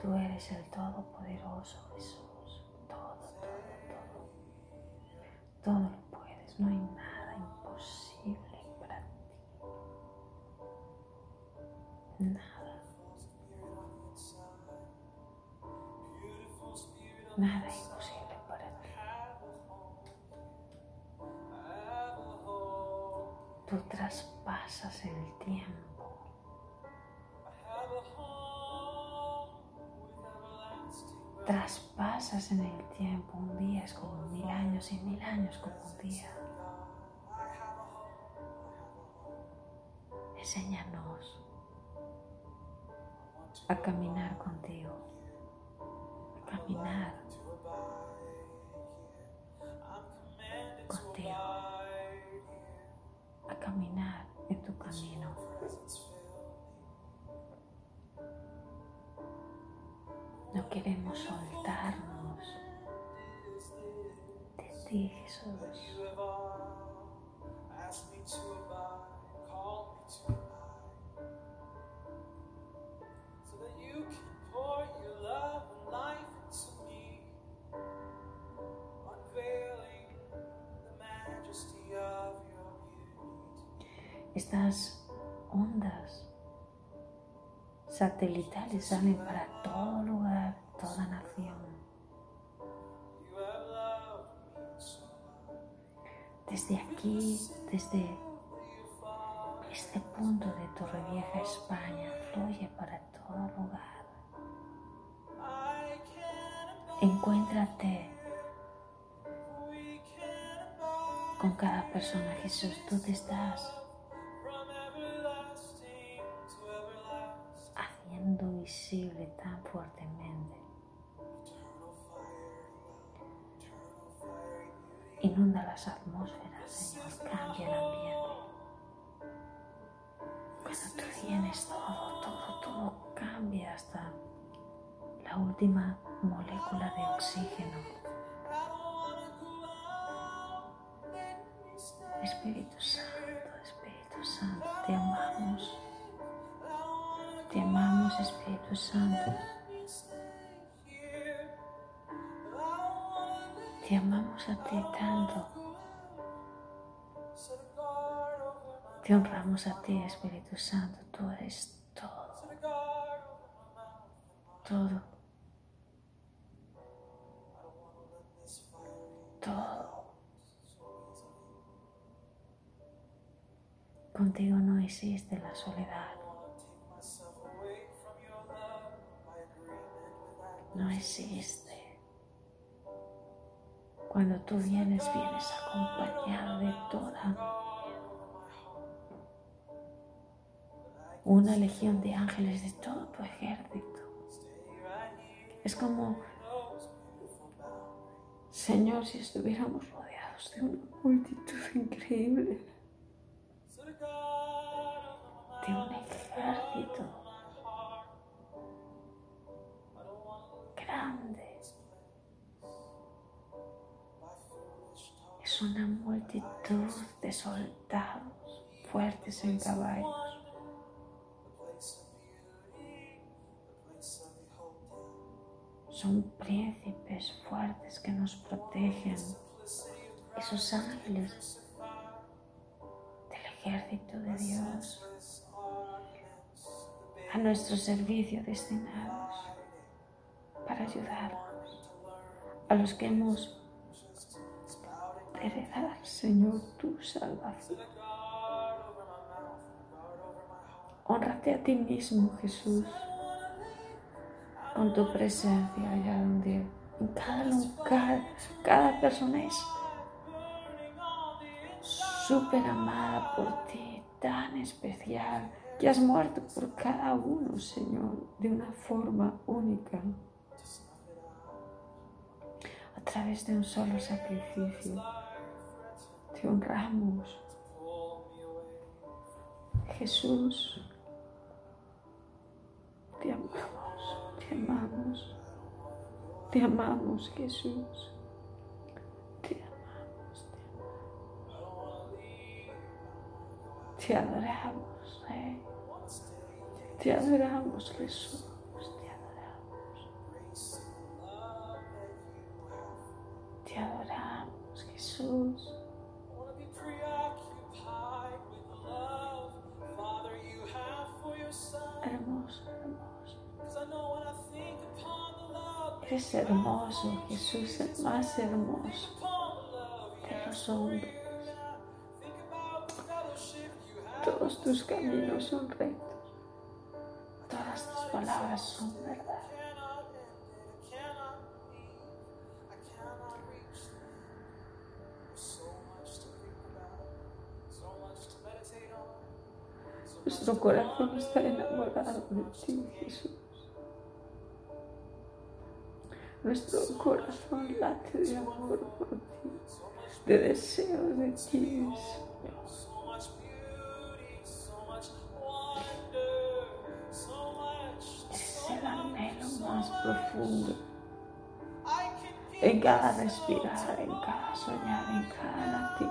Tú eres el Todopoderoso Jesús. Todo, todo, todo. Todo Nada imposible para ti. Tú traspasas el tiempo. Traspasas en el tiempo. Un día es como mil años y mil años como un día. Enséñanos a caminar contigo. A caminar
the majesty of your beauty.
Estas ondas satelitales salen para todo lugar, toda nación. Desde aquí, desde este punto de Torrevieja, España, fluye para todo lugar. Encuéntrate con cada persona, Jesús. Tú te estás visible tan fuertemente. Inunda las atmósferas, Señor. Cambia el ambiente. Cuando tú vienes, todo, todo, todo cambia hasta la última molécula de oxígeno.
Espíritu Santo, Espíritu Santo, te amamos. Espíritu Santo. Te amamos a ti tanto. Te honramos a ti, Espíritu Santo. Tú eres todo. Todo. Todo. Contigo no existe la soledad. No existe. Cuando tú vienes, vienes acompañado de toda una legión de ángeles de todo tu ejército. Es como, Señor, si estuviéramos rodeados de una multitud increíble, de un ejército Una multitud de soldados fuertes en caballos. Son príncipes fuertes que nos protegen. Esos ángeles del ejército de Dios a nuestro servicio destinados para ayudarnos a los que hemos heredar, Señor, tu salvación. Honrate a ti mismo, Jesús, con tu presencia allá donde en cada lugar, cada persona es súper amada por ti, tan especial, que has muerto por cada uno, Señor, de una forma única, a través de un solo sacrificio. Te honramos. Jesús, te amamos, te amamos, te amamos, Jesús. Te amamos, te amamos. Te adoramos, Rey. Te adoramos, Jesús. Te adoramos, Jesús. Eres hermoso, Jesús, el más hermoso de los hombres. Todos tus caminos son rectos. Todas tus palabras son verdad. Nuestro corazón está enamorado de ti, Jesús. Nuestro corazón late de amor por ti, de deseo de ti. Es el anhelo más profundo en cada respirar, en cada soñar, en cada latir.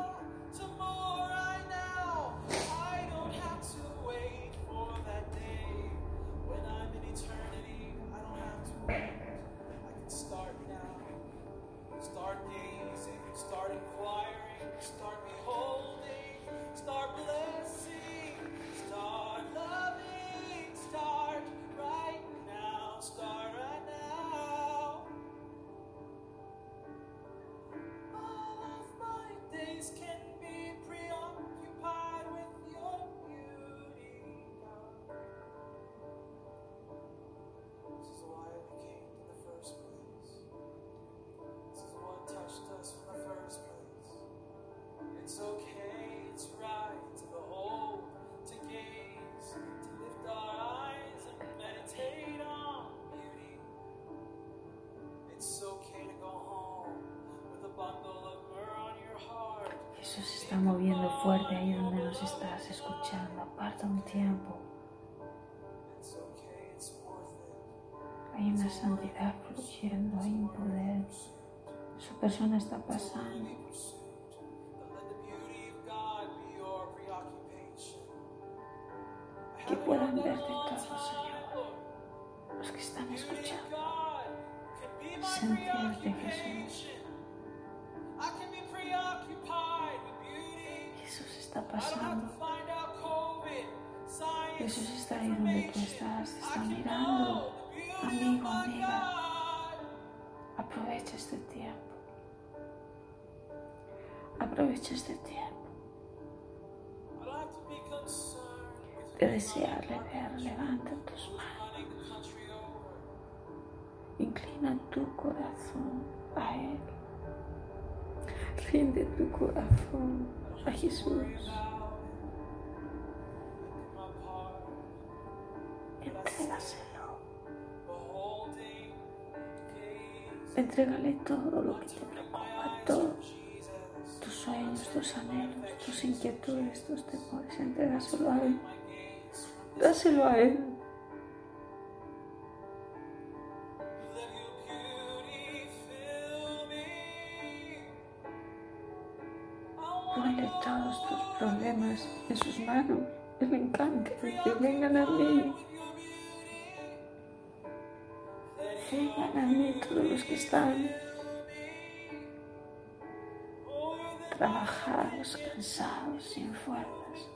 santidad fluyendo, hay un poder. Su persona está pasando.
Que
puedan verte todos, Señor. Los que están escuchando. Sentirte, Jesús. Jesús está pasando. Jesús está ahí donde tú estás, está mirando. Amigo, amiga, aprovecha este tiempo. Aprovecha este tiempo de desearle ver. Levanta tus manos. Inclina tu corazón a Él. Rinde tu corazón a Jesús. Entrégaselo. Entrégale todo lo que te preocupa, todo. Tus sueños, tus anhelos, tus inquietudes, tus temores. Entrégaselo a Él. Dáselo a Él. Ponle todos tus problemas en sus manos. Él encanta decir, vengan a mí. Vengan a mí todos los que están trabajados, cansados, sin fuerzas.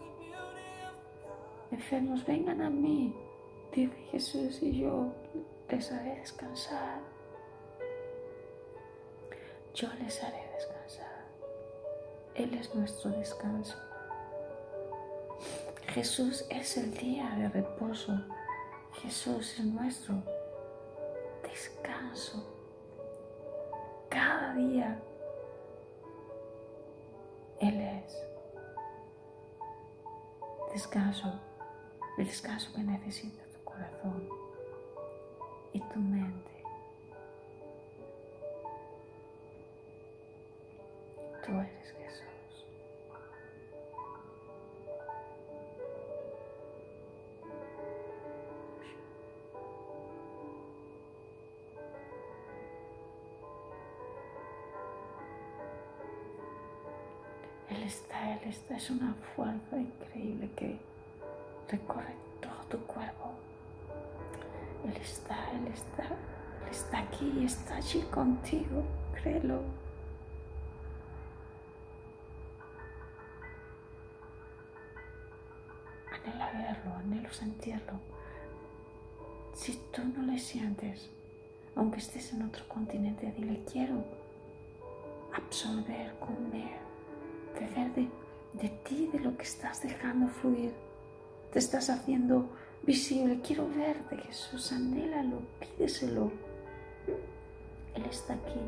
Enfermos, vengan a mí, dice Jesús, y yo les haré descansar. Yo les haré descansar. Él es nuestro descanso. Jesús es el día de reposo. Jesús es nuestro descanso. Cada día Él es descanso, el descanso que necesita tu corazón y tu mente. Tú eres está, es una fuerza increíble que recorre todo tu cuerpo. Él está, Él está, Él está aquí, está allí contigo, créelo. Anhela verlo, anhelo sentirlo. Si tú no le sientes, aunque estés en otro continente, dile quiero absorber, comer, beber de, de ti, de lo que estás dejando fluir. Te estás haciendo visible. Quiero verte, Jesús. Anhélalo, pídeselo. Él está aquí.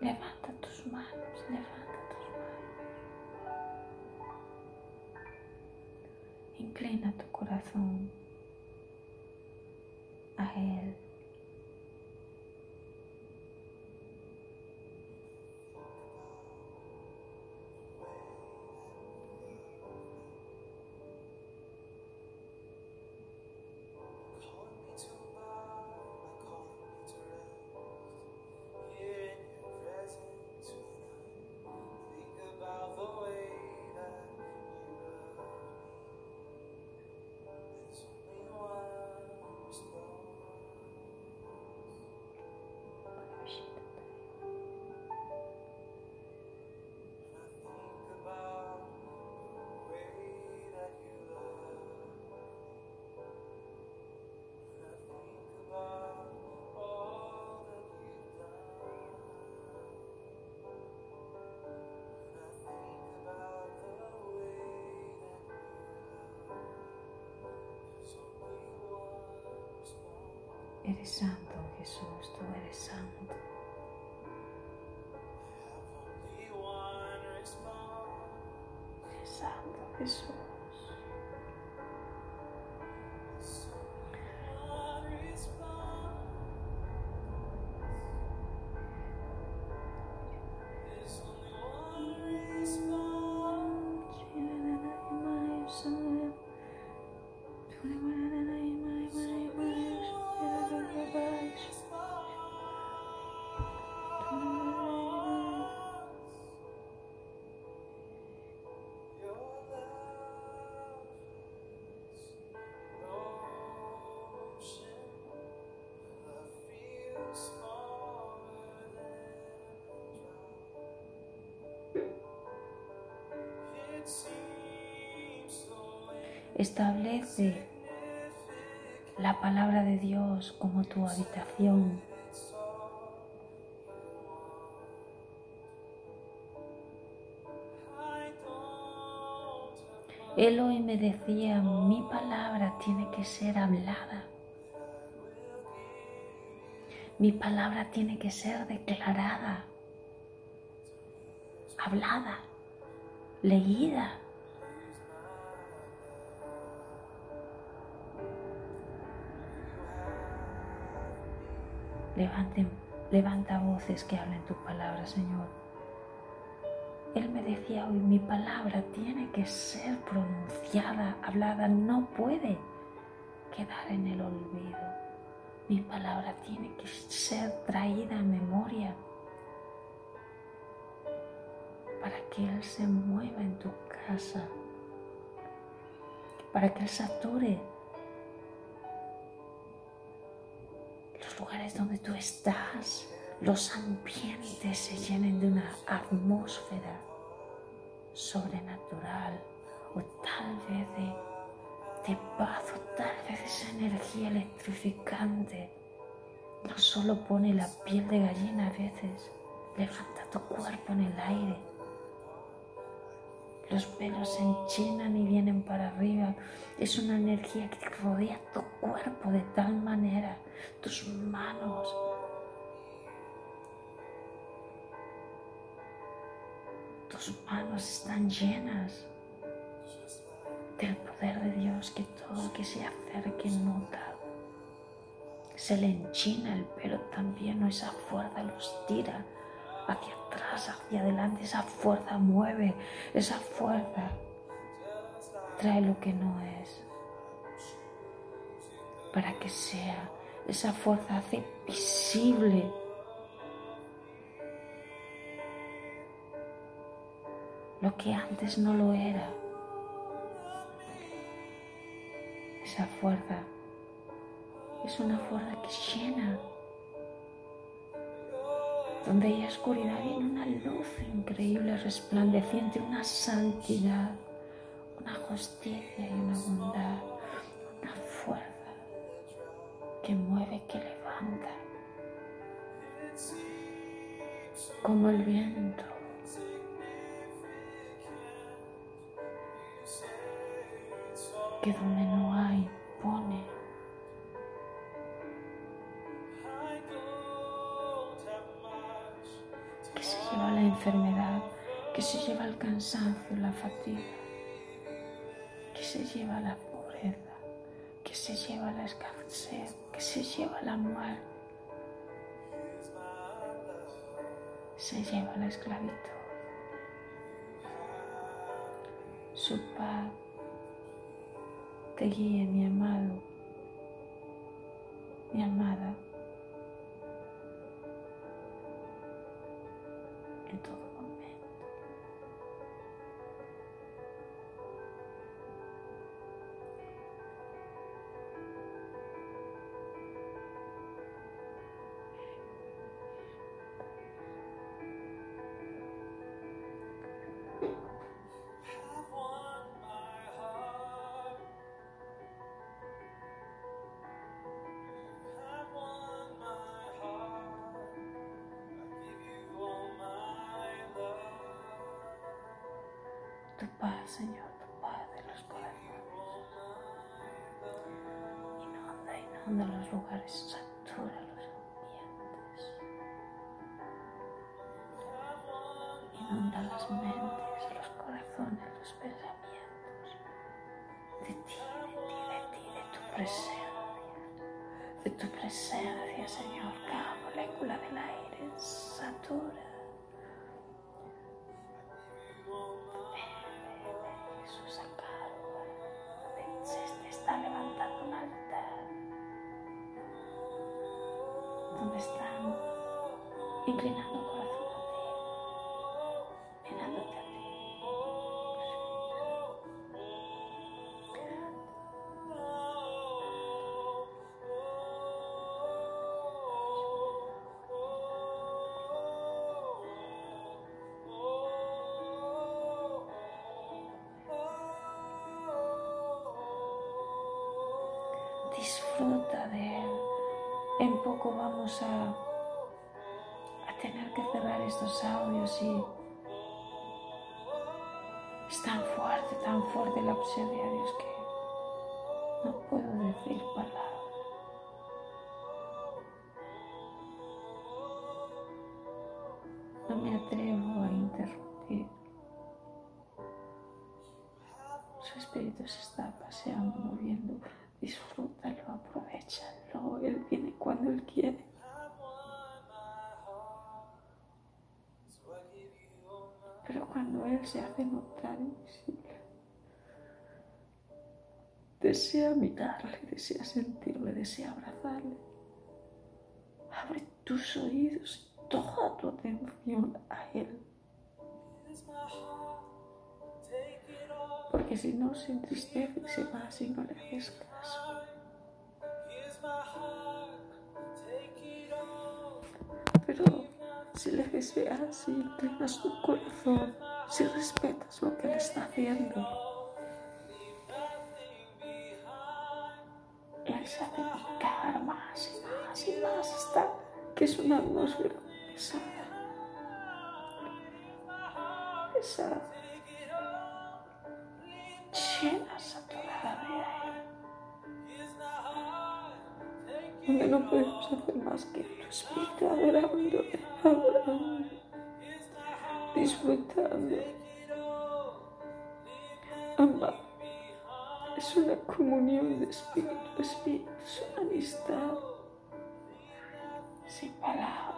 Levanta tus manos, levanta tus manos. Inclina tu corazón a Él. Eres santo, Jesús, tú eres santo. Santo, Jesús. Establece la palabra de Dios como tu habitación. Él hoy me decía, mi palabra tiene que ser hablada. Mi palabra tiene que ser declarada, hablada, leída. Levanta voces que hablen tu palabra, Señor. Él me decía hoy, mi palabra tiene que ser pronunciada, hablada, no puede quedar en el olvido. Mi palabra tiene que ser traída a memoria para que Él se mueva en tu casa, para que Él sature lugares donde tú estás, los ambientes se llenen de una atmósfera sobrenatural o tal vez de de paz o tal vez esa energía electrificante no solo pone la piel de gallina a veces, levanta tu cuerpo en el aire. Los pelos se enchinan y vienen para arriba. Es una energía que rodea tu cuerpo de tal manera, tus manos. Tus manos están llenas del poder de Dios que todo que se acerque nota. Se le enchina el pelo también, o esa fuerza los tira hacia atrás, hacia adelante, esa fuerza mueve, esa fuerza trae lo que no es. Para que sea, esa fuerza hace visible lo que antes no lo era. Esa fuerza es una fuerza que llena. Donde hay oscuridad viene una luz increíble, resplandeciente, una santidad, una justicia y una bondad, una fuerza que mueve, que levanta, como el viento. que lleva la muerte, se lleva la esclavitud. Su paz te guíe, mi amado, mi amada, Inunda, los lugares, satura los ambientes. Inunda las mentes, los corazones, los pensamientos. De ti, de ti, de ti, de tu presencia. De tu presencia, Señor, cada molécula del aire satura.
Notar invisible, desea mirarle, desea sentirle, desea abrazarle. Abre tus oídos y toda tu atención a Él. Porque si no se entristece y se va si no le haces caso. Pero si le deseas, si entregas tu corazón, si respetas lo que Él está haciendo, Él se hace picar más y más y más hasta que es una atmósfera pesada. Pesada. Llenas a toda la vida donde no podemos hacer más que tu espíritu adorando, adorando, disfrutando, amar. Es una comunión de espíritu, espíritu, es una amistad sin palabras.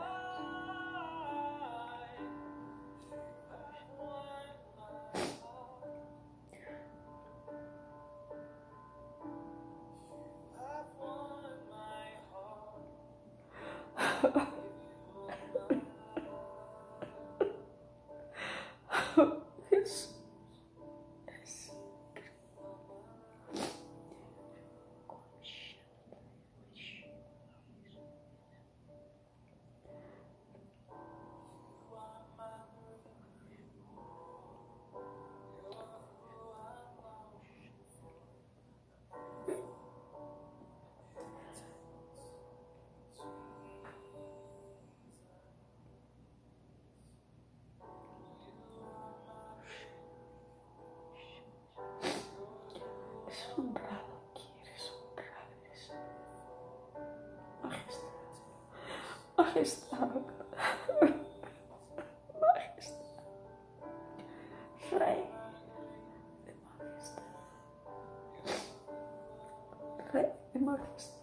Rey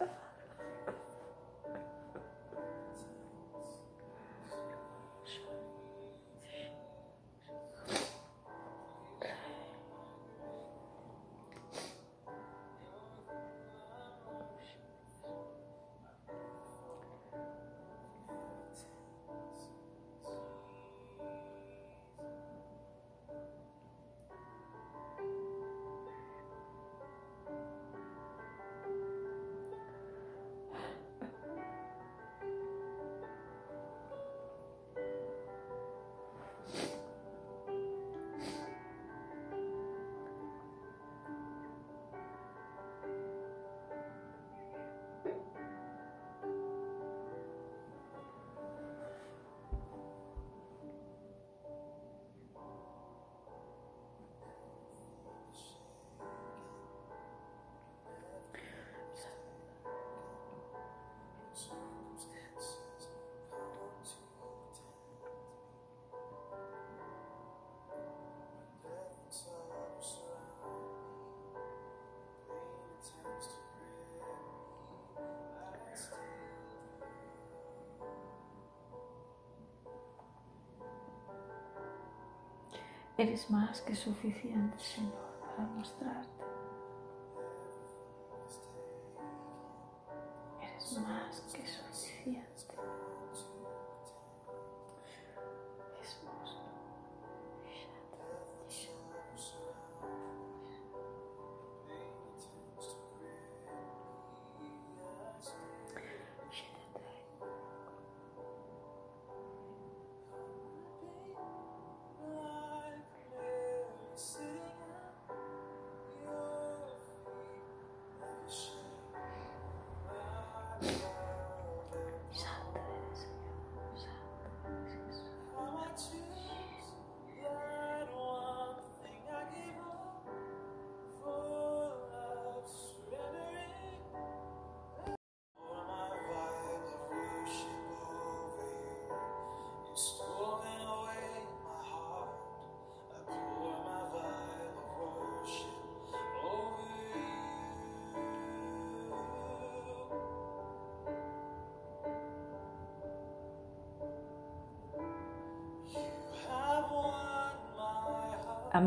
Eres más que suficiente, Señor, para mostrarte.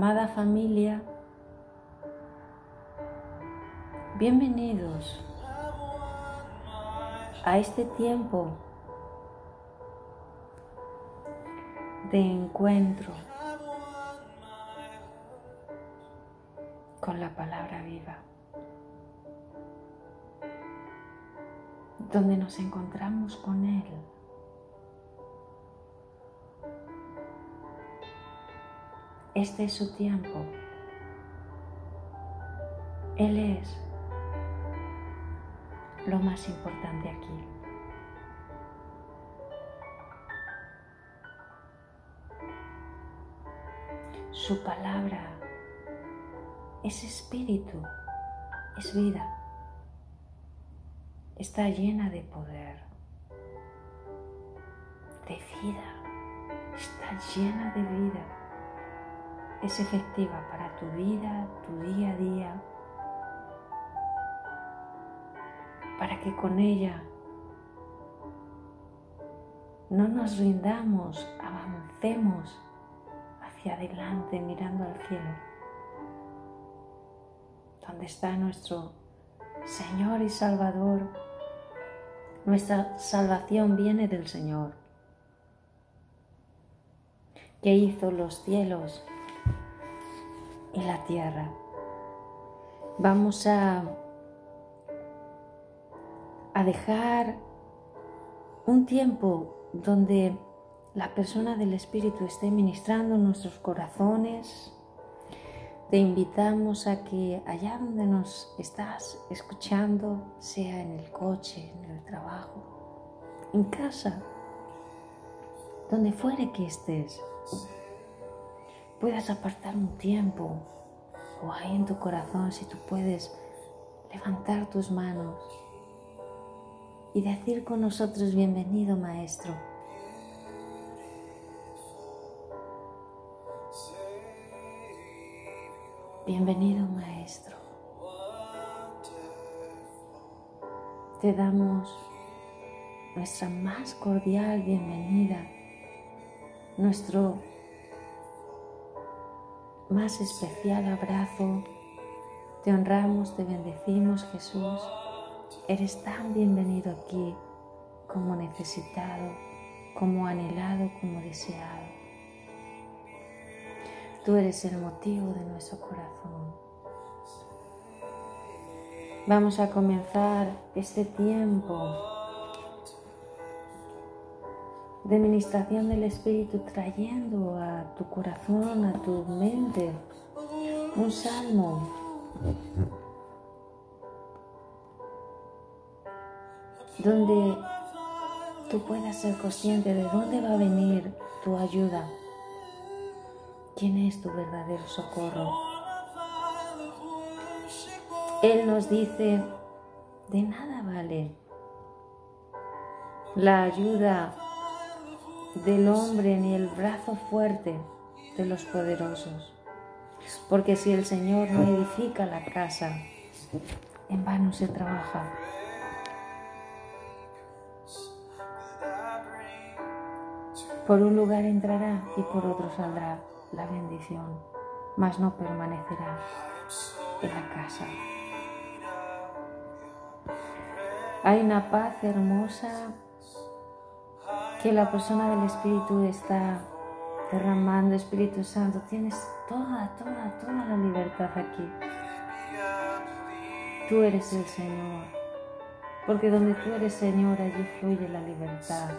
Amada familia, bienvenidos a este tiempo de encuentro con la palabra viva, donde nos encontramos con Él. Este es su tiempo. Él es lo más importante aquí. Su palabra es espíritu, es vida. Está llena de poder, de vida. Está llena de vida. Es efectiva para tu vida, tu día a día, para que con ella no nos rindamos, avancemos hacia adelante mirando al cielo, donde está nuestro Señor y Salvador. Nuestra salvación viene del Señor, que hizo los cielos y la tierra. Vamos a a dejar un tiempo donde la persona del Espíritu esté ministrando en nuestros corazones. Te invitamos a que allá donde nos estás escuchando, sea en el coche, en el trabajo, en casa, donde fuere que estés, puedas apartar un tiempo o ahí en tu corazón si tú puedes levantar tus manos y decir con nosotros bienvenido Maestro. Bienvenido Maestro. Te damos nuestra más cordial bienvenida, nuestro más especial abrazo. Te honramos, te bendecimos Jesús. Eres tan bienvenido aquí como necesitado, como anhelado, como deseado. Tú eres el motivo de nuestro corazón. Vamos a comenzar este tiempo de ministración del Espíritu trayendo a tu corazón, a tu mente, un salmo donde tú puedas ser consciente de dónde va a venir tu ayuda, quién es tu verdadero socorro. Él nos dice, de nada vale la ayuda del hombre ni el brazo fuerte de los poderosos, porque si el Señor no edifica la casa, en vano se trabaja. Por un lugar entrará y por otro saldrá la bendición, mas no permanecerá en la casa. Hay una paz hermosa que la persona del Espíritu está derramando, Espíritu Santo. Tienes toda, toda, toda la libertad aquí. Tú eres el Señor, porque donde tú eres Señor, allí fluye la libertad.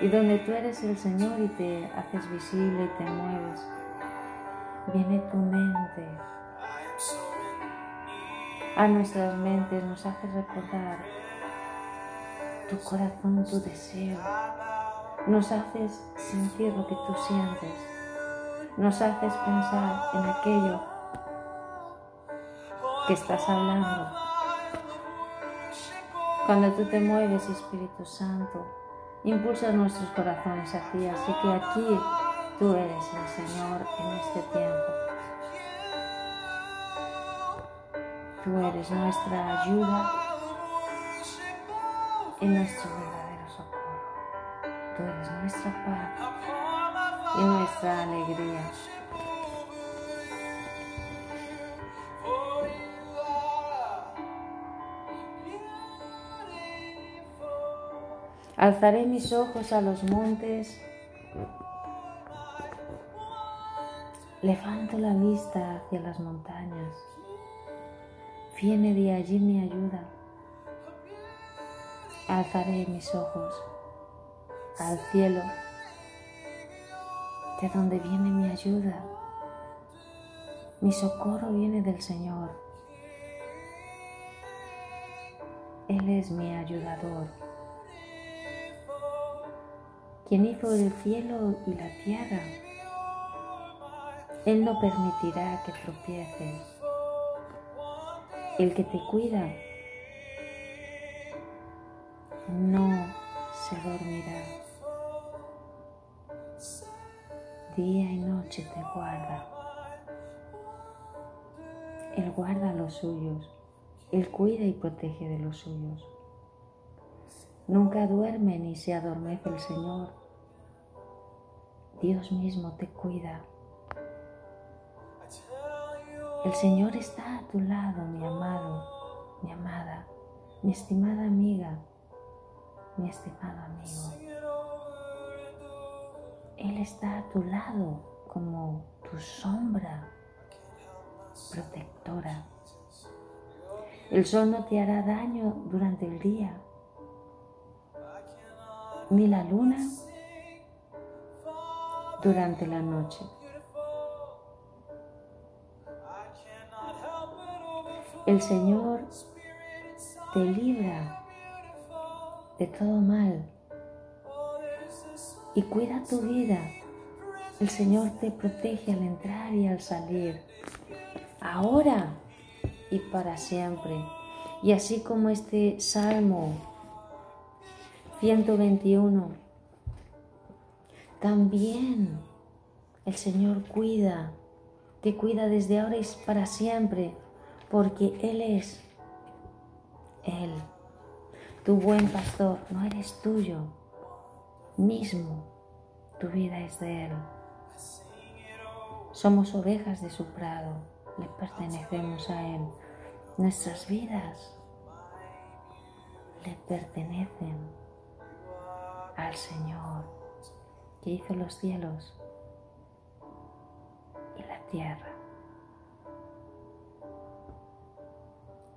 Y donde tú eres el Señor y te haces visible y te mueves, viene tu mente. A nuestras mentes nos hace recordar tu corazón, tu deseo. Nos haces sentir lo que tú sientes. Nos haces pensar en aquello que estás hablando. Cuando tú te mueves, Espíritu Santo, impulsa nuestros corazones hacia Así que aquí tú eres el Señor en este tiempo. Tú eres nuestra ayuda y nuestro verdadero socorro. Tú eres nuestra paz y nuestra alegría. Alzaré mis ojos a los montes. Levanto la vista hacia las montañas. Viene de allí mi ayuda. Alzaré mis ojos al cielo, de donde viene mi ayuda. Mi socorro viene del Señor. Él es mi ayudador. Quien hizo el cielo y la tierra. Él no permitirá que tropieces. El que te cuida no se dormirá. Día y noche te guarda. Él guarda los suyos. Él cuida y protege de los suyos. Nunca duerme ni se adormece el Señor. Dios mismo te cuida. El Señor está a tu lado, mi amado, mi amada, mi estimada amiga, mi estimado amigo. Él está a tu lado como tu sombra protectora. El sol no te hará daño durante el día, ni la luna durante la noche. El Señor te libra de todo mal y cuida tu vida. El Señor te protege al entrar y al salir, ahora y para siempre. Y así como este Salmo 121, también el Señor cuida, te cuida desde ahora y para siempre, porque Él es Él. Tu buen pastor no eres tuyo mismo, tu vida es de Él. Somos ovejas de su prado, le pertenecemos a Él. Nuestras vidas le pertenecen al Señor que hizo los cielos y la tierra.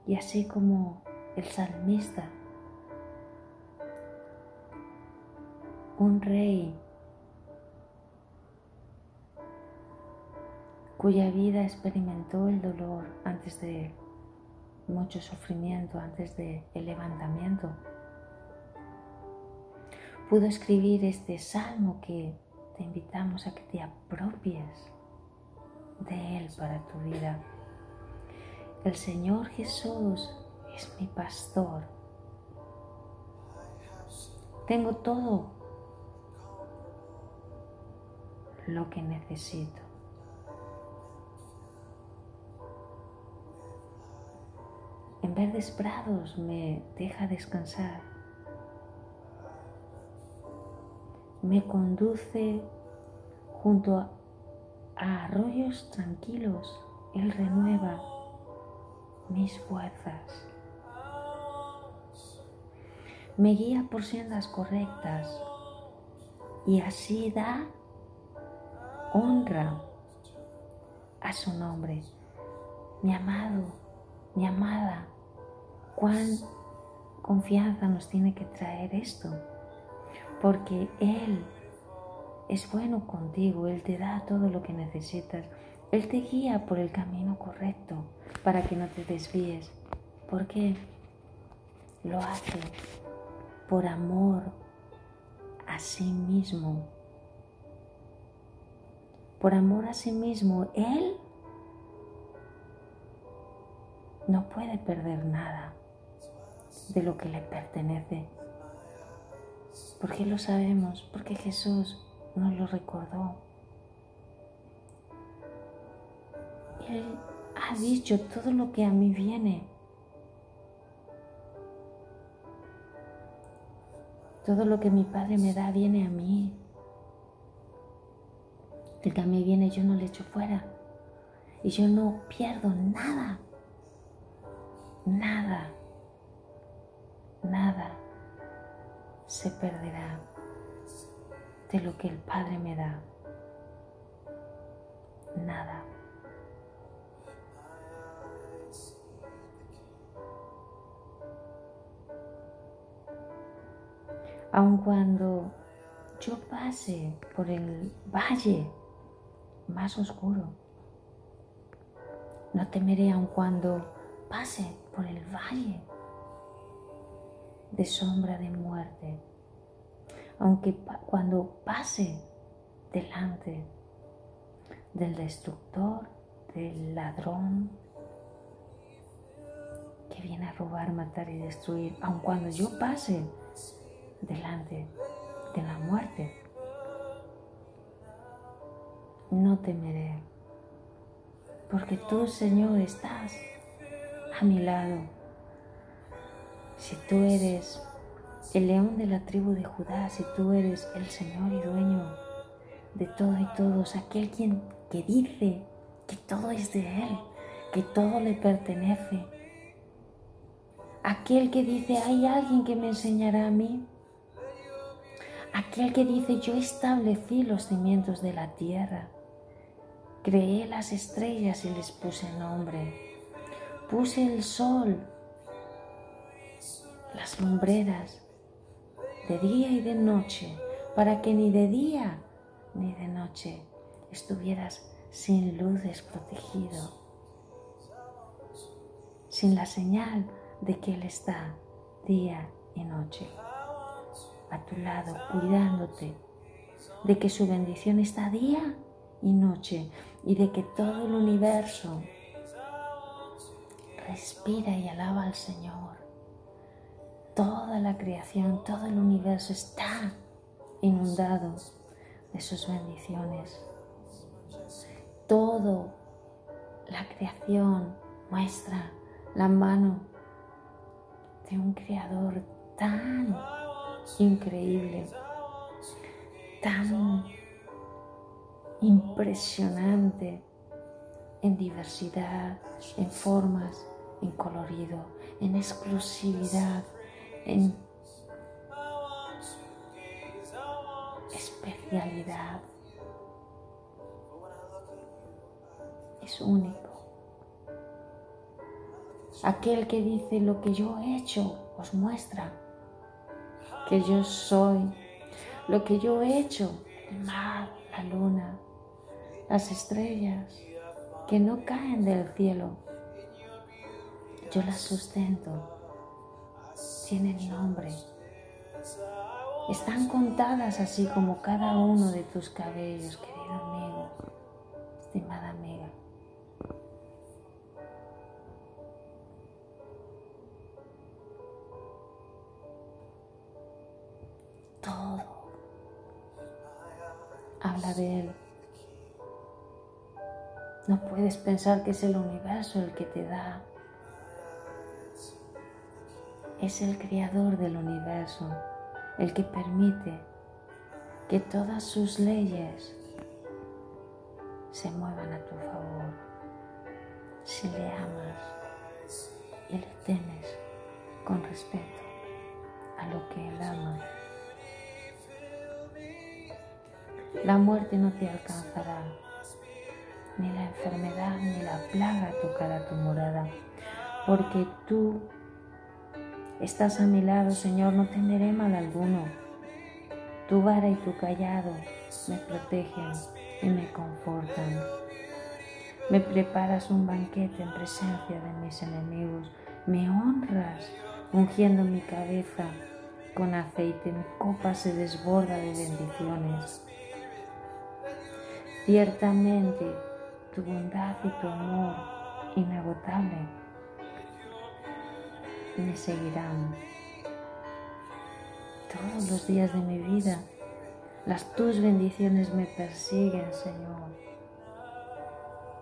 Y así como el salmista, un rey cuya vida experimentó el dolor antes de mucho sufrimiento, antes del el levantamiento, pudo escribir este salmo que te invitamos a que te apropies de él para tu vida. El Señor Jesús es mi pastor. Tengo todo lo que necesito. En verdes prados me deja descansar. Me conduce junto a, arroyos tranquilos. Él renueva mis fuerzas. Me guía por sendas correctas y así da honra a su nombre. Mi amado, mi amada, cuán confianza nos tiene que traer esto, porque Él es bueno contigo, Él te da todo lo que necesitas, Él te guía por el camino correcto para que no te desvíes, porque lo hace por amor a sí mismo. Por amor a sí mismo, Él no puede perder nada de lo que le pertenece. ¿Por qué lo sabemos? Porque Jesús nos lo recordó. Él ha dicho todo lo que a mí viene. Todo lo que mi Padre me da viene a mí. A mí viene yo no le echo fuera. Y yo no pierdo nada. Nada. Nada. se perderá de lo que el Padre me da. Nada. Aun cuando yo pase por el valle más oscuro, no temeré aun cuando pase por el valle de sombra de muerte, aunque cuando pase delante del destructor, del ladrón que viene a robar, matar y destruir, aun cuando yo pase delante de la muerte, no temeré, porque tú, Señor, estás a mi lado. Si tú eres el león de la tribu de Judá, si tú eres el Señor y dueño de todo y todos, aquel quien que dice que todo es de Él, que todo le pertenece, aquel que dice hay alguien que me enseñará a mí, aquel que dice yo establecí los cimientos de la tierra, creé las estrellas y les puse nombre, puse el sol, las lumbreras, de día y de noche, para que ni de día ni de noche estuvieras sin luz desprotegido, sin la señal de que Él está día y noche a tu lado, cuidándote, de que su bendición está día y noche y de que todo el universo respira y alaba al Señor. Toda la creación, todo el universo está inundado de sus bendiciones. Todo la creación muestra la mano de un creador tan increíble, tan impresionante en diversidad, en formas, en colorido, en exclusividad, en especialidad. Es único. Aquel que dice lo que yo he hecho os muestra que yo soy lo que yo he hecho, el mar, la luna, las estrellas que no caen del cielo. Yo las sustento, tienen nombre, están contadas así como cada uno de tus cabellos, querido amigo, estimada amiga. Todo habla de Él. No puedes pensar que es el universo el que te da. Es el creador del universo el que permite que todas sus leyes se muevan a tu favor. Si le amas y le temes con respeto a lo que Él ama. La muerte no te alcanzará, ni la enfermedad ni la plaga tocará tu morada, porque tú estás a mi lado, Señor, no temeré mal alguno. Tu vara y tu callado me protegen y me confortan. Me preparas un banquete en presencia de mis enemigos, me honras ungiendo mi cabeza con aceite, mi copa se desborda de bendiciones. Ciertamente tu bondad y tu amor inagotable me seguirán todos los días de mi vida. Las tus bendiciones me persiguen, Señor.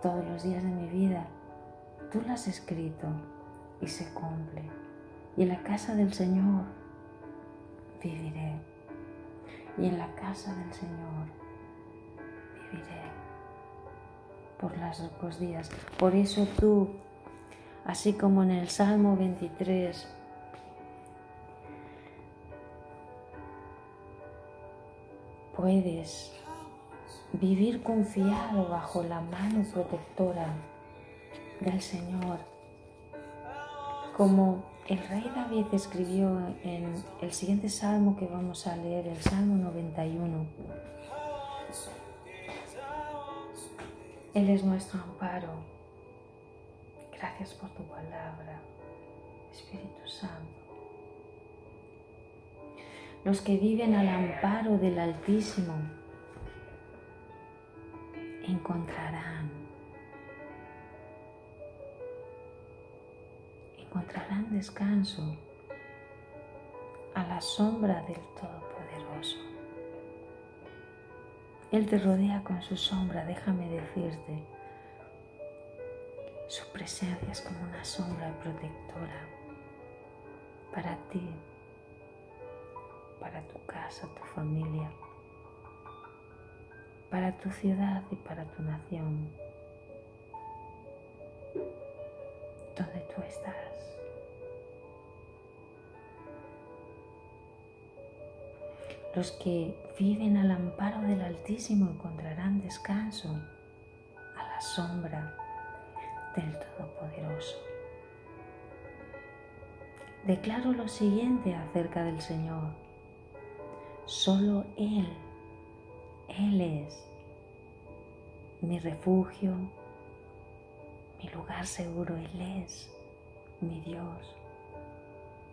Todos los días de mi vida tú las has escrito y se cumple. Y en la casa del Señor viviré. Y en la casa del Señor viviré por largos días. Por eso tú, así como en el Salmo 23, puedes vivir confiado bajo la mano protectora del Señor. Como el rey David escribió en el siguiente salmo que vamos a leer, el Salmo 91. Él es nuestro amparo. Gracias por tu palabra, Espíritu Santo. Los que viven al amparo del Altísimo encontrarán, encontrarán descanso a la sombra del Todopoderoso. Él te rodea con su sombra, déjame decirte. Su presencia es como una sombra protectora para ti, para tu casa, tu familia, para tu ciudad y para tu nación, donde tú estás. Los que viven al amparo del Altísimo encontrarán descanso a la sombra del Todopoderoso. Declaro lo siguiente acerca del Señor. Solo Él, Él es mi refugio, mi lugar seguro, Él es mi Dios.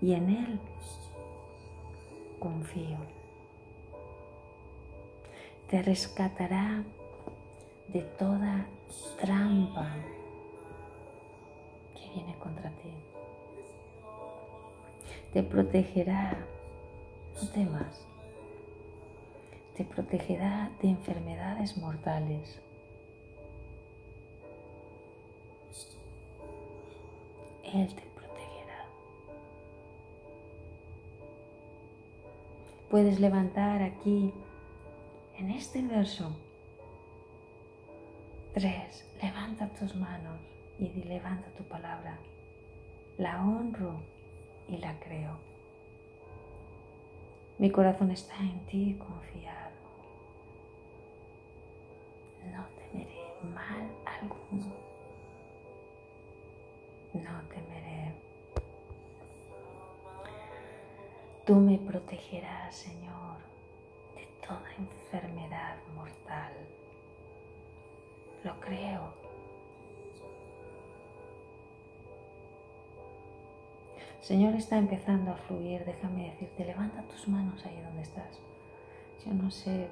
Y en Él confío te rescatará de toda trampa que viene contra ti. Te protegerá, no temas, te protegerá de enfermedades mortales. Él te protegerá. Puedes levantar aquí en este verso 3, levanta tus manos y levanta tu palabra. La honro y la creo. Mi corazón está en ti confiado. No temeré mal alguno. No temeré. Tú me protegerás, Señor, toda enfermedad mortal. Lo creo. Señor está empezando a fluir, déjame decirte, levanta tus manos ahí donde estás. Yo no sé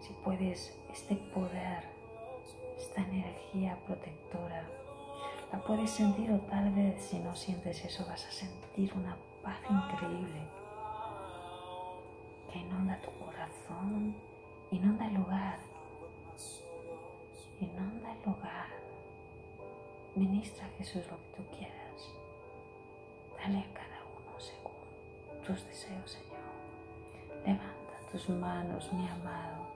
si puedes este poder, esta energía protectora, la puedes sentir o tal vez si no sientes eso vas a sentir una paz increíble que inunda tu corazón, inunda el lugar, inunda el lugar. Ministra a Jesús lo que tú quieras. Dale a cada uno según tus deseos, Señor. Levanta tus manos, mi amado.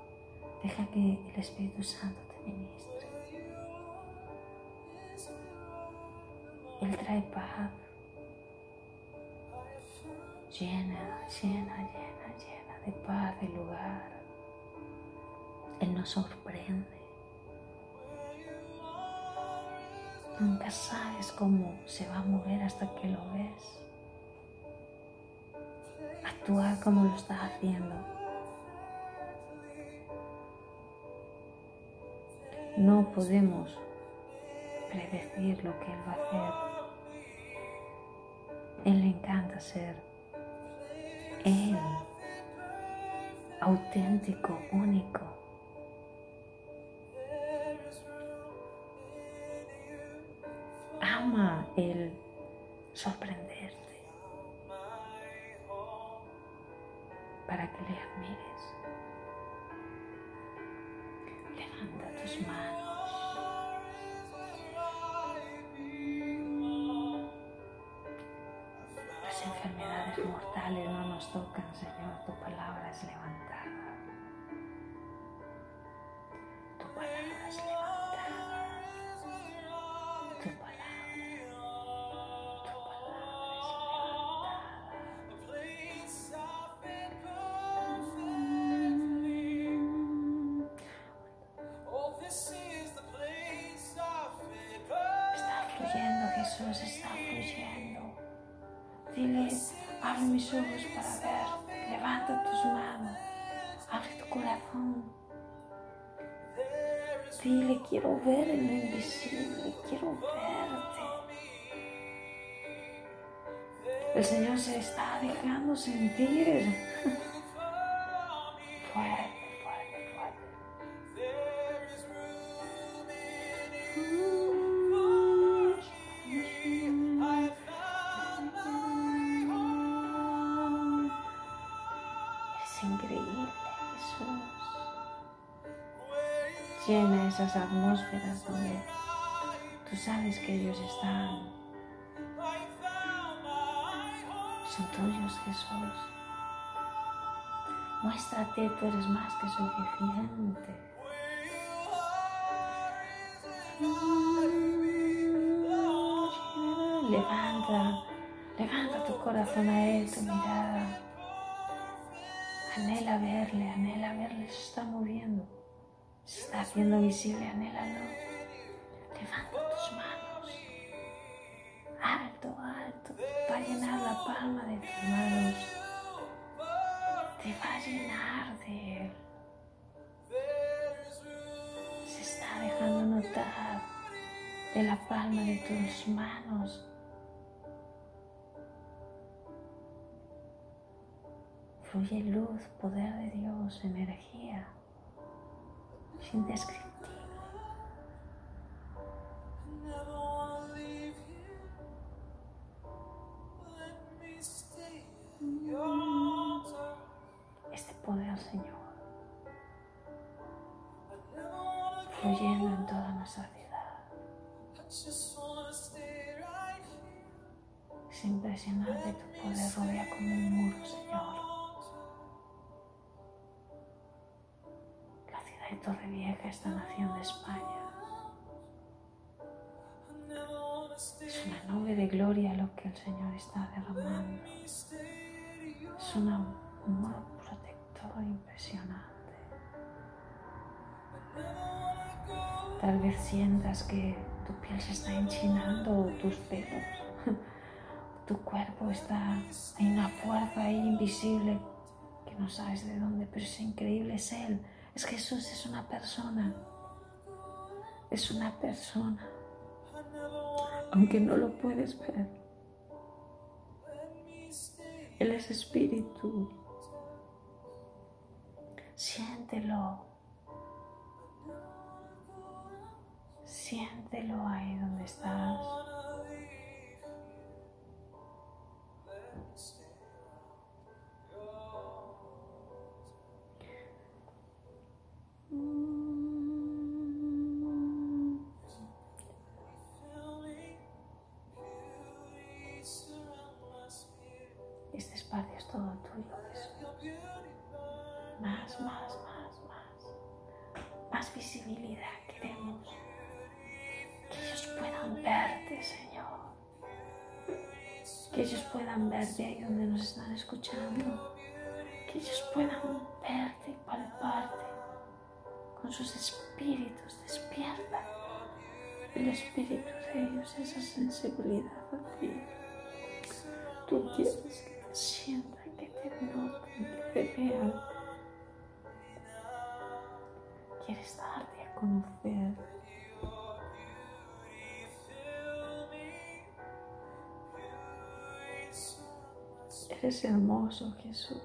Deja que el Espíritu Santo te ministre. Él trae paz. Llena, llena, llena, de paz el lugar. Él nos sorprende. Nunca sabes cómo se va a mover hasta que lo ves. Actúa como lo está haciendo. No podemos predecir lo que Él va a hacer. Él le encanta ser Él, auténtico, único. Ama el sorprenderte ver en lo invisible. Quiero verte. El Señor se está dejando sentir. Esas atmósferas donde tú sabes que ellos están. Son tuyos, Jesús. Muéstrate, tú eres más que suficiente. Levanta, levanta tu corazón a Él, tu mirada. Anhela verle, anhela verle, se está moviendo, se está haciendo visible, anhélalo. Levanta tus manos, alto, alto, va a llenar la palma de tus manos, te va a llenar de Él. Se está dejando notar de la palma de tus manos. Fluye luz, poder de Dios, energía.
Your arms.
Este poder, Señor, fluyendo en toda nuestra ciudad. Es impresionante tu poder rodea como un muro, Señor. De Torrevieja, esta nación de España, es una nube de gloria lo que el Señor está derramando. Es un protector impresionante. Tal vez sientas que tu piel se está enchinando o tus pelos. Tu cuerpo está, hay una fuerza ahí invisible que no sabes de dónde, pero es increíble, es Él. Es Jesús, es una persona. Es una persona. Aunque no lo puedes ver. Él es espíritu. Siéntelo. Siéntelo ahí donde estás. Puedan verte ahí donde nos están escuchando. Que ellos puedan verte y palparte con sus espíritus. Despierta el espíritu de ellos, esa sensibilidad a ti. Tú quieres que te sientan, que te noten, que te vean. Quieres darte a conocer. Eres hermoso, Jesús.